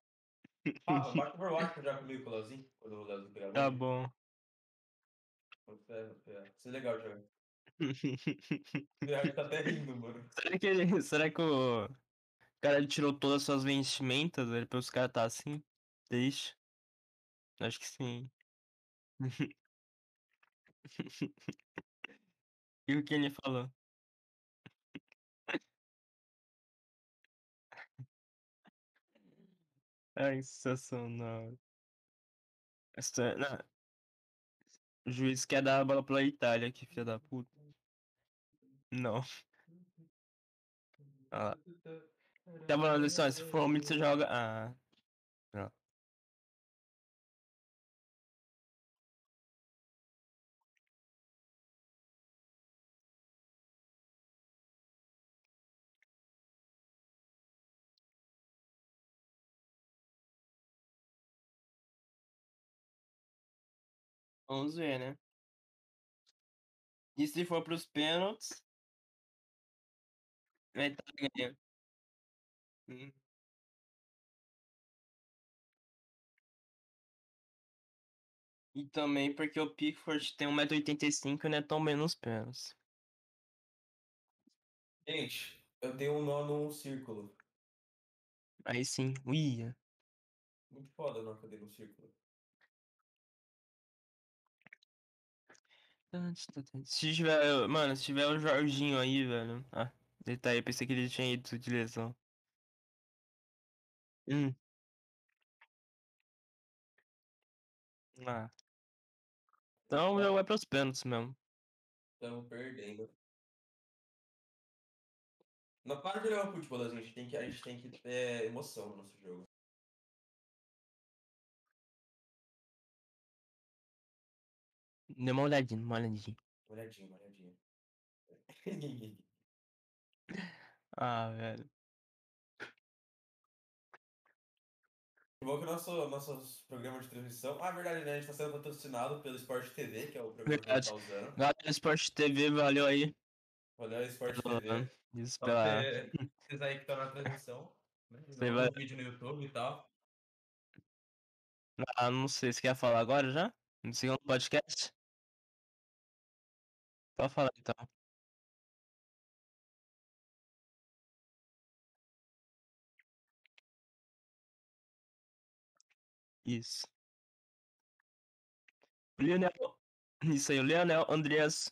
Ah, bate Overwatch pra jogar comigo com o Leozinho. Quando o Leozinho pegar Tá o bom. Isso é legal jogar. (laughs) Ele tá até rindo, mano. Será que ele. Será que o cara ele tirou todas as suas vestimentas, velho, pra os caras tá assim? Deixa. Acho que sim. (laughs) E o que ele falou? Ai, sensacional. Essa, não. O juiz quer dar a bola pra Itália, que filha da puta. Não. Ah lá. Tá assim, ó, se for homem, você joga. Ah. Vamos ver, né? E se for pros pênaltis? A Itália ganha. Hum. E também porque o Pickford tem 1,85m e não é tão bem nos pés. Gente, eu dei um nó num círculo. Aí sim, uia. Muito foda o nó que eu dei num círculo. Se tiver. Mano, se tiver o Jorginho aí, velho. Ah, ele tá aí, pensei que ele tinha ido de lesão. Hum. Ah. Então jogo vai pros pênaltis mesmo. Estamos perdendo. Não para de olhar o futebol, a gente tem que, a gente tem que ter emoção no nosso jogo. Dê uma olhadinha, uma olhadinha. Uma olhadinha, uma olhadinha. (laughs) (laughs) Ah, velho. Bom que o nosso, nosso programa de transmissão. Ah, verdade, né? A gente tá sendo patrocinado pelo Sport TV, que é o programa que a gente tá usando. Galera Sport TV, valeu aí. Valeu, Sport TV. Isso pela. pra (laughs) vocês aí que estão na transmissão. Né? Você vai- vídeo no YouTube e tal. Ah, não sei, você quer falar agora já? No segundo podcast? Pode falar então. Isso. Lionel. (clears throat) Isso aí, o Leonel Andreas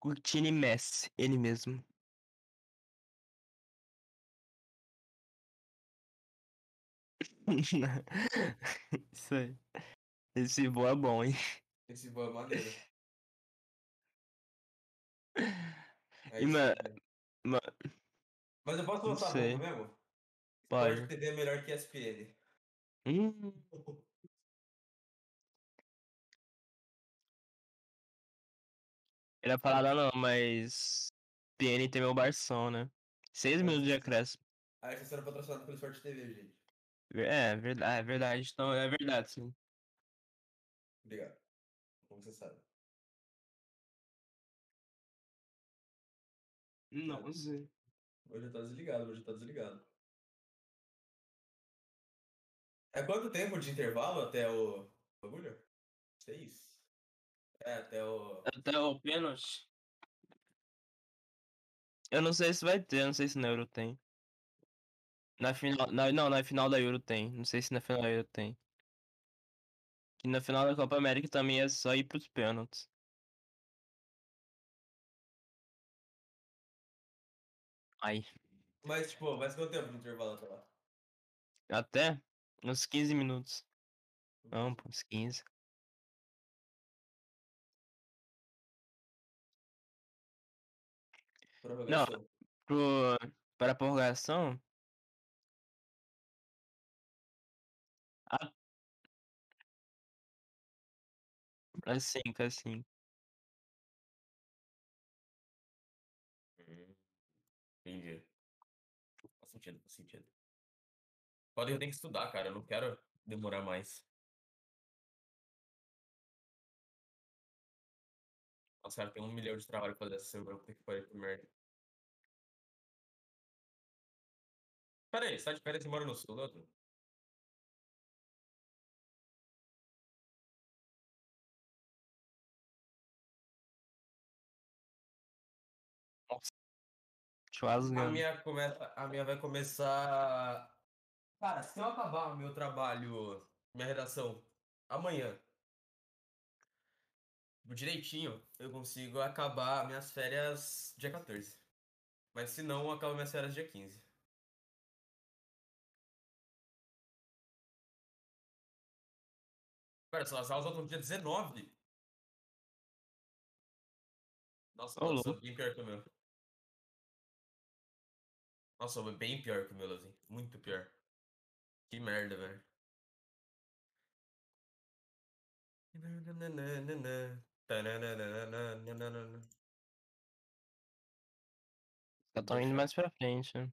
Curtini Messi, ele mesmo. (laughs) Isso aí. Esse voo é bom, hein? Esse voo é maneiro. É E, mano, Mas eu posso lançar sei. mesmo? Pode. Sport TV é melhor que ESPN. Hum, ele ia falar não, mas PN tem meu Barção, né? Seis minutos de acréscimo. Aí vocês serão patrocinados pelo Sport TV, gente. É, verdade, é verdade. Então, é verdade, sim. Obrigado. Como você sabe. Não sei. Hoje tá desligado, hoje tá desligado. É quanto tempo de intervalo até o bagulho? Seis? É, até o. Até o pênalti. Eu não sei se vai ter, não sei se na Euro tem. Na final. Na, não, na final da Euro tem. Não sei se na final da Euro tem. Que na final da Copa América também é só ir pros pênaltis. Aí. Mas, tipo, mas quanto tempo de intervalo até lá? Até uns 15 minutos. Não, pô, uns 15. Prorrogação. Pro, para a prorrogação. Ah. É 5, Entendi. Faz sentido, faz sentido. Podem, eu tenho que estudar, cara. Eu não quero demorar mais. Nossa, cara, tem um milhão de trabalho pra fazer essa semana. ter que parar por merda. Pera aí, você tá de férias e mora no sul, Leandro? A minha, começa, a minha vai começar. Cara, se eu acabar o meu trabalho, minha redação, amanhã, direitinho, eu consigo acabar minhas férias dia 14. Mas se não, eu acabo minhas férias dia 15. Cara, se as aulas no dia 19. Nossa, nossa, louco. bem pior que o meu. Nossa, bem pior que o meu, assim. Muito pior. Que merda, velho. Já estão indo mais pra frente, né?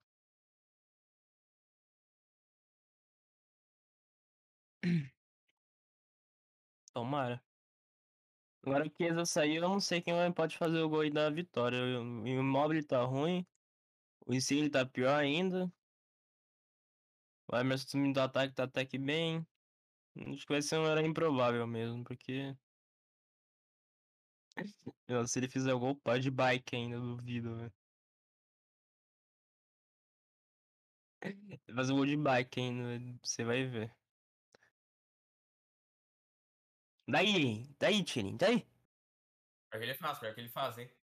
Tomara. Agora que Chiesa saiu, eu não sei quem pode fazer o gol aí da vitória. O o Immobile tá ruim. O Insigne tá pior ainda. O Emerson do ataque tá até que bem. Acho que vai ser uma era improvável mesmo, porque. (laughs) Se ele fizer gol, pode bike ainda, duvido, velho. Fazer o gol de bike ainda, você vai ver. Daí, daí, Tirin, daí. Pior que ele faz, pior que ele faz, hein?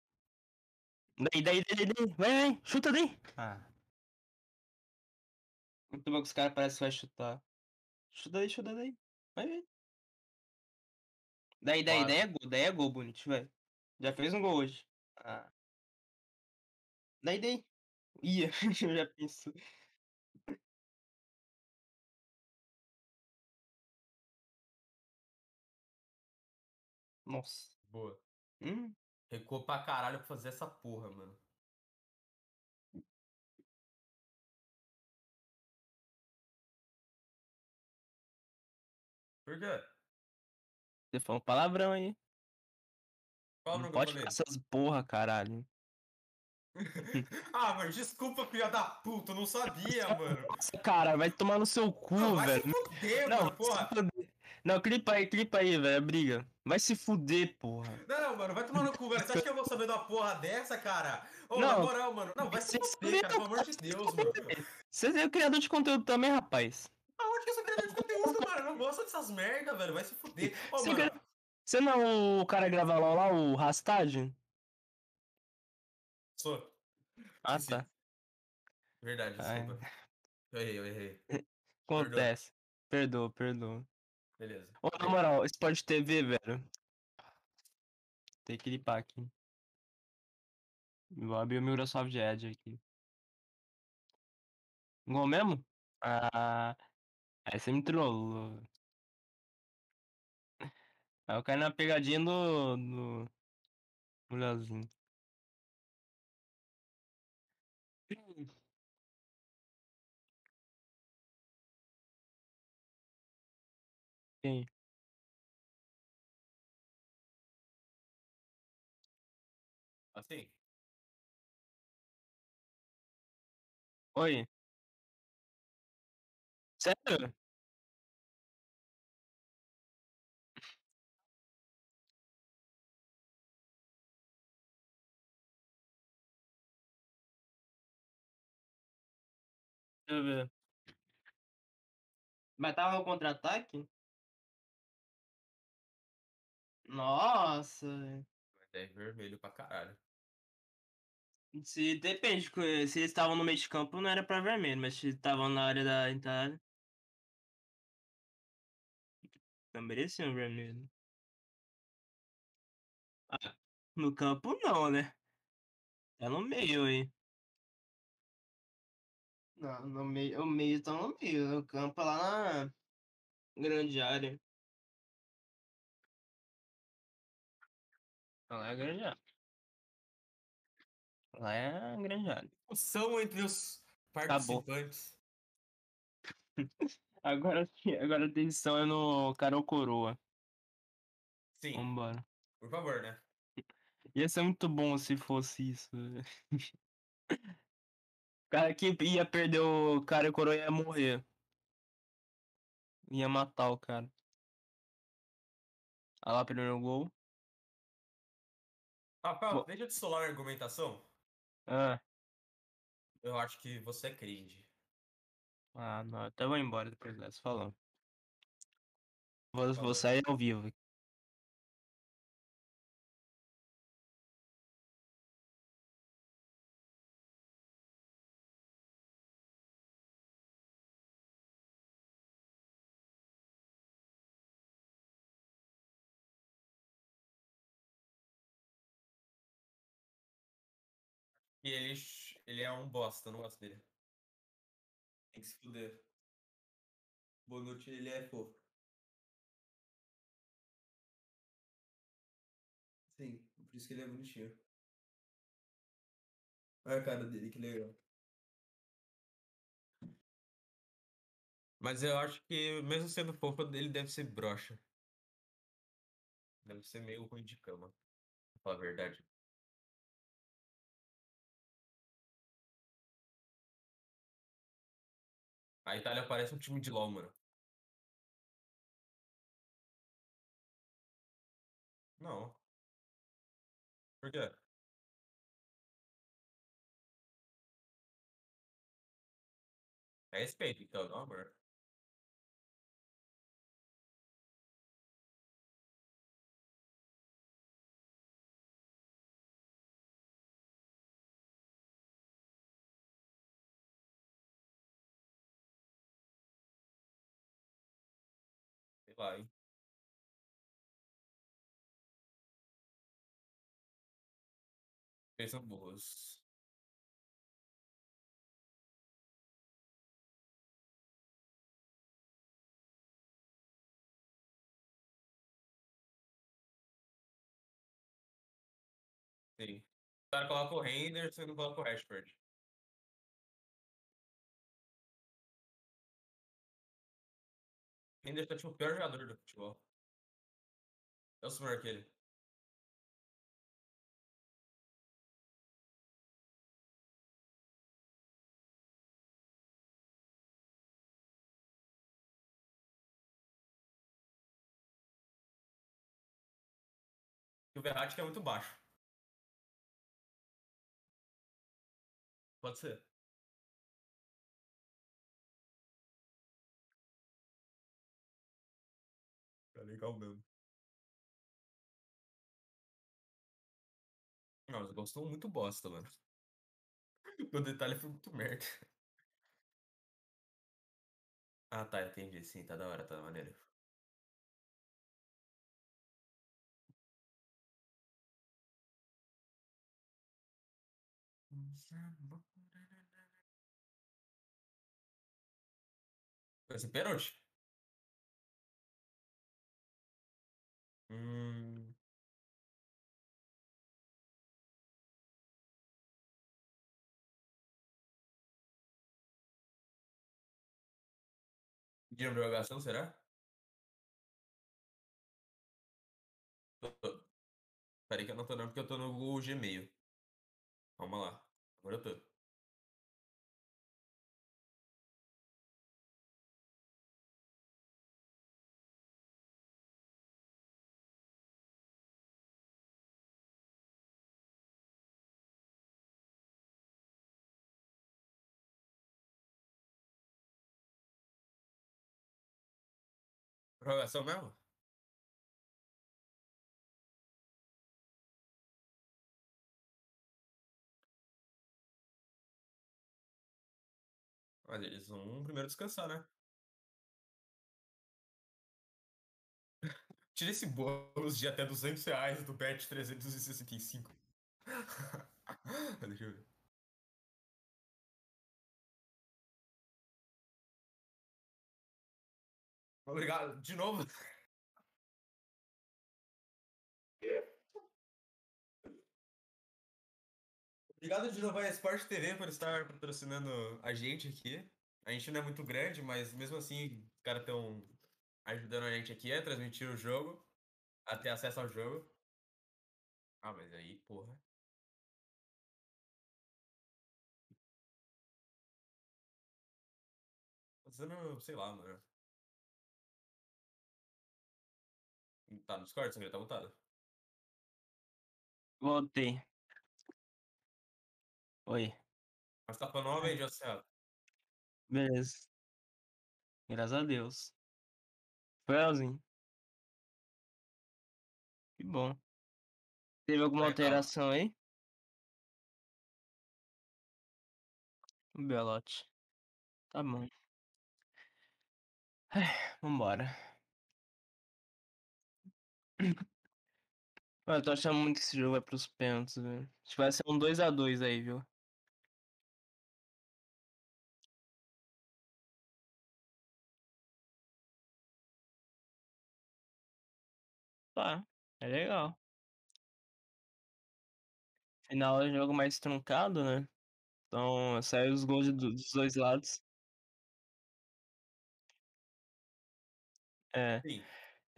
Daí, daí, daí, daí, vai, vai, chuta daí. Ah. Muito bom que os caras parecem que vai chutar. Chuta daí, chuta daí. Vai ver. Daí, daí, daí é gol, daí é gol, bonito, velho. Já fez um gol hoje. Ah. Daí, daí. Ia, (laughs) eu já pensou. Nossa. Boa. Hum, Recuou pra caralho pra fazer essa porra, mano. Por quê? você falou um palavrão aí. Qual Não pode ficar essas porra, caralho. (laughs) ah, mano, desculpa, filha da puta, eu não sabia, mano. Nossa, cara, vai tomar no seu cu, Não, vai velho. se fuder, Não, mano, vai se porra. fuder. Não, clipa aí, clipa aí, velho, é briga. Vai se fuder, porra. Não, não, mano, vai tomar no cu, velho. Você acha que eu vou saber de uma porra dessa, cara? Ô, Não. na moral, mano. Não, vai se fuder, cara, pelo amor de Deus, mano. Você é criador de conteúdo também, rapaz. Aonde que eu sou criador de conteúdo, mano? Eu não gosto dessas merda, velho. Vai se fuder. Ô, Você mano. quer- Você não é o cara que grava lá, lá o Rastagem? Sou. Ah, Esqueci. tá. Verdade, Ai. desculpa. Eu errei, eu errei. (laughs) Acontece. Perdoa, perdoa. Beleza. Ô, na moral, Sport TV, velho. Tem que limpar aqui. Vou abrir o Microsoft Edge aqui. Igual mesmo? Ah. Aí você me trollou. Aí eu caí na pegadinha do. do. do Quem? Assim? Oi. Sério? Deixa eu ver. Mas tava no contra-ataque? Nossa. Mas é vermelho pra caralho. Se depende, se eles estavam no meio de campo não era pra vermelho, mas se estavam na área da entrada. Não mereciam vermelho. Ah, no campo não, né? Tá no meio aí. Não, no meio, o meio tá no meio, o campo é lá na grande área. Lá é grande área. Lá é grande área. São entre os participantes. (laughs) Agora, agora a decisão é no Carol Coroa. Sim, Vambora. por favor, né? Ia ser muito bom se fosse isso. O (laughs) cara que ia perder o cara e coroa ia morrer. Ia matar o cara. Olha lá, primeiro gol. Rafael, deixa eu te solar a argumentação. Ah, Eu acho que você é cringe. ah não. Até vou embora depois dessa, falando. Vou, vou Falou. sair ao vivo. Ele, ele é um bosta, eu não gosto dele. Tem que se fuder. Bonucci, ele é fofo. Sim, por isso que ele é bonitinho. Olha a cara dele, que legal. Mas eu acho que, mesmo sendo fofo, ele deve ser broxa. Deve ser meio ruim de cama. Pra falar a verdade. A Itália parece um time de LOL, mano. Não. Por quê? É respeito, então, não, amor. Eles são burros. Sim. O cara coloca o Henderson e não coloca o Rashford. Quem deixou tipo o pior jogador do futebol. É o Sumar aquele. o Verratti é muito baixo. Pode ser. Legal mesmo. Não, mas gostou muito bosta, mano. (laughs) O detalhe foi muito merda. Ah, tá, entendi. Sim, tá da hora, tá maneiro. Vai ser pênalti? Hum. De prorrogação, será? Tô, tô. Peraí que eu não tô não, porque eu tô no Google Gmail. Calma lá. Agora eu tô. Prorrogação mesmo? Mas eles vão primeiro descansar, né? (laughs) Tira esse bônus de até 200 reais do bet 365. (laughs) Deixa eu ver. Obrigado, de novo. Obrigado de novo a Sport TV por estar patrocinando a gente aqui. A gente não é muito grande, mas mesmo assim, os caras estão ajudando a gente aqui a transmitir o jogo, a ter acesso ao jogo. Ah, mas aí, porra. Fazendo, sei lá, mano. Tá no Discord, Sangria, tá mutado. Voltei. Oi. Mas tá falando novamente, José. Beleza. Graças a Deus. Foi legalzinho. Que bom. Teve alguma alteração aí? Belote. Tá bom. Ai, Vambora. Mano, eu tô achando muito que esse jogo vai pros pênaltis, velho. Acho que vai ser um 2x2 aí, viu? Tá, é legal. Final é jogo mais truncado, né? Então, sai os gols de- dos dois lados. É. Sim.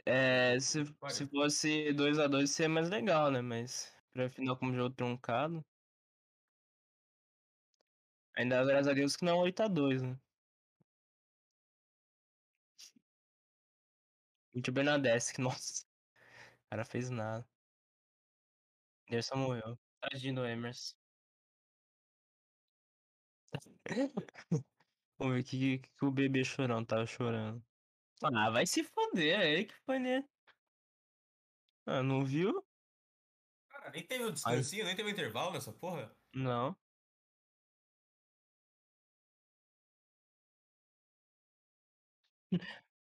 É, se, se fosse 2x2 seria mais legal, né? Mas pra final como jogo truncado. Ainda graças a Deus que não é 8x2, né? Muito Bernadette, (laughs) nossa. O cara fez nada. Anderson morreu. Tadinho do Emerson. (laughs) Vamos ver o que, que, que o bebê chorão tava chorando. Ah, vai se foder, é ele que foi nele. Ah, não viu? Cara, nem teve o descansinho, nem teve o intervalo nessa porra. Não.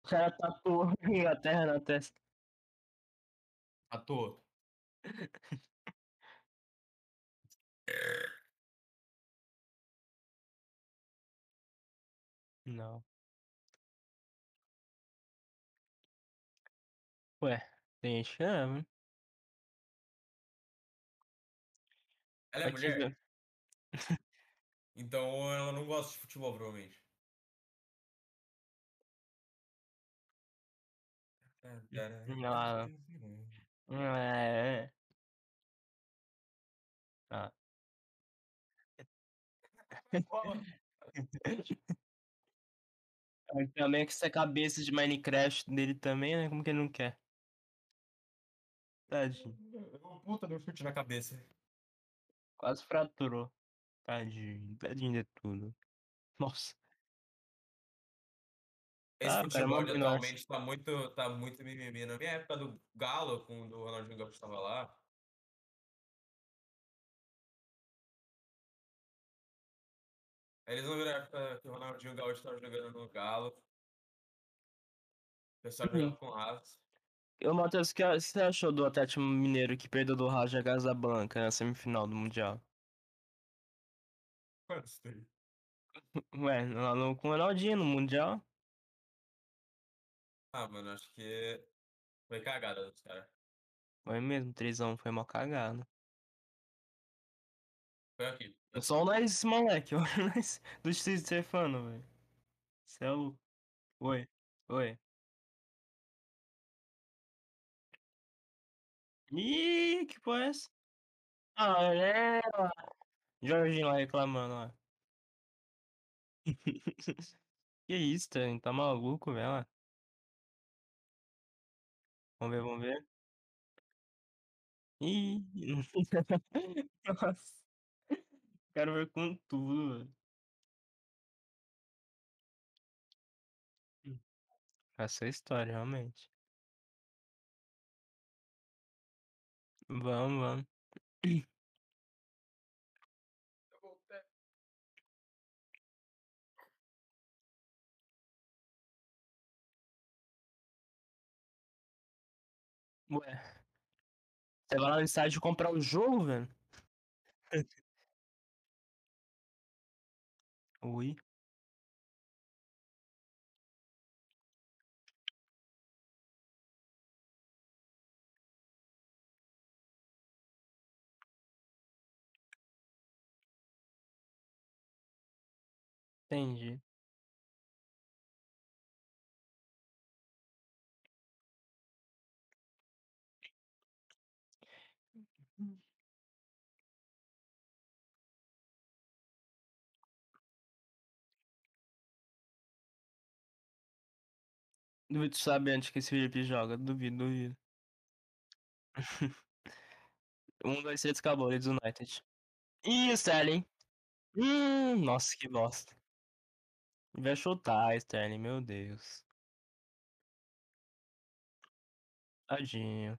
O cara tatuou (laughs) a Inglaterra na testa. À toa. Não. Ué, tem gente que ama. hein? Ela é mulher, então ela não gosta de futebol, provavelmente. (laughs) Ah. É. Ah. (laughs) Também com essa cabeça de Minecraft dele também, né? Como que ele não quer? Tadinho. Um puta de um chute na cabeça. Quase fraturou. Tadinho. Tadinho de tudo. Nossa. Esse Ah, cara, futebol eu acho- atualmente tá muito, tá muito mimimi. Na minha época do Galo, quando o Ronaldinho Gaúcho tava lá, eles não viram a época que o Ronaldinho Gaúcho tava jogando no Galo. O pessoal Uhum. jogava com raça. Ô, Matheus, o que você achou do Atlético Mineiro que perdeu do Raja Casablanca na semifinal do Mundial? Gostei. (laughs) Ué, lá no, com o Ronaldinho no Mundial? Ah, mano, acho que foi cagada dos caras. Foi mesmo, 3x1 foi uma cagada. Foi aqui. Eu sou o nariz desse moleque, (laughs) olha o nariz do Steve Stefano, velho. É louco. Oi, oi. Ih, que porra é essa? Ah, é. Jorginho lá reclamando, ó. (laughs) Que isso, Tânia? Tá maluco, velho? Vamos ver, vamos ver. Ih, (laughs) nossa. Quero ver com tudo, velho. Essa é a história, realmente. Vamos, vamos. Ué. Você vai lá no estádio comprar o jogo, velho? (laughs) Ui. Entendi. Duvido tu saber onde que esse Felipe joga. Duvido, duvido. (laughs) Um, dois, três, acabou. Leeds United. Ih, Sterling. Hum, nossa, que bosta. Vai chutar, Sterling, meu Deus. Tadinho.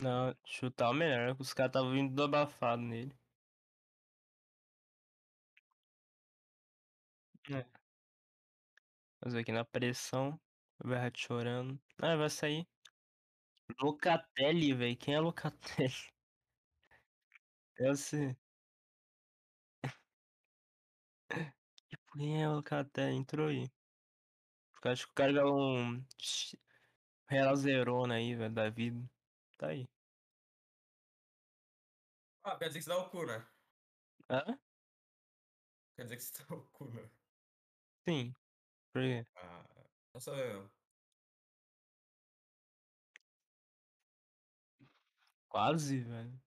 Não, chutar é o melhor. Os caras estavam vindo do abafado nele. É. Fazer aqui na pressão. O Verratti chorando. Ah, vai sair. Locatelli, velho. Quem é Locatelli? Eu sei. Quem é Locatelli? Entrou aí. Porque Acho que o cara ganhou um X- Real Zerona aí, velho, da vida. Tá aí. Ah, quer dizer que você dá o cu, né? Hã? Quer dizer que você dá o cu, né? Sim. Por quê? Ah, sou eu. Quase, velho.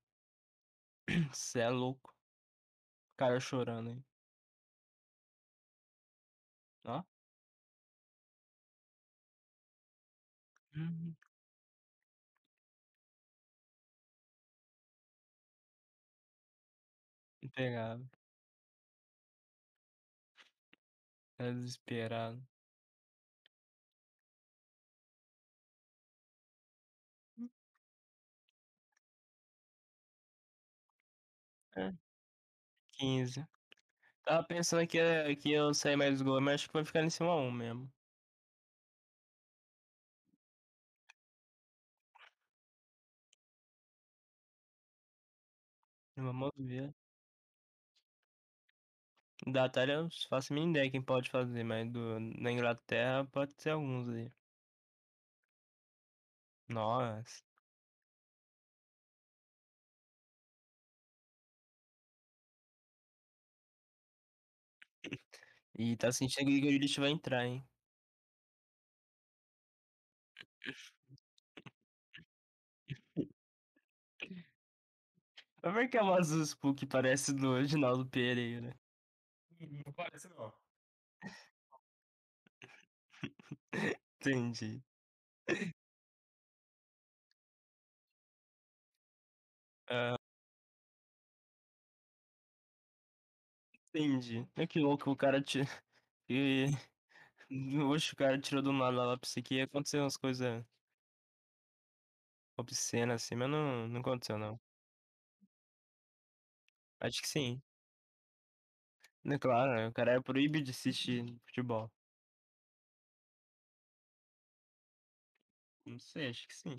(clears throat) Cê é louco. Cara chorando aí. Ó. Hum, Pegado. Tá desesperado. 15. Tava pensando que, ia- que eu sair mais gol, mas acho que vai ficar em cima 1 mesmo. Vamos ver. Da Itália eu faço a ideia quem pode fazer, mas do, na Inglaterra pode ser alguns aí. Nossa. E tá sentindo que o Grealish vai entrar, hein? Mas por que a voz do Spook parece do Reginaldo Pereira? Não parece não. (laughs) Entendi. Ah. Entendi. É que louco, o cara te (laughs) e (laughs) o cara tirou do nada lá, pensei que ia acontecer umas coisa obscena assim, mas não não aconteceu não. Acho que sim. É claro, né, o cara é proibido de assistir futebol. Não sei, acho que sim.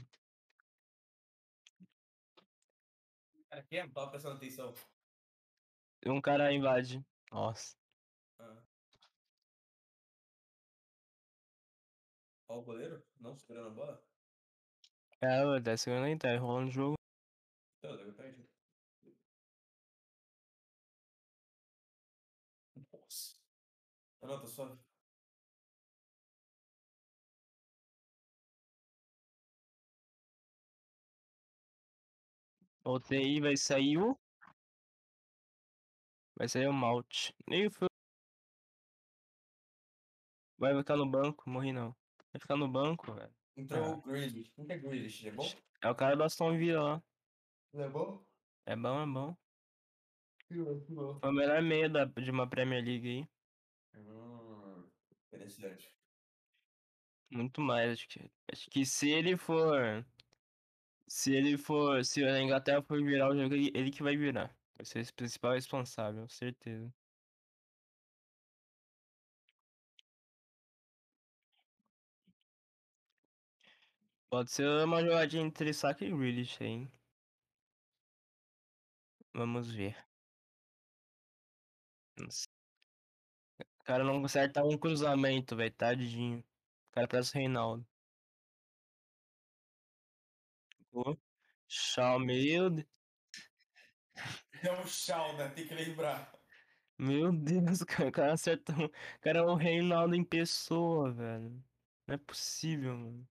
Cara, quem é? Tava prestando atenção. Um cara invade. Nossa. Ah. Ó o goleiro? Não segurando a bola? É, ué, tá segurando aí, tá enrolando o jogo. Então, deve perder. Nossa. Ah, não, tá suave. Voltei aí, vai sair o vai sair o Malte. Nem foi vai ficar no banco, morri não. Vai ficar no banco, velho. Entrou Ah. o Grealish. Que é Grealish? É bom? É o cara do Aston Villa lá. Ele é bom? É bom, é bom. Foi o melhor meio da, de uma Premier League aí. Hum, interessante. Muito mais, acho que. Acho que se ele for. Se ele for. Se a Inglaterra for virar o jogo, ele, ele que vai virar. Vai ser o principal responsável, certeza. Pode ser uma jogadinha entre Saka e Grealish hein? Vamos ver. Nossa. O cara não acerta um cruzamento, velho. Tadinho. O cara parece o Reinaldo. Shaw, meu Deus. (laughs) É um chau, né? Tem que lembrar. Meu Deus, (laughs) cara. O cara acerta. O cara é o Reinaldo em pessoa, velho. Não é possível, mano.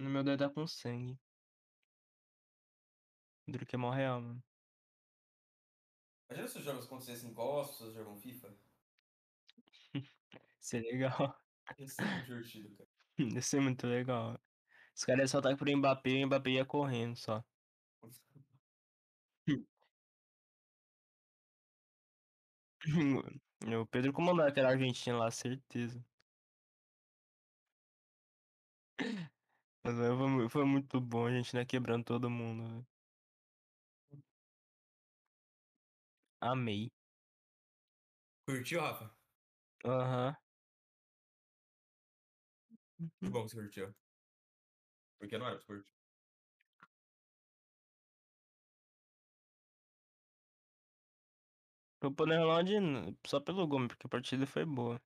No meu dedo tá com sangue. Duro que é mó real, mano. Imagina se os jogos acontecessem igual as pessoas jogam FIFA. (laughs) Isso é legal. Ia ser muito divertido, cara. (laughs) Ia ser muito legal. Os caras iam soltar pro Mbappé e o Mbappé ia correndo só. (laughs) O Pedro comandou aquela Argentina lá, certeza. Mas foi, foi muito bom, a gente né, quebrando todo mundo. velho. Amei. Curtiu, Rafa? Aham. Que bom que você curtiu. Porque não era você curtir. Foi pro Ronaldo só pelo gol, porque a partida foi boa.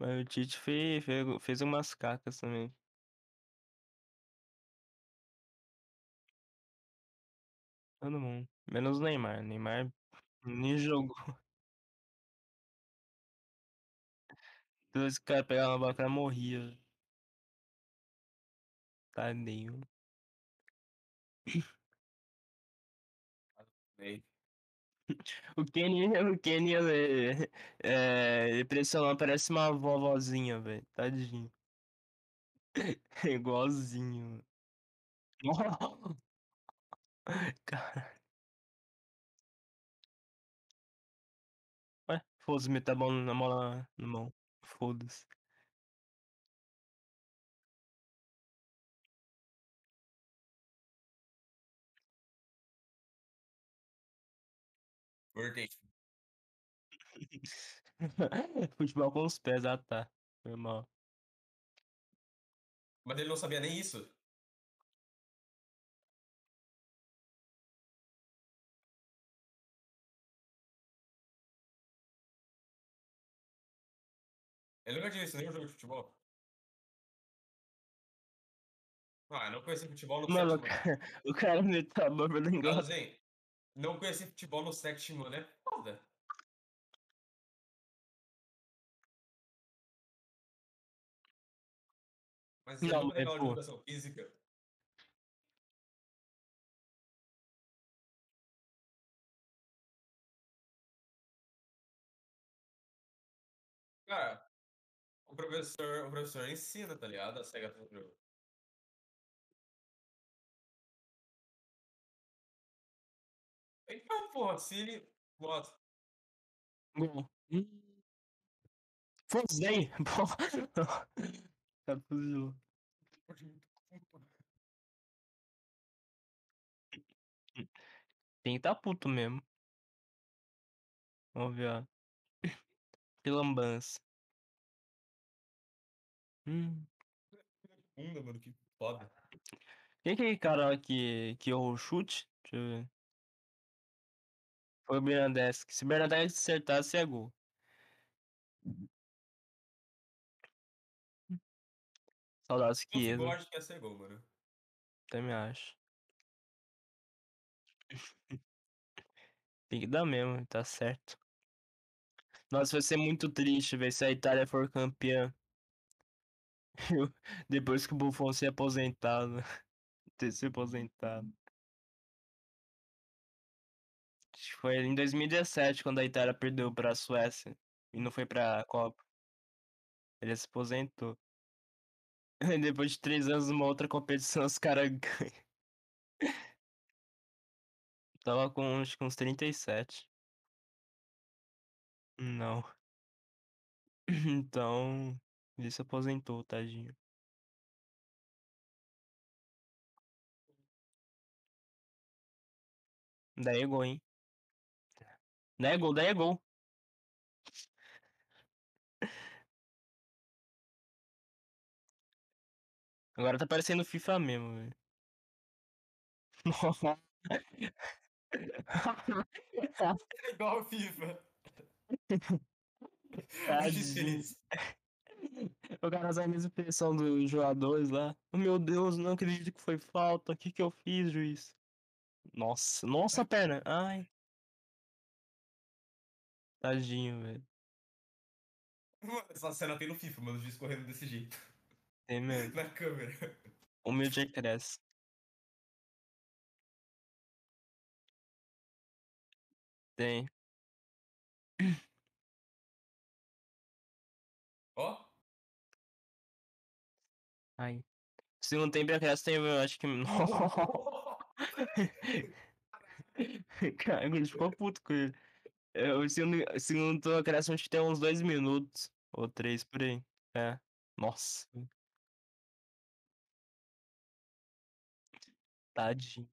Mas o Tite fez, fez, fez umas cacas também. Todo mundo. Menos o Neymar. Neymar nem jogou. (laughs) Todos esse cara pegava na bola, o morria. Tadinho. Ei. (laughs) O Kenny, o Kenny, ele, é, ele pressionou, parece uma vovozinha, velho. Tadinho. (laughs) Igualzinho. (laughs) Cara. Ué, foda-se, na mão, na- na mão. Foda-se. Cortei. (laughs) Futebol com os pés, ah tá. Foi mal. Mas ele não sabia nem isso. Ele nunca tinha visto nenhum jogo de futebol. Ah, eu não conheci futebol no Mano, (laughs) o cara, o cara pela Não, Inglaterra. assim, não conheci futebol no sétimo ano é foda. Mas ele Não, mas, teve aula de educação física. Cara, o professor, o professor ensina, tá ligado? A SEGA pro Então, porra, se ele. Nossa. Gol. Fozei! Porra. Cara, fuzilou. Tem que tá puto mesmo. Vamos ver, ó. Que lambança. Hum. Bunda, mano, que foda. Quem que é aquele cara que, que errou o chute? Deixa eu ver. Foi o Bernadeschi. Se o Bernadeschi acertasse, é gol. Saudades fosse Chiesa. gol, acho que ia ser gol, mano. Também acho. Tem que dar mesmo, tá certo. Nossa, vai ser muito triste ver se a Itália for campeã. (laughs) Depois que o Buffon se aposentado. Ter se aposentado. Foi em 2017 quando a Itália perdeu pra Suécia e não foi pra Copa. Ele se aposentou. Aí (laughs) Depois de três anos numa outra competição, os caras ganham. Tava com acho que uns 37. Não. (clears throat) Então, ele se aposentou, tadinho. Daí é gol, hein? Daí é gol, daí é gol. Agora tá parecendo FIFA mesmo, velho. (laughs) É igual FIFA. Tadinho. feliz. O cara usa a mesma expressão dos jogadores lá. Oh, meu Deus, não acredito que foi falta. O que que eu fiz, juiz? Nossa, nossa perna. Ai. Tadinho, velho. (laughs) Essa cena tem no FIFA, mano, o juiz correndo desse jeito. Tem mesmo. (laughs) Na câmera. Humilde cresce. Tem. Ó. Ai. Segundo tempo acresce tem, eu acho que. (laughs) Cara, ele ficou puto com ele. É, O segundo, o segundo turno acresce acho que tem uns dois minutos. Ou três por aí. É. Nossa. Tadinho.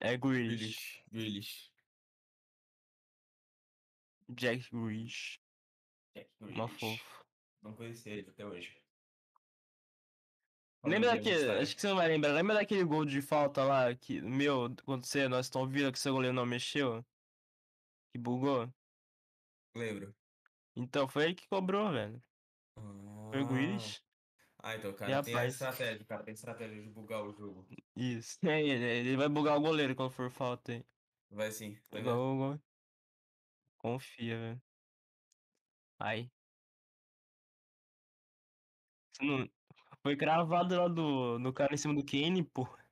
É Grealish. Grealish. Grealish. Jack Grealish. Jack Uma Grealish. fofa. Não conhecia ele até hoje. Lembra Falando daquele. Acho que você não vai lembrar. Lembra daquele gol de falta lá que. Meu, quando você, nós estamos vendo que seu goleiro não mexeu? Que bugou? Lembro. Então foi ele que cobrou, velho. Foi o Grealish. Ah, então o cara tem a rapaz. estratégia, o cara tem estratégia de bugar o jogo. Isso. É (laughs) ele, ele vai bugar o goleiro quando for falta aí. Vai sim, tá gol. Confia, velho. Ai. Não... Foi cravado lá do, do cara em cima do Kane, pô. (laughs)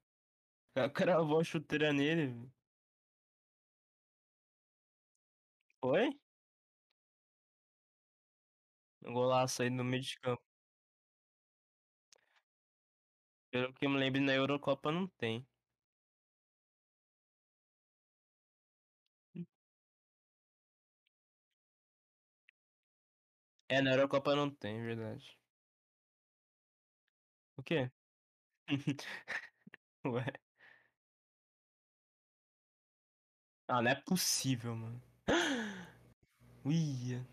O cara cravou a chuteira nele. velho. Foi? Um golaço aí no meio de campo. Pelo que eu me lembro, na Eurocopa não tem. É, na Eurocopa não tem, verdade. O quê? (laughs) Ué. Ah, não é possível, mano. Uia.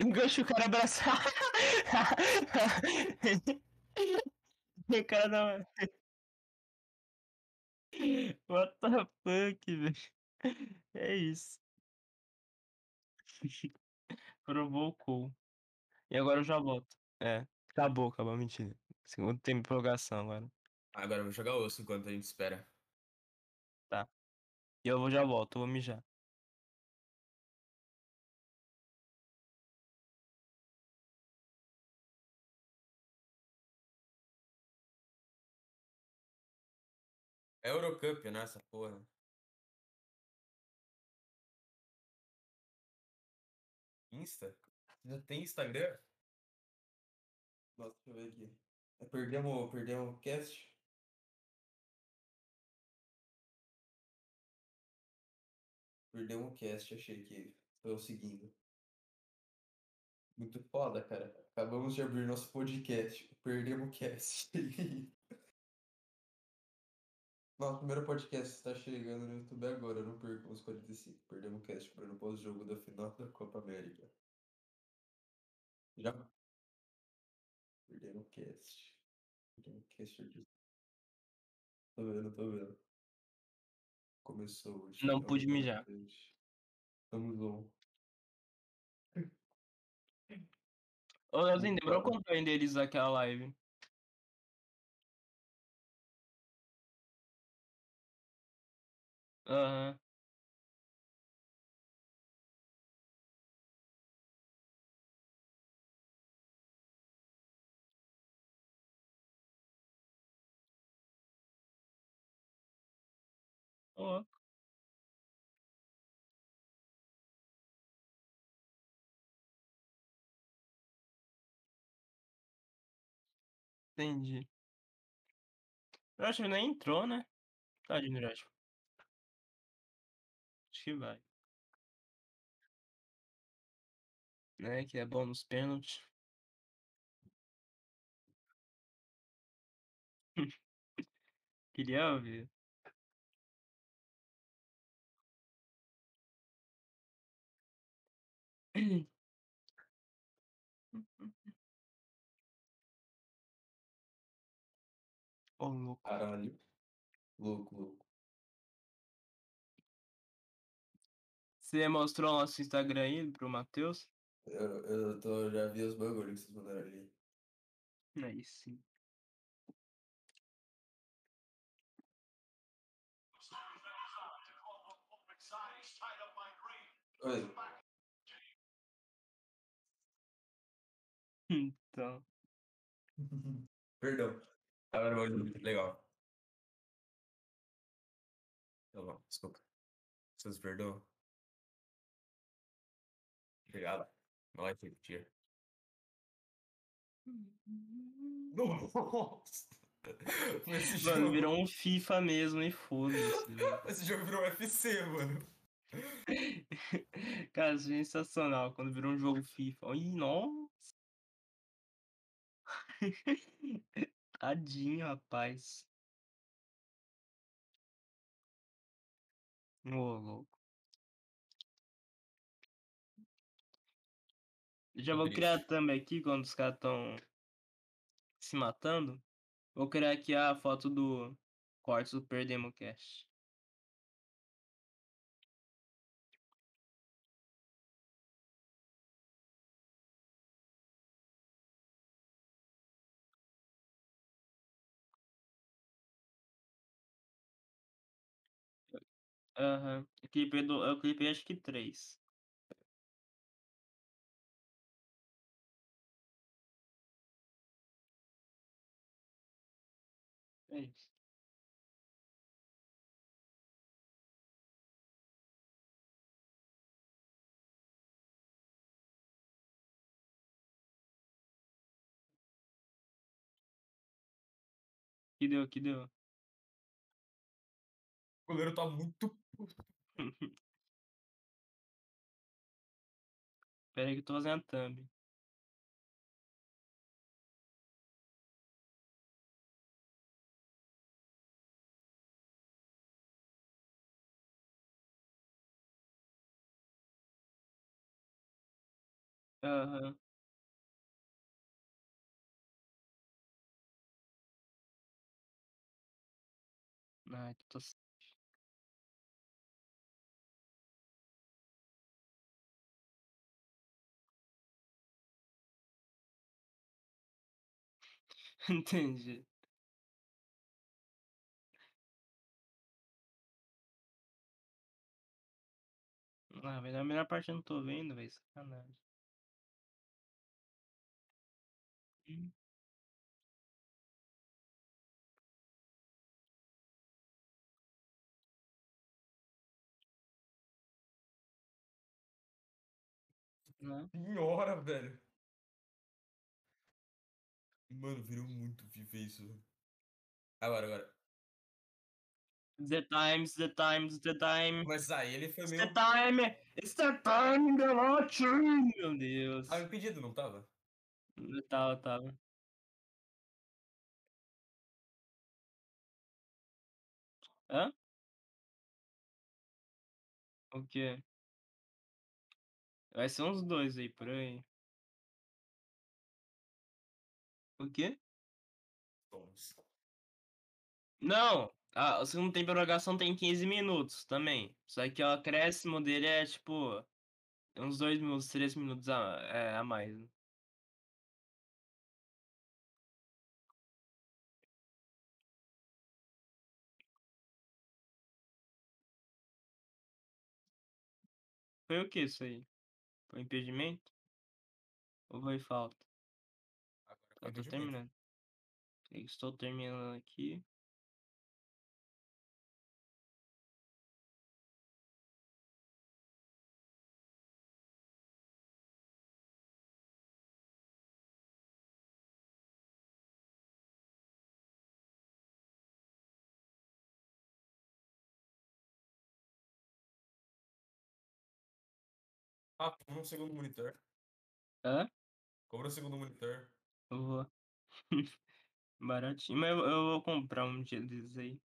Engancha o cara abraçar. (laughs) o cara não. What the fuck, velho? É isso. Provocou. E agora eu já volto. É. Acabou, acabou, mentira. Segundo tempo de prorrogação agora. Agora eu vou jogar osso enquanto a gente espera. E eu vou- já volto, eu vou mijar. É Eurocup, né? Essa porra. Insta? Já tem Instagram? Nossa, deixa eu ver aqui. É, Perdemos, perdemos o cast? Perdemos o cast, achei que o seguindo. Muito foda, cara. Acabamos de abrir nosso podcast. Perdemos o cast. (laughs) Nosso primeiro podcast está chegando no YouTube agora. Não percam os 45. Perdemos o cast para no pós-jogo da final da Copa América. Já? Perdemos o cast. Perdemos o cast aqui. Tô vendo, tô vendo. Começou hoje. Não Calma, pude calma, mijar. gente. Estamos on. Ô, Leozinho, demorou quanto pra renderizar aquela live? Aham. Ó, entendi. Eu acho que nem entrou, né? Tadinho, do Rashford. Que vai. Né? Que é bom nos pênaltis. (laughs) Queria ver. Ô, louco. Caralho. Louco, louco. Você mostrou o nosso Instagram aí pro Matheus? Eu, eu tô, já vi os bagulhos que vocês mandaram ali. Aí sim. Oi. Então. (laughs) Perdão. Agora bagulho legal. Tá bom, desculpa. Vocês perdoam? Obrigado. Não vai tia. Nossa! (laughs) Esse Mano, jogo, virou um FIFA mesmo e foda-se. (laughs) esse jogo virou UFC, mano. (laughs) Cara, sensacional quando virou um jogo FIFA. Ih, nossa. Tadinho, rapaz. Ô, louco. Já Tô vou criar thumb aqui quando os caras estão se matando. Vou criar aqui a foto do corte do Perdemos Cash. Aham. Eu clipei, do, eu clipei acho que três. É isso. Que deu, que deu. O goleiro tá muito puto. (laughs) Pera aí que eu tô fazendo a thumb. Aham. Ai, tô... (laughs) Entendi. Ah, velho, a melhor parte eu não tô vendo, velho. Sacanagem. Né? Senhora, velho. Mano, virou muito viver isso. Agora, agora. The times, the times, the time. Mas aí ele foi It's meio. the time! It's the time, Galote! Meu Deus. Tava impedido, não tava? Tava, tava. Hã? O quê? Vai ser uns dois aí, por aí. O quê? Não! Ah, o segundo tempo de prorrogação tem 15 minutos também. Só que o acréscimo dele é tipo. Uns 2 minutos, 3 minutos a, é, a mais. né? Foi o que isso aí? Foi impedimento? Ou foi falta? Agora foi Eu tô impedimento. terminando. Eu Estou terminando aqui. Ah, compra um segundo monitor. Hã? Compra um segundo monitor. Eu vou. (laughs) Baratinho. Mas eu, eu vou comprar um dia desses aí.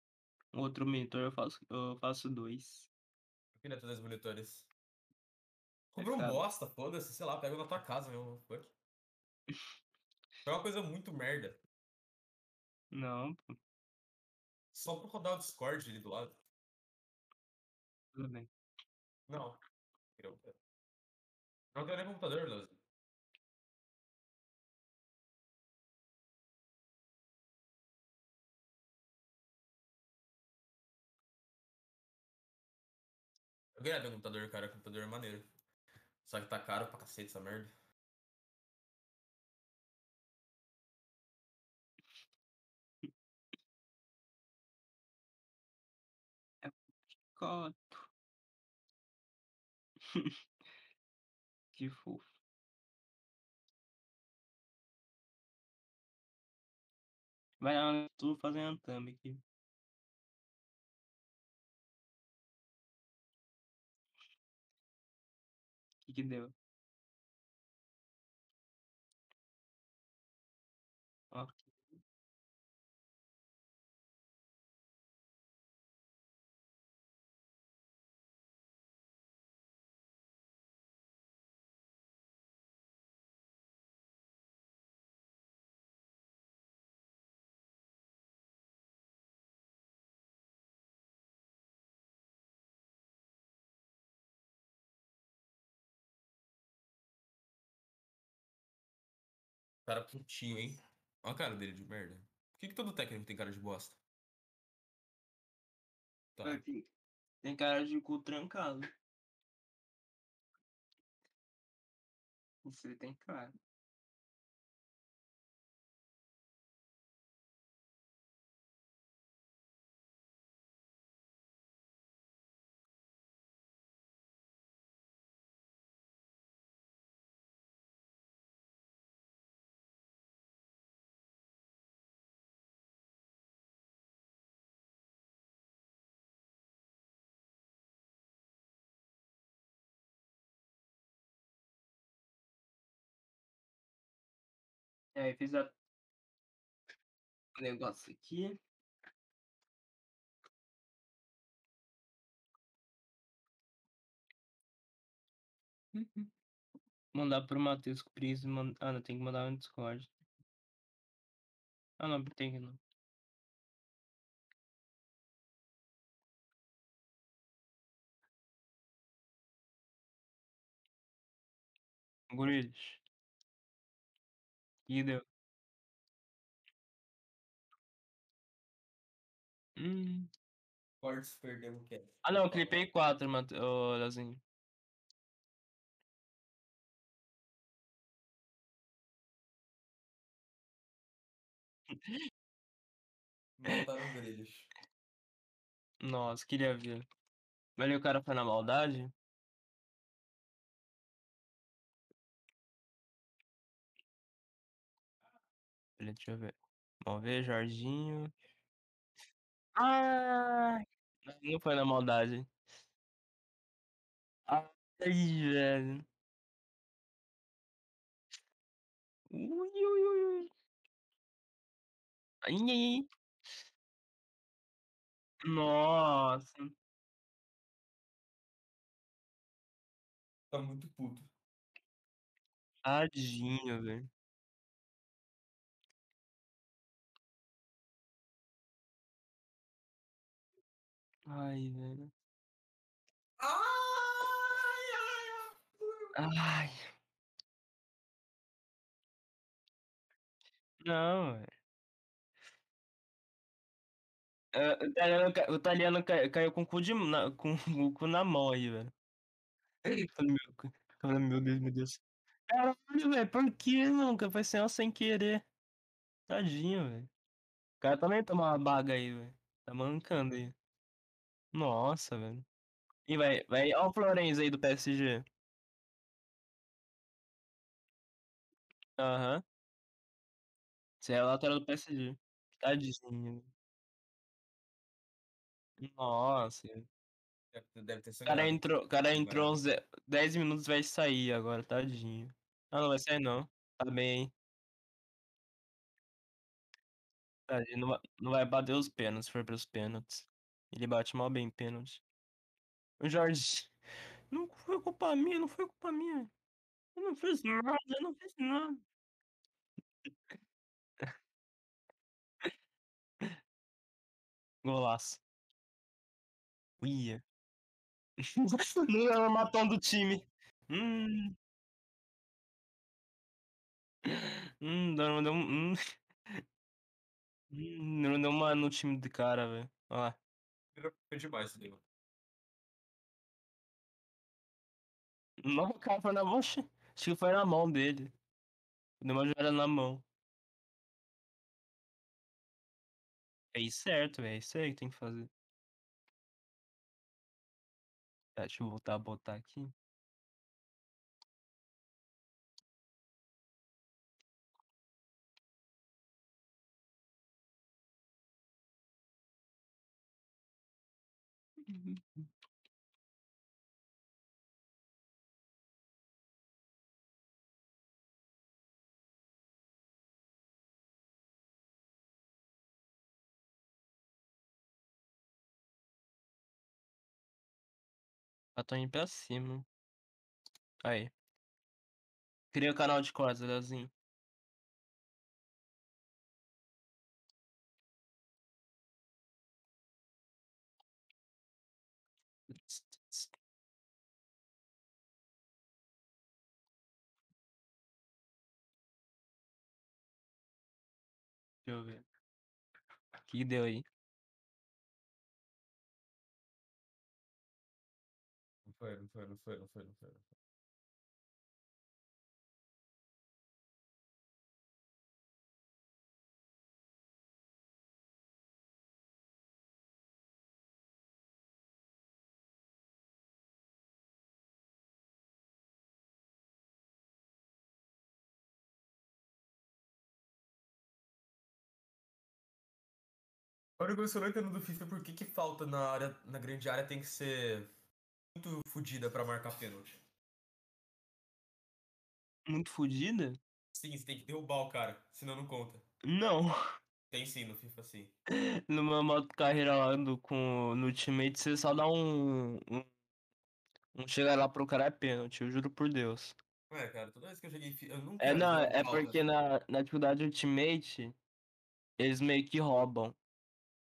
Um outro monitor eu faço, eu faço dois. Eu queria ter dois monitores. Compra um bosta, foda-se, sei lá, pega na tua casa mesmo. Foi uma coisa muito merda. Não, pô, Só pra rodar o Discord ali do lado. tudo bem. Não. Eu não tenho nem computador, Leozinho. Eu ter um computador, cara. Computador é maneiro. Só que tá caro pra cacete essa merda. Coto. (laughs) Que fofo. Vai lá, tu fazendo thumb aqui. O que que deu? Cara putinho, hein? Olha a cara dele de merda. Por que, que todo técnico tem cara de bosta? Tá. Aqui. Tem cara de cu trancado. Você tem cara. Aí fiz a negócio aqui. Mandar pro Matheus Pris. Man... Ah, não, tem que mandar no Discord. Ah, não, tem que não. Gurilis. E deu. Hum. Cortes perdemos o que? Ah, não, clipei 4, Mate... ô, Leozinho. Mataram brilhos. (laughs) Nossa, queria ver. Mas ali o cara foi na maldade? Deixa eu ver. Vamos ver, Jorginho. Ah! Não foi na maldade. Ai, velho. Ui, ui, ui, ui. Ai, ai, ai. Nossa. Tá muito puto. Tadinho, velho. Ai, velho. Ai, ai, Ai. Não, velho. É, o italiano, ca- o italiano ca- caiu com o cu, de, na, com (laughs) o cu na mão aí, velho. Falei, meu, cu- falei, meu Deus, meu Deus. Caralho, velho, por que nunca? Foi sem, sem querer. Tadinho, velho. O cara também tomou uma baga aí, velho. Tá mancando aí. Nossa, velho. E vai, vai. Ó o Florenzi aí do PSG. Aham. Você é o lateral do PSG. Tadinho. Nossa. Deve- Deve ter O cara sangrado. entrou, o cara entrou uns 10 minutos vai sair agora, tadinho. Ah, não vai sair não. Tá bem, hein? Tadinho, não vai, não vai bater os pênaltis, se for pros pênaltis. Ele bate mal bem pênalti. O Jorge. Não foi culpa minha, não foi culpa minha. Eu não fiz nada, eu não fiz nada. Golaço. Ia. (laughs) Não o matão do time. Hum. Hum, não deu um. Hum, hum, não deu uma no time do cara, velho. Olha lá. Foi demais daí, mano. Não, cara foi na mão. Acho que foi na mão dele. Deu uma jogada na mão. É isso certo. É isso aí que tem que fazer. Tá, deixa eu voltar a botar aqui. Eu tô indo pra cima. Aí. Cria o canal de cortes, Leozinho. Deixa eu ver. Que deu aí? Não foi, não foi, não foi, não foi, não foi. Não foi. A única coisa que eu não entendo do FIFA é por que, que falta na área, na grande área tem que ser muito fodida pra marcar pênalti. Muito fodida? Sim, você tem que derrubar o cara, senão não conta. Não. Tem sim no FIFA sim. (laughs) No meu modo carreira lá do, com, no Ultimate, você só dá um, um. Um chegar lá pro cara é pênalti, eu juro por Deus. Ué, cara, toda vez que eu joguei FIFA, eu nunca É, não, é falta. porque na, na dificuldade Ultimate, eles meio que roubam.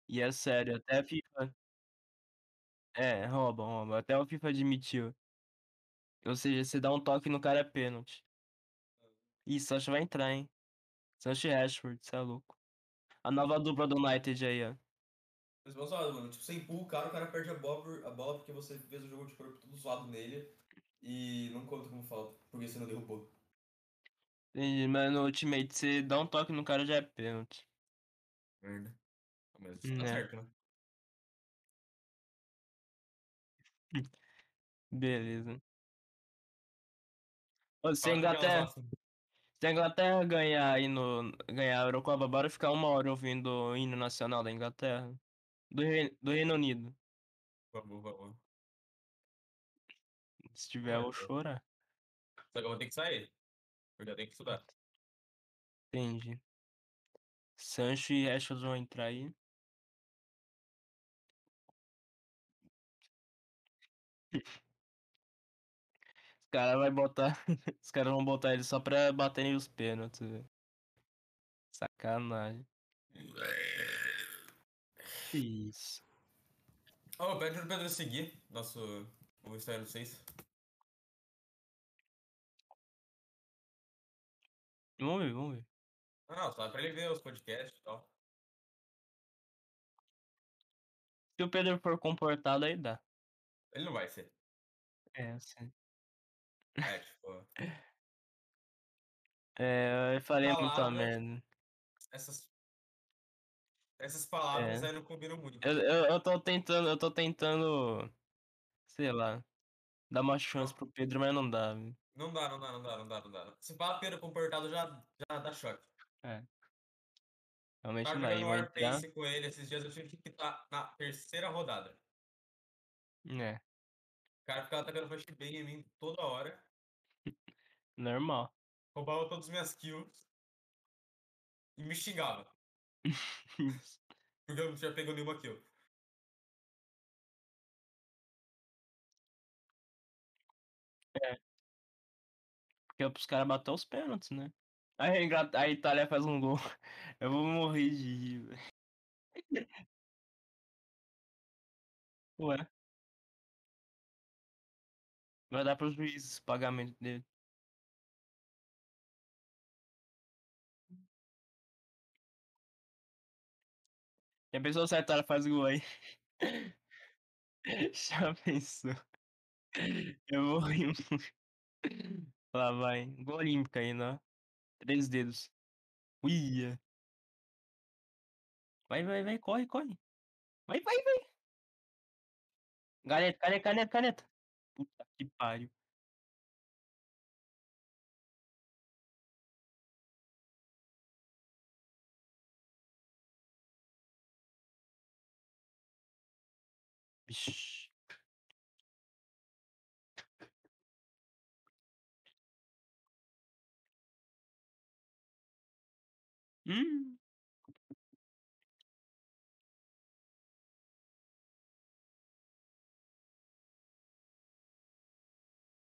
E é sério, até a FIFA. É, roubam, roubam. Até o FIFA admitiu. Ou seja, você dá um toque no cara é pênalti. Ih, Sancho vai entrar, hein? Sancho e Rashford, cê é louco. A nova dupla do United aí, ó. Mas mal zoado, mano. Tipo, você empurra o cara, o cara perde a bola, por- a bola porque você fez o jogo de corpo todo zoado nele e não conta como falta, porque você não derrubou. E, mas no Ultimate, você dá um toque no cara já é pênalti. Merda. Mas tá Né. certo, né? Beleza. Ô, se a Fala Inglaterra, se a Inglaterra ganhar aí no. ganhar a Eurocopa, bora ficar uma hora ouvindo o hino nacional da Inglaterra. Do, Rei- do Reino Unido. Vamos, vamos. Se tiver, eu vou chorar. Só que eu vou ter que sair. Porque eu tenho que estudar. Entendi. Sancho e Rashford vão entrar aí. Os caras vai botar. (laughs) Os caras vão botar ele só pra baterem os pênaltis, velho. Sacanagem. Isso. Ô, pede pro Pedro seguir nosso o Instagram 6. Vamos ver, vamos ver. Ah, não, só pra ele ver os podcasts e tal. Se o Pedro for comportado, aí dá. Ele não vai ser. É, sim. É, tipo, (laughs) É, eu falei muita Palavras. merda. essas. Essas palavras É. aí não combinam muito. Eu, eu, eu tô tentando, eu tô tentando, sei lá, dar uma chance pro Pedro, mas não dá, velho. Não dá, não dá, não dá, não dá, não dá. Se fala Pedro comportado já, já dá choque. Realmente Tava não. E jogando vai entrar. Warpace com ele esses dias, eu tive que estar na terceira rodada. É, O cara ficava atacando flashbang em mim toda hora. normal. Roubava todas as minhas kills. E me xingava. (laughs) Porque eu não tinha pego nenhuma kill. Porque é pros caras bater os pênaltis, né? Aí a Ingla- a Itália faz um gol. (laughs) Eu vou morrer de rir, velho. (laughs) Ué. Vai dar pros juízes o pagamento dele. E a pessoa a faz gol aí. (laughs) Já pensou? Eu vou rir muito. Lá vai. Gol olímpico ainda, ó. Três dedos. Uia. Vai, vai, vai, corre, corre. Vai, vai, vai. Caneta, caneta, caneta, caneta. Puta que pariu. Hum.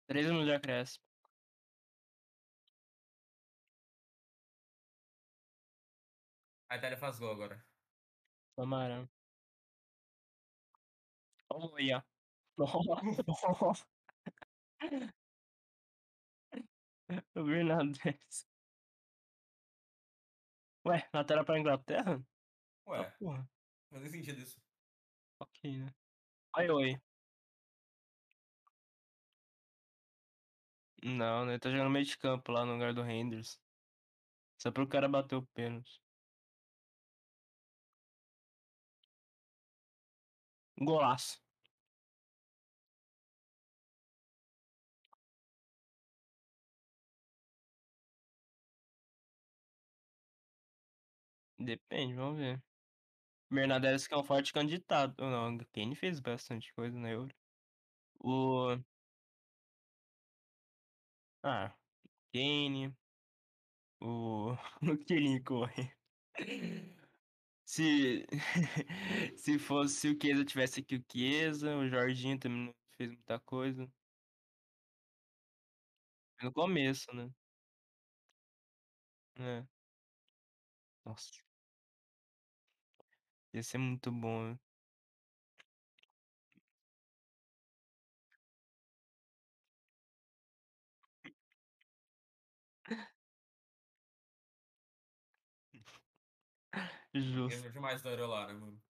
Três minutos de acréscimo. A Itália faz gol agora. Tomara. Olha. Nossa. (laughs) O Bernardes. Ué, lateral pra Inglaterra? Ué, Ah, porra. não tem sentido isso. Ok, né? Oi, oi. Não, né? Tá jogando meio de campo lá no lugar do Renders. Só pro cara bater o pênalti. Golaço. Depende, vamos ver. Bernardes que é um forte candidato. Não, Kane fez bastante coisa na Euro. O. Ah, Kane. O. (laughs) O Kane corre. Se. (laughs) Se fosse o Chiesa tivesse aqui o Chiesa, o Jorginho também não fez muita coisa. No começo, né? É. Nossa. Ia ser muito bom, né? Justo. Lembro demais da Areolara, mano.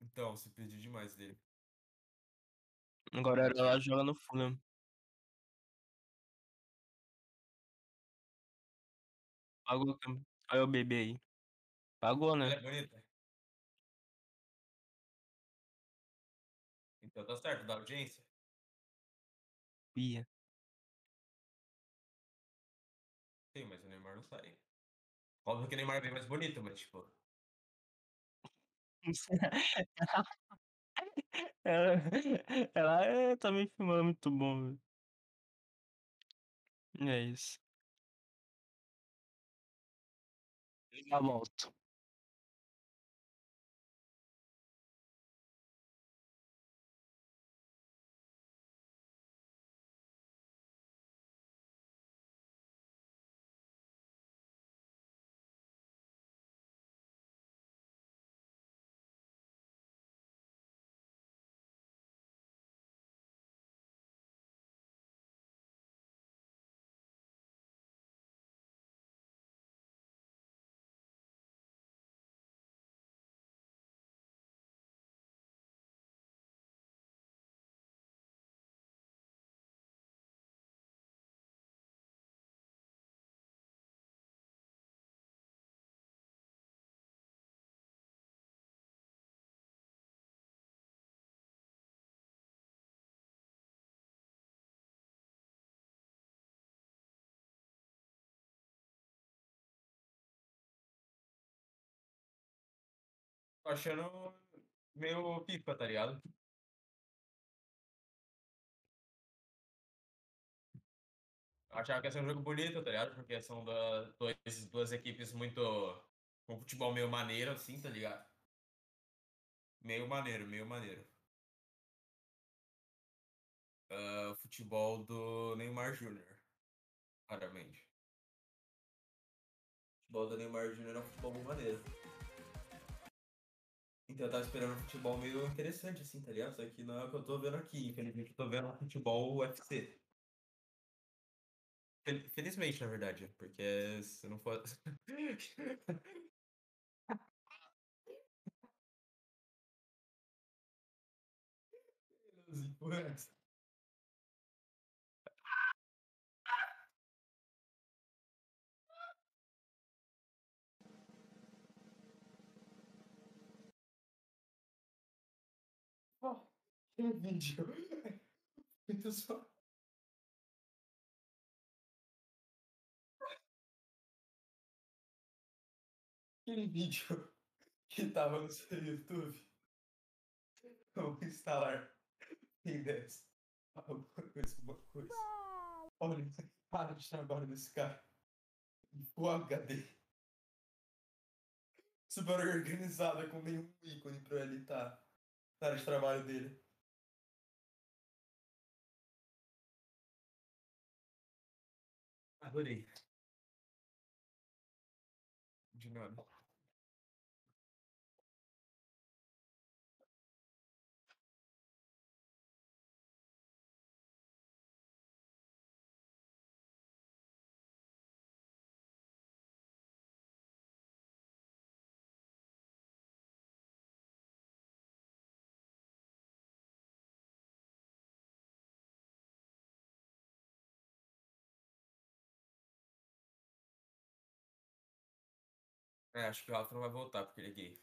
Então, se pediu demais dele. Agora ela joga no Fulham. Pagou. Olha o bebê aí. Pagou, Ela né? é bonita. Então tá certo, da audiência. Ia. isso aí. Óbvio que o Neymar é bem mais bonito, mas tipo. (laughs) Ela, ela é, tá me filmando muito bom, velho. É isso. Já volto. Achando meio pipa, tá ligado? Achava que ia ser um jogo bonito, tá ligado? Porque são da, dois, duas equipes muito. com futebol meio maneiro, assim, tá ligado? Meio maneiro, meio maneiro. Ah, futebol do Neymar Júnior. Claramente. Futebol do Neymar Júnior é um futebol muito maneiro. Então eu tava esperando um futebol meio interessante, assim, tá ligado? Só que não é o que eu tô vendo aqui. Infelizmente eu tô vendo futebol UFC. Fel- Felizmente, na verdade, porque se não for. (laughs) Os que vídeo. Muito (laughs) só. Aquele vídeo que tava no seu YouTube. Vamos instalar P10. Alguma coisa, alguma coisa. Olha, para de trabalho desse cara. O HD. Super organizada, com nenhum ícone pra ele tá. Área de trabalho dele. Adorei. De É, acho que o Rafa não vai voltar porque ele é gay.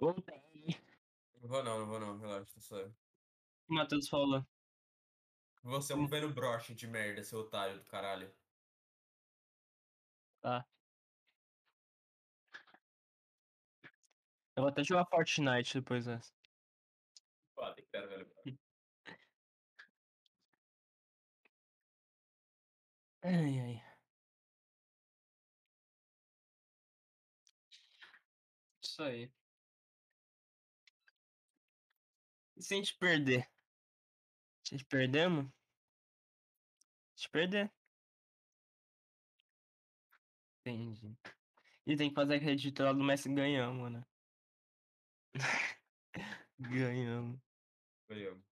Voltei. Não vou não, não vou não, relaxa, tá suave. O Matheus falou. Você é um velho broche de merda, seu otário do caralho. Tá. Eu vou até jogar Fortnite depois dessa. Foda, era velho Ai, ai. Isso aí. E se a gente perder? Se a gente perdemos? Se perder. Entendi. E tem que fazer aquele editorial do Messi ganhamos, né? (laughs) ganhamos. Ganhamos.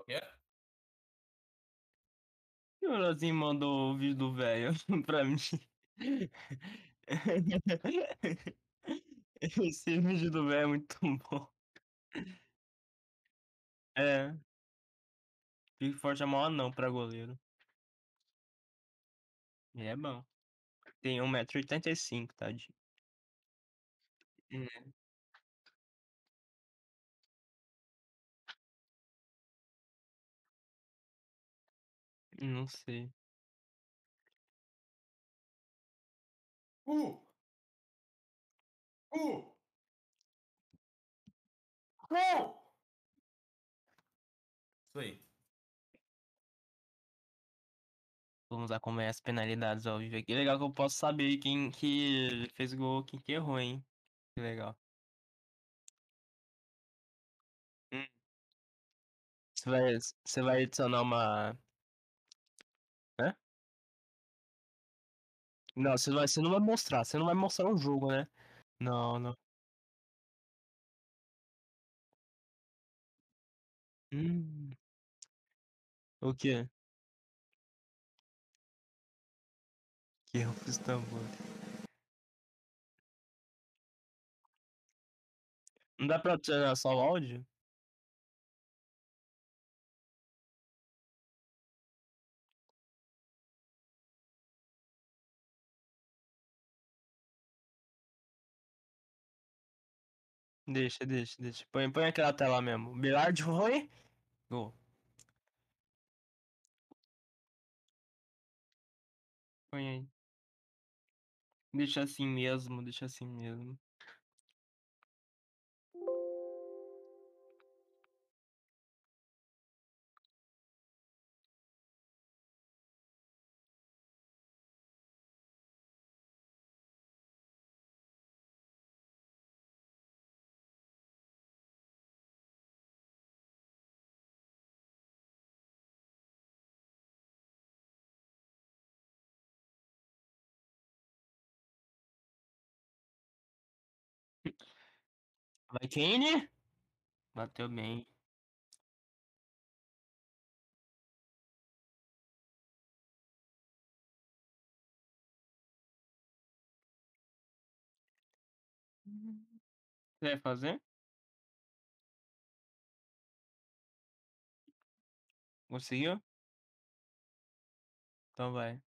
Qual que é? O Leozinho mandou o vídeo do velho (laughs) pra mim. (laughs) Esse vídeo do velho é muito bom. É. Pickford é mó não pra goleiro. Ele é bom. Tem 1,85m, tadinho. Hum. Não sei. Uh! Uh! Uh! Isso aí. Vamos acompanhar as penalidades ao vivo aqui. Legal que eu posso saber quem que fez gol, quem que errou, hein? Que legal. Hum. Você vai, você vai adicionar uma. Hã? Não, você, vai, você não vai mostrar. Você não vai mostrar o jogo, né? Não, não. Hum. O quê? Que erro pro Istambul. Não dá pra adicionar só o áudio? Deixa, deixa, deixa. Põe, põe aquela tela mesmo. Bilard foi? Gol. Põe aí. Deixa assim mesmo, deixa assim mesmo. Vai, Kane? Bateu bem. Vai fazer? Conseguiu? Então vai.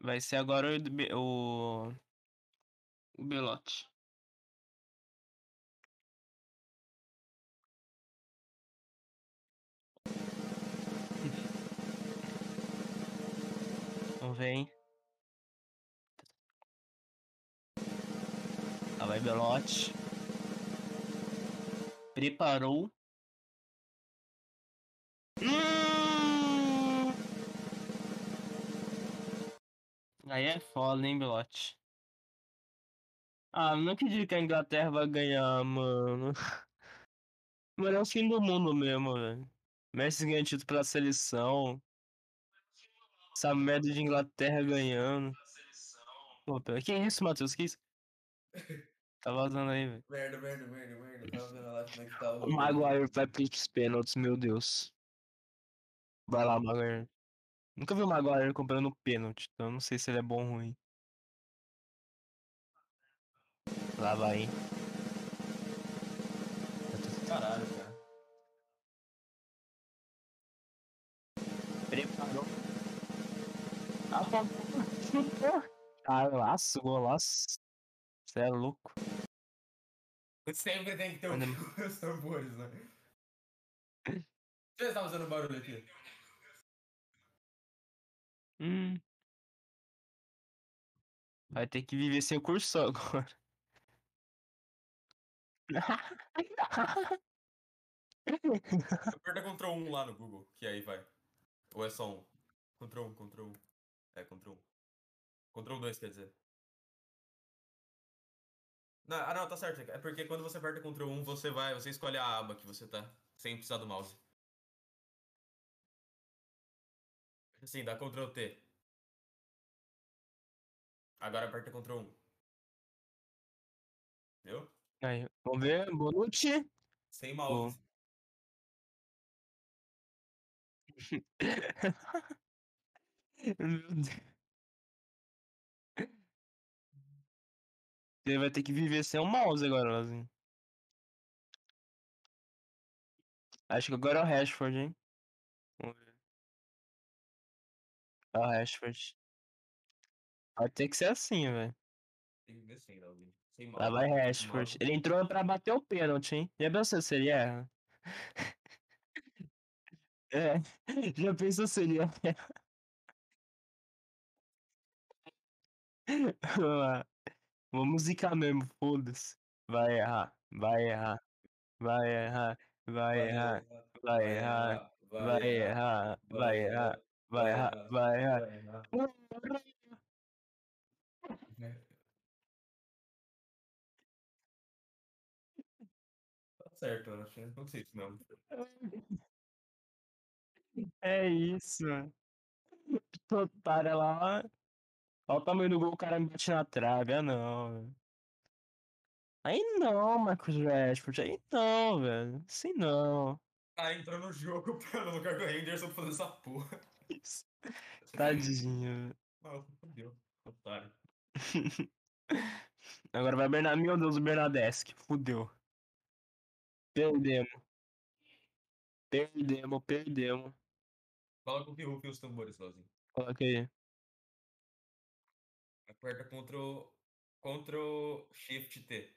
Vai ser agora o, o, o Belote. Hein? Lá vai Belote. Preparou. Hum! Aí é foda, hein, Belote? Ah, não acredito que a Inglaterra vai ganhar, mano. Mano, é o fim do mundo mesmo, velho. Messi ganha título pela seleção. Essa merda de Inglaterra ganhando. Pô, que isso, Matheus? Que isso? (laughs) Tá vazando aí, velho. Merda, merda, merda, merda. Tava vendo lá como é que tá O Maguire vai pros pênaltis, meu Deus. Vai lá, Maguire. Nunca vi o Maguire comprando pênalti, então eu não sei se ele é bom ou ruim. Lá vai, hein? Caralho, cara. Preparou. Ah, pô. Ah, laço, golaço. Você é louco. Sempre tem que ter um (laughs) os tambores, né? Você tá fazendo barulho aqui? Hum. Vai ter que viver sem o curso agora. Aperta Ctrl 1 lá no Google, que aí vai. Ou é só um? Ctrl 1, Ctrl 1. É, Ctrl 1. Ctrl 2, quer dizer. Não, ah, não, tá certo. É porque quando você aperta Ctrl 1, você vai, você escolhe a aba que você tá, sem precisar do mouse. Assim, dá Ctrl T. Agora aperta Ctrl 1. Viu? Aí, vamos ver. Bonucci. Sem mouse. Meu Deus. Ele vai ter que viver sem o mouse agora, Lazinho. Acho que agora é o Rashford, hein? O Rashford. Vai ter que ser assim, velho. Tem que ver sem, Davi. Sem Lá vai Rashford. Ele entrou pra bater o pênalti, hein? Já pensou se ele erra? É, já pensou se ele erra? (laughs) Vamos lá. Vou musicar mesmo, foda-se. Vai errar, vai errar, vai errar, vai errar, vai errar, vai errar, vai errar, vai errar, vai errar. Tá certo, eu acho que não sei isso mesmo. É isso. Otário lá. Olha o tamanho do gol, o cara me bate na trave. Ah, não. velho. Aí não, Marcos Rashford. Aí não, velho. Assim não. Ah, entrou no jogo (laughs) no lugar do Henderson fazer essa porra. Isso. Tadinho. Fodeu. Otário. (laughs) Agora vai Bernardo. Meu Deus, o Bernadeschi. Fudeu. Perdemos. Perdemos, perdemos. Fala com o que rufem os tambores, sozinho. Coloca aí. Aperta Ctrl, Ctrl Shift T.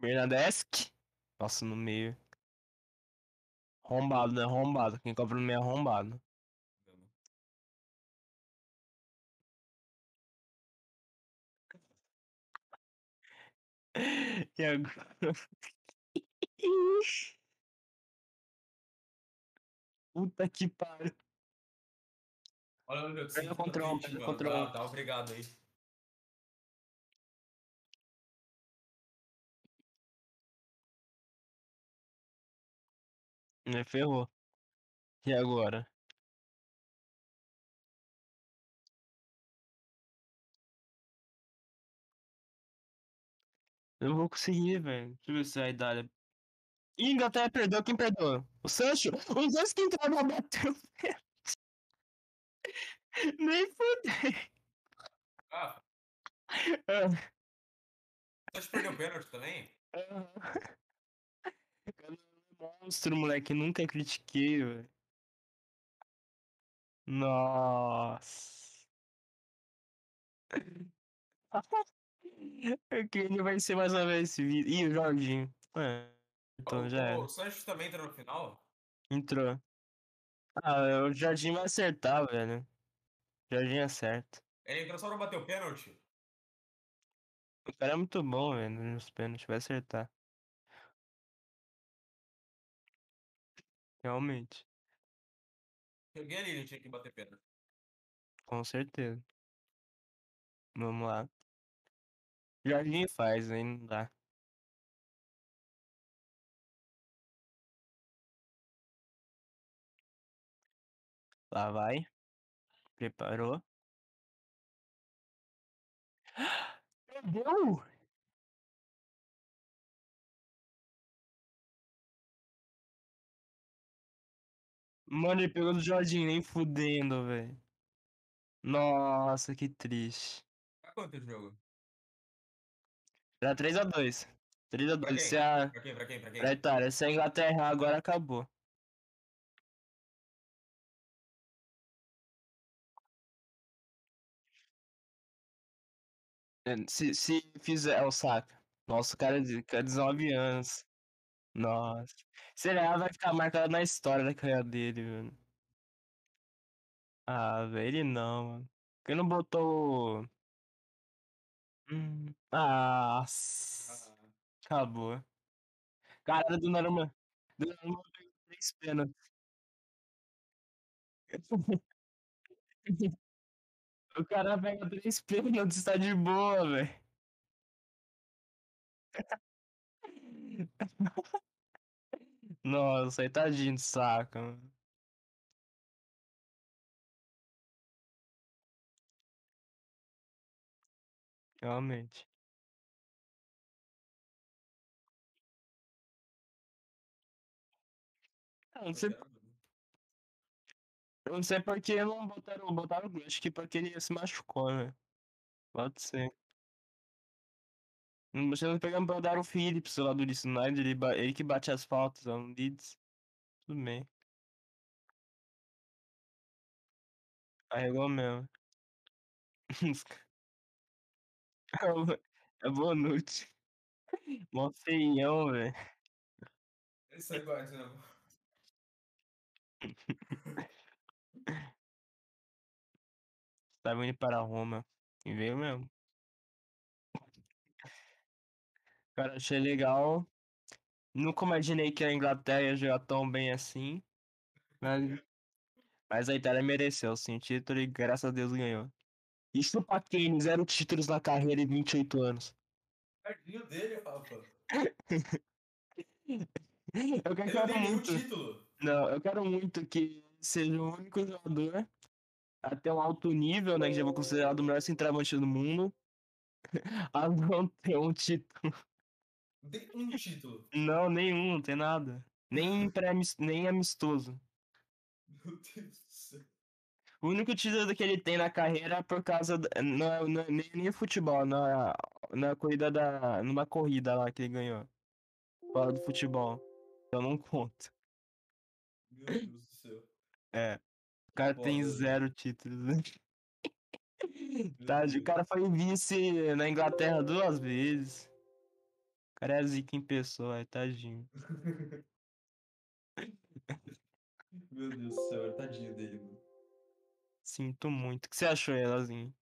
Bernadeschi. Passa no meio. Arrombado, né? Arrombado. Quem compra no meio é arrombado. (laughs) E agora? (laughs) Puta que pariu. Olha o meu Pega tá control, pega mano. control. Dá, dá obrigado aí. Né, ferrou. E agora? Eu não vou conseguir, velho. Deixa eu ver se a Idália. Ih, Inglaterra perdeu. Quem perdeu? O Sancho? O Sancho que entrou na bateu. (laughs) Nem fudei. Ah, Ah, você perdeu o pênalti também? ah. É Monstro, moleque. Nunca critiquei, velho. Nossa. (laughs) O Kenny vai ser mais uma vez esse vídeo. Ih, o Jorginho. É, então o, já era. o Sancho também entrou no final? Entrou. Ah, o Jardim vai acertar, velho. Jardim acerta. Ele entrou só pra bater o pênalti? O cara é muito bom, velho, nos pênaltis, vai acertar. Realmente, Cheguei ali, ele tinha que bater pênalti. com certeza. Vamos lá. Jardim faz, aí não dá. Lá vai. Preparou. Perdeu! Mano, ele pegou do Jardim, nem fudendo, velho. Nossa, que triste. Pra quanto esse jogo? Era 3x2. 3x2. Pra Se quem? a... Pra quem? Pra quem? Pra quem? Pra Itália, se a Inglaterra agora acabou. É, Se, se fizer o saca. Nossa, o cara de cara de 19 anos. Nossa. Se ele errar, vai ficar marcado na história da carreira dele, mano. Ah, velho, ele não, mano. Porque não botou. Hum, ah, Nossa. Ah, Acabou. Cara, do Naruma. Do Naruma pegou três pênaltis. (laughs) O cara pega três pênaltis, tá de boa, velho. (laughs) Nossa, aí tadinho de saco, mano. Realmente. Eu não sei, eu não sei por que não botaram, botaram o Gol. Acho que porque ele se machucou, né? Pode ser. Não você não pegando pra dar o Phillips lá do United, ele, ba- ele que bate as faltas lá no Leeds. Tudo bem. Carregou mesmo. (laughs) É Bonucci. Mó feião, velho. Eles são iguais, né? mano? Tava indo para Roma. E veio mesmo. Cara, achei legal. Nunca imaginei que a Inglaterra ia jogar tão bem assim. Mas, mas a Itália mereceu, sim, o título e graças a Deus ganhou. Isso pra Kane, zero títulos na carreira e 28 anos. Tadinho dele, Rafa. (laughs) Eu quero nenhum muito. título. Não, eu quero muito que seja o único jogador até um alto nível, né? Que já vou considerado o melhor centroavante do mundo. (laughs) A não ter um título. Tem um título. Não, nenhum, não tem nada. Nem, pré nem amistoso. Meu Deus. O único título que ele tem na carreira é por causa. Da, não, é- não, é nem, nem futebol, na, na corrida da. numa corrida lá que ele ganhou. Fora do futebol. Então não conta. Meu Deus do céu. É. O cara tem velho. zero títulos, né? (laughs) Tá, o cara foi vice na Inglaterra duas vezes. O cara é zica em pessoa, é tadinho. (laughs) Meu Deus do céu, tadinho dele, mano. Sinto muito. O que você achou, Elazinho?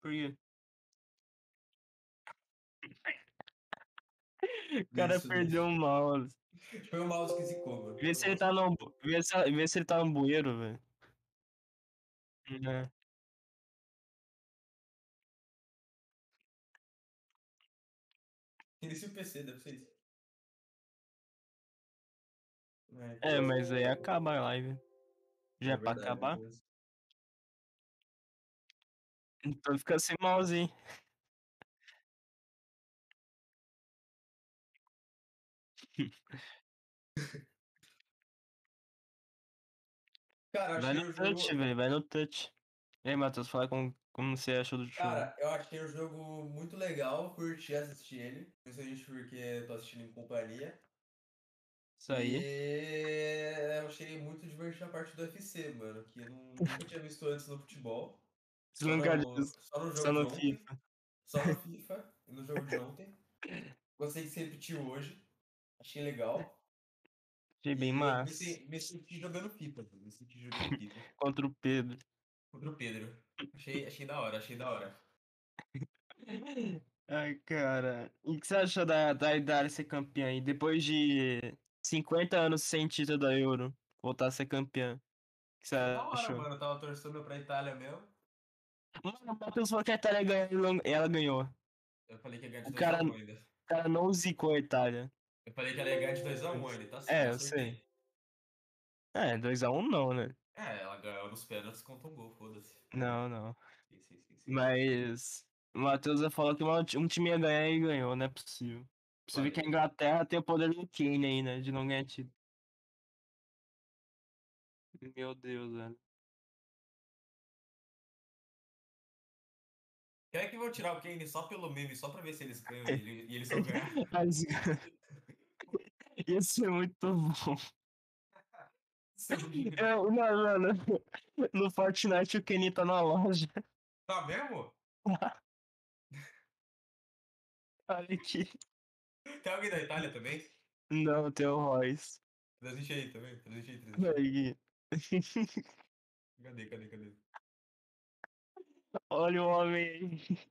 Por quê? (laughs) O cara Isso, perdeu o mouse. Foi o mouse que zicou, mano. Vê se ele tá no. Vê se, vê se ele tá no bueiro, velho. É. Inicia o PC, deve ser isso. É, mas aí acaba a live. Já é, pra verdade, acabar? mas- Então fica mouse, hein? Cara, Vai no touch, jogo. velho. Vai no touch. E aí, Matheus, fala como, como você achou do jogo. Cara, eu achei o jogo muito legal, curti assistir ele. Principalmente porque eu tô assistindo em companhia. Isso aí. E eu achei muito divertido a parte do UFC, mano. Que eu não- nunca tinha visto antes no futebol. Só no, só no jogo Só no de ontem. FIFA. Só no FIFA e no jogo de ontem. Gostei que se repetiu hoje. Achei legal. Achei bem Me, massa. se- me senti jogando FIFA. Me senti jogando (laughs) FIFA. Contra o Pedro. Contra o Pedro. Achei, achei da hora, achei da hora. Ai, cara. E o que você achou da, da Itália ser campeã aí? Depois de 50 anos sem título da Euro, voltar a ser campeã. O que você Da hora, achou? mano. Eu tava torcendo pra Itália mesmo. Mano, o Matheus falou que a Itália ganhou e ela ganhou. Eu falei que ia ganhar de O 2x1 cara- ainda. O cara não zicou a Itália. Eu falei que ela ia ganhar de 2x1 ainda, tá É, certo. eu sei. É, 2x1 não, né? É, ela ganhou nos pênaltis contra um gol, foda-se. Não, não. Sim, sim, sim. Mas o Matheus falou que um time ia ganhar e ganhou, não é possível. Você vê que a. Inglaterra tem o poder do Kane aí, né? De não ganhar título. Meu Deus, velho. Quer que vão tirar o Kane só pelo meme, só pra ver se eles ganham e ele- e eles. Isso é (laughs) (laughs) muito bom. (laughs) É É, não, não. No Fortnite o Kenny tá na loja. Tá mesmo? Olha aqui. Tem alguém da Itália também? Não, tem o Royce. Transmite aí também. Transmite aí, transmite. Aqui. Cadê, cadê, cadê? Olha o homem aí.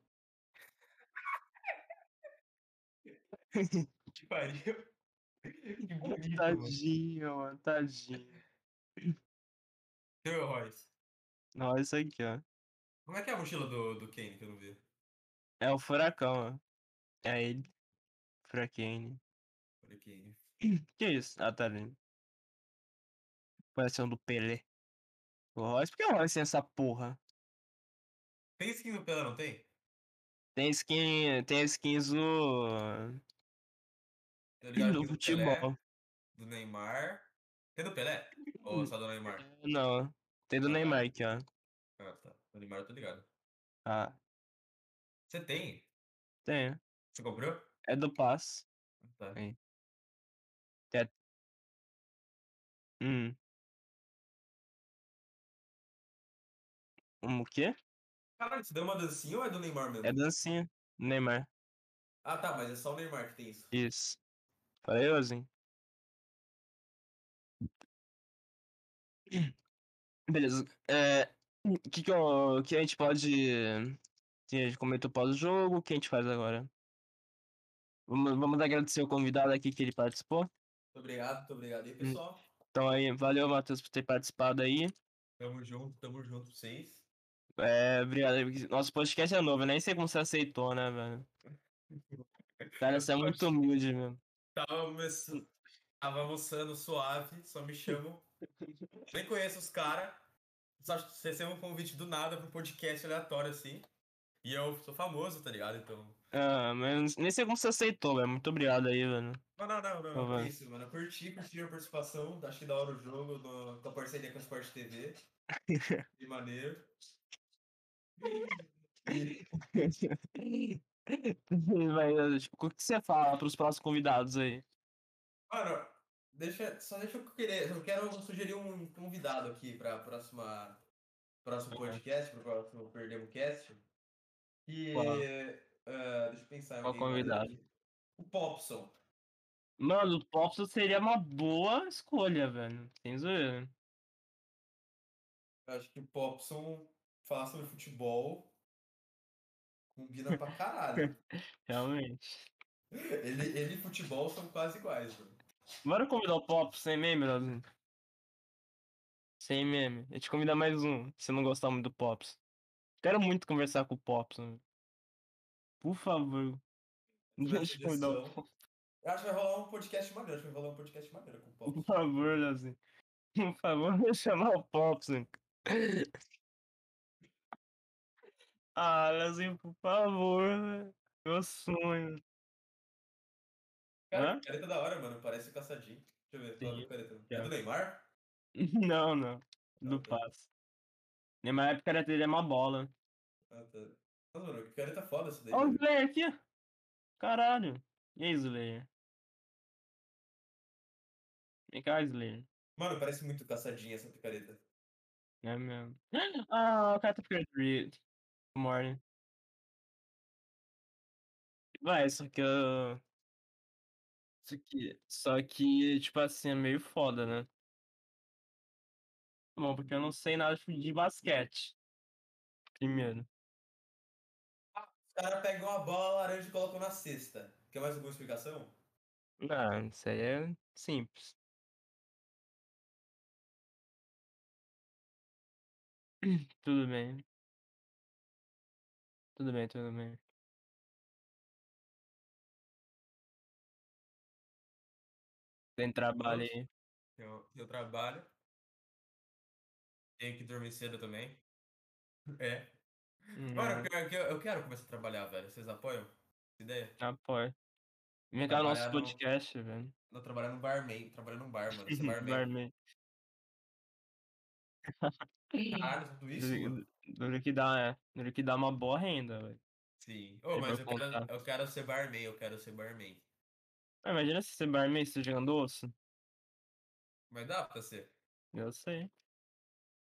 (laughs) Que pariu. Que bonito. Tadinho, mano. Tadinho. Seu Royce. Olha isso aqui, ó. Como é que é a mochila do, do Kane que eu não vi? É o furacão, ó. É ele. Furacane. Olha Kane. Que isso? Ah, tá lindo. Parece um do Pelé. O Royce, por que o Royce tem essa porra? Tem skin do Pelé, não tem? Tem skin. Tem skins do. Tá (clears throat) do do Pelé, futebol. do Neymar. Tem do Pelé? Ou só do Neymar? Não. Tem do Ah, tá. Neymar aqui, ó. Ah, tá. Do Neymar eu tô ligado. Ah, Você tem? tem. Você comprou? É do pass. Tá. Tem. Hum. Um o quê? Caralho, você deu uma dancinha ou é do Neymar mesmo? É dancinha. Neymar. Ah, tá, mas é só o Neymar que tem isso. Isso. Falei assim. (clears throat) Beleza. É. O que, que, eu- que a gente pode. Que a gente comentou pós-jogo, o que a gente faz agora? Vamos, vamos agradecer o convidado aqui que ele participou. Muito obrigado, muito obrigado aí, pessoal. Então aí, valeu, Matheus, por ter participado aí. Tamo junto, tamo junto pra vocês. É, obrigado. Nosso podcast é novo, nem sei como você aceitou, né, velho? (laughs) Cara, você é muito humilde mesmo. Tava, almoçando- tava almoçando suave, só me chamam. (laughs) Nem conheço os caras. Só recebo um convite do nada pro podcast aleatório assim. E eu sou famoso, tá ligado? Então. Ah, mas nem sei como você aceitou, velho. Muito obrigado aí, velho. Não, não, não, não. É isso, mano. Eu curti, curti a participação. Achei da hora o jogo no, com a parceria com a Sport TV. De (laughs) maneiro. Vai, tipo, o que você fala pros próximos convidados aí? Mano, deixa, só deixa eu querer. Eu quero sugerir um convidado aqui pra próxima. Próximo podcast, pro próximo Perdemos Cast. E. Qual? Ah, deixa eu pensar Qual convidado? aqui. O Popson. Mano, o Popson seria uma boa escolha, velho. Sem zoeira. Eu acho que o Popson falar sobre futebol combina pra caralho. (laughs) Realmente. ele, ele e futebol são quase iguais, mano. Bora convidar o Popson sem meme, Brasil. Sem meme. A gente convida mais um, se não gostar muito do Popson. Quero muito conversar com o Popson. Por favor. A Deixa eu acho que vai rolar um podcast maneiro. Acho que vai rolar um podcast maneiro com o Por Popson. favor, Leozinho. Por favor, (laughs) vou chamar o Popson. Ah, Leozinho, por favor, velho. Meu sonho. Cara, Hã? careta da hora, mano. Parece o caçadinho. Deixa eu ver. Sim, do careta. É do Neymar? (laughs) Não, não. Do Ah, tá. passe. Na minha época era dele é uma bola. Ah, tá. Nossa, mano, que careta foda essa daí. Olha o. Slayer aqui, ó. Caralho. E aí, Slayer? Vem cá, Slayer. Mano, parece muito caçadinha essa picareta. É mesmo. (gasps) Ah, o cara tá ficando Reed. Morning. Vai, só que eu. Só que, só que, tipo assim, é meio foda, né? Bom, porque eu não sei nada de basquete. Primeiro. Os caras pegam uma bola laranja e colocam na cesta. Quer mais alguma explicação? Não, isso aí é simples. (clears throat) Tudo bem. Tudo bem, tudo bem. Tem trabalho aí. Eu, eu trabalho. Tenho que dormir cedo também. É. Mano, Não, pior que eu, eu quero começar a trabalhar, velho. Vocês apoiam essa ideia? apoio. No nosso Trabalhar no- podcast, velho. Não, trabalhar no barman. Trabalhar num bar, mano. Ser (laughs) barman. Barman. Caralho, (laughs) tudo isso, Duro que dá, é. Duro que dá uma boa renda, velho. Sim. Tem mas eu quero, eu quero ser barman, eu quero ser barman. Ah, imagina se é barman você jogando osso. Mas dá pra ser. Eu sei.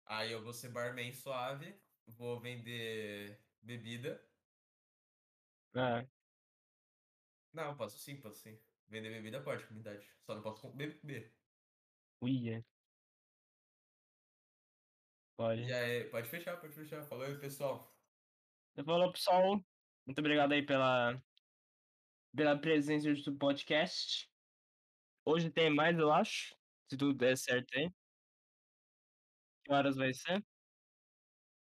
Aí eu vou ser barman suave, vou vender bebida. É, Não, posso sim, posso sim. Vender bebida pode, comunidade. Só não posso com- beber. uia. Pode. E aí, pode fechar, pode fechar. Falou aí, pessoal. Falou, pessoal. Muito obrigado aí pela, pela presença do podcast. Hoje tem mais, eu acho. Se tudo der certo aí. Que horas vai ser?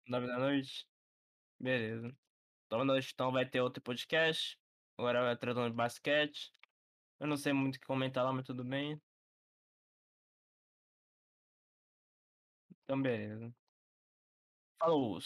Nove da noite? Beleza. Da noite, então vai ter outro podcast. Agora vai tratando de basquete. Eu não sei muito o que comentar lá, mas tudo bem. Então, beleza. Falou.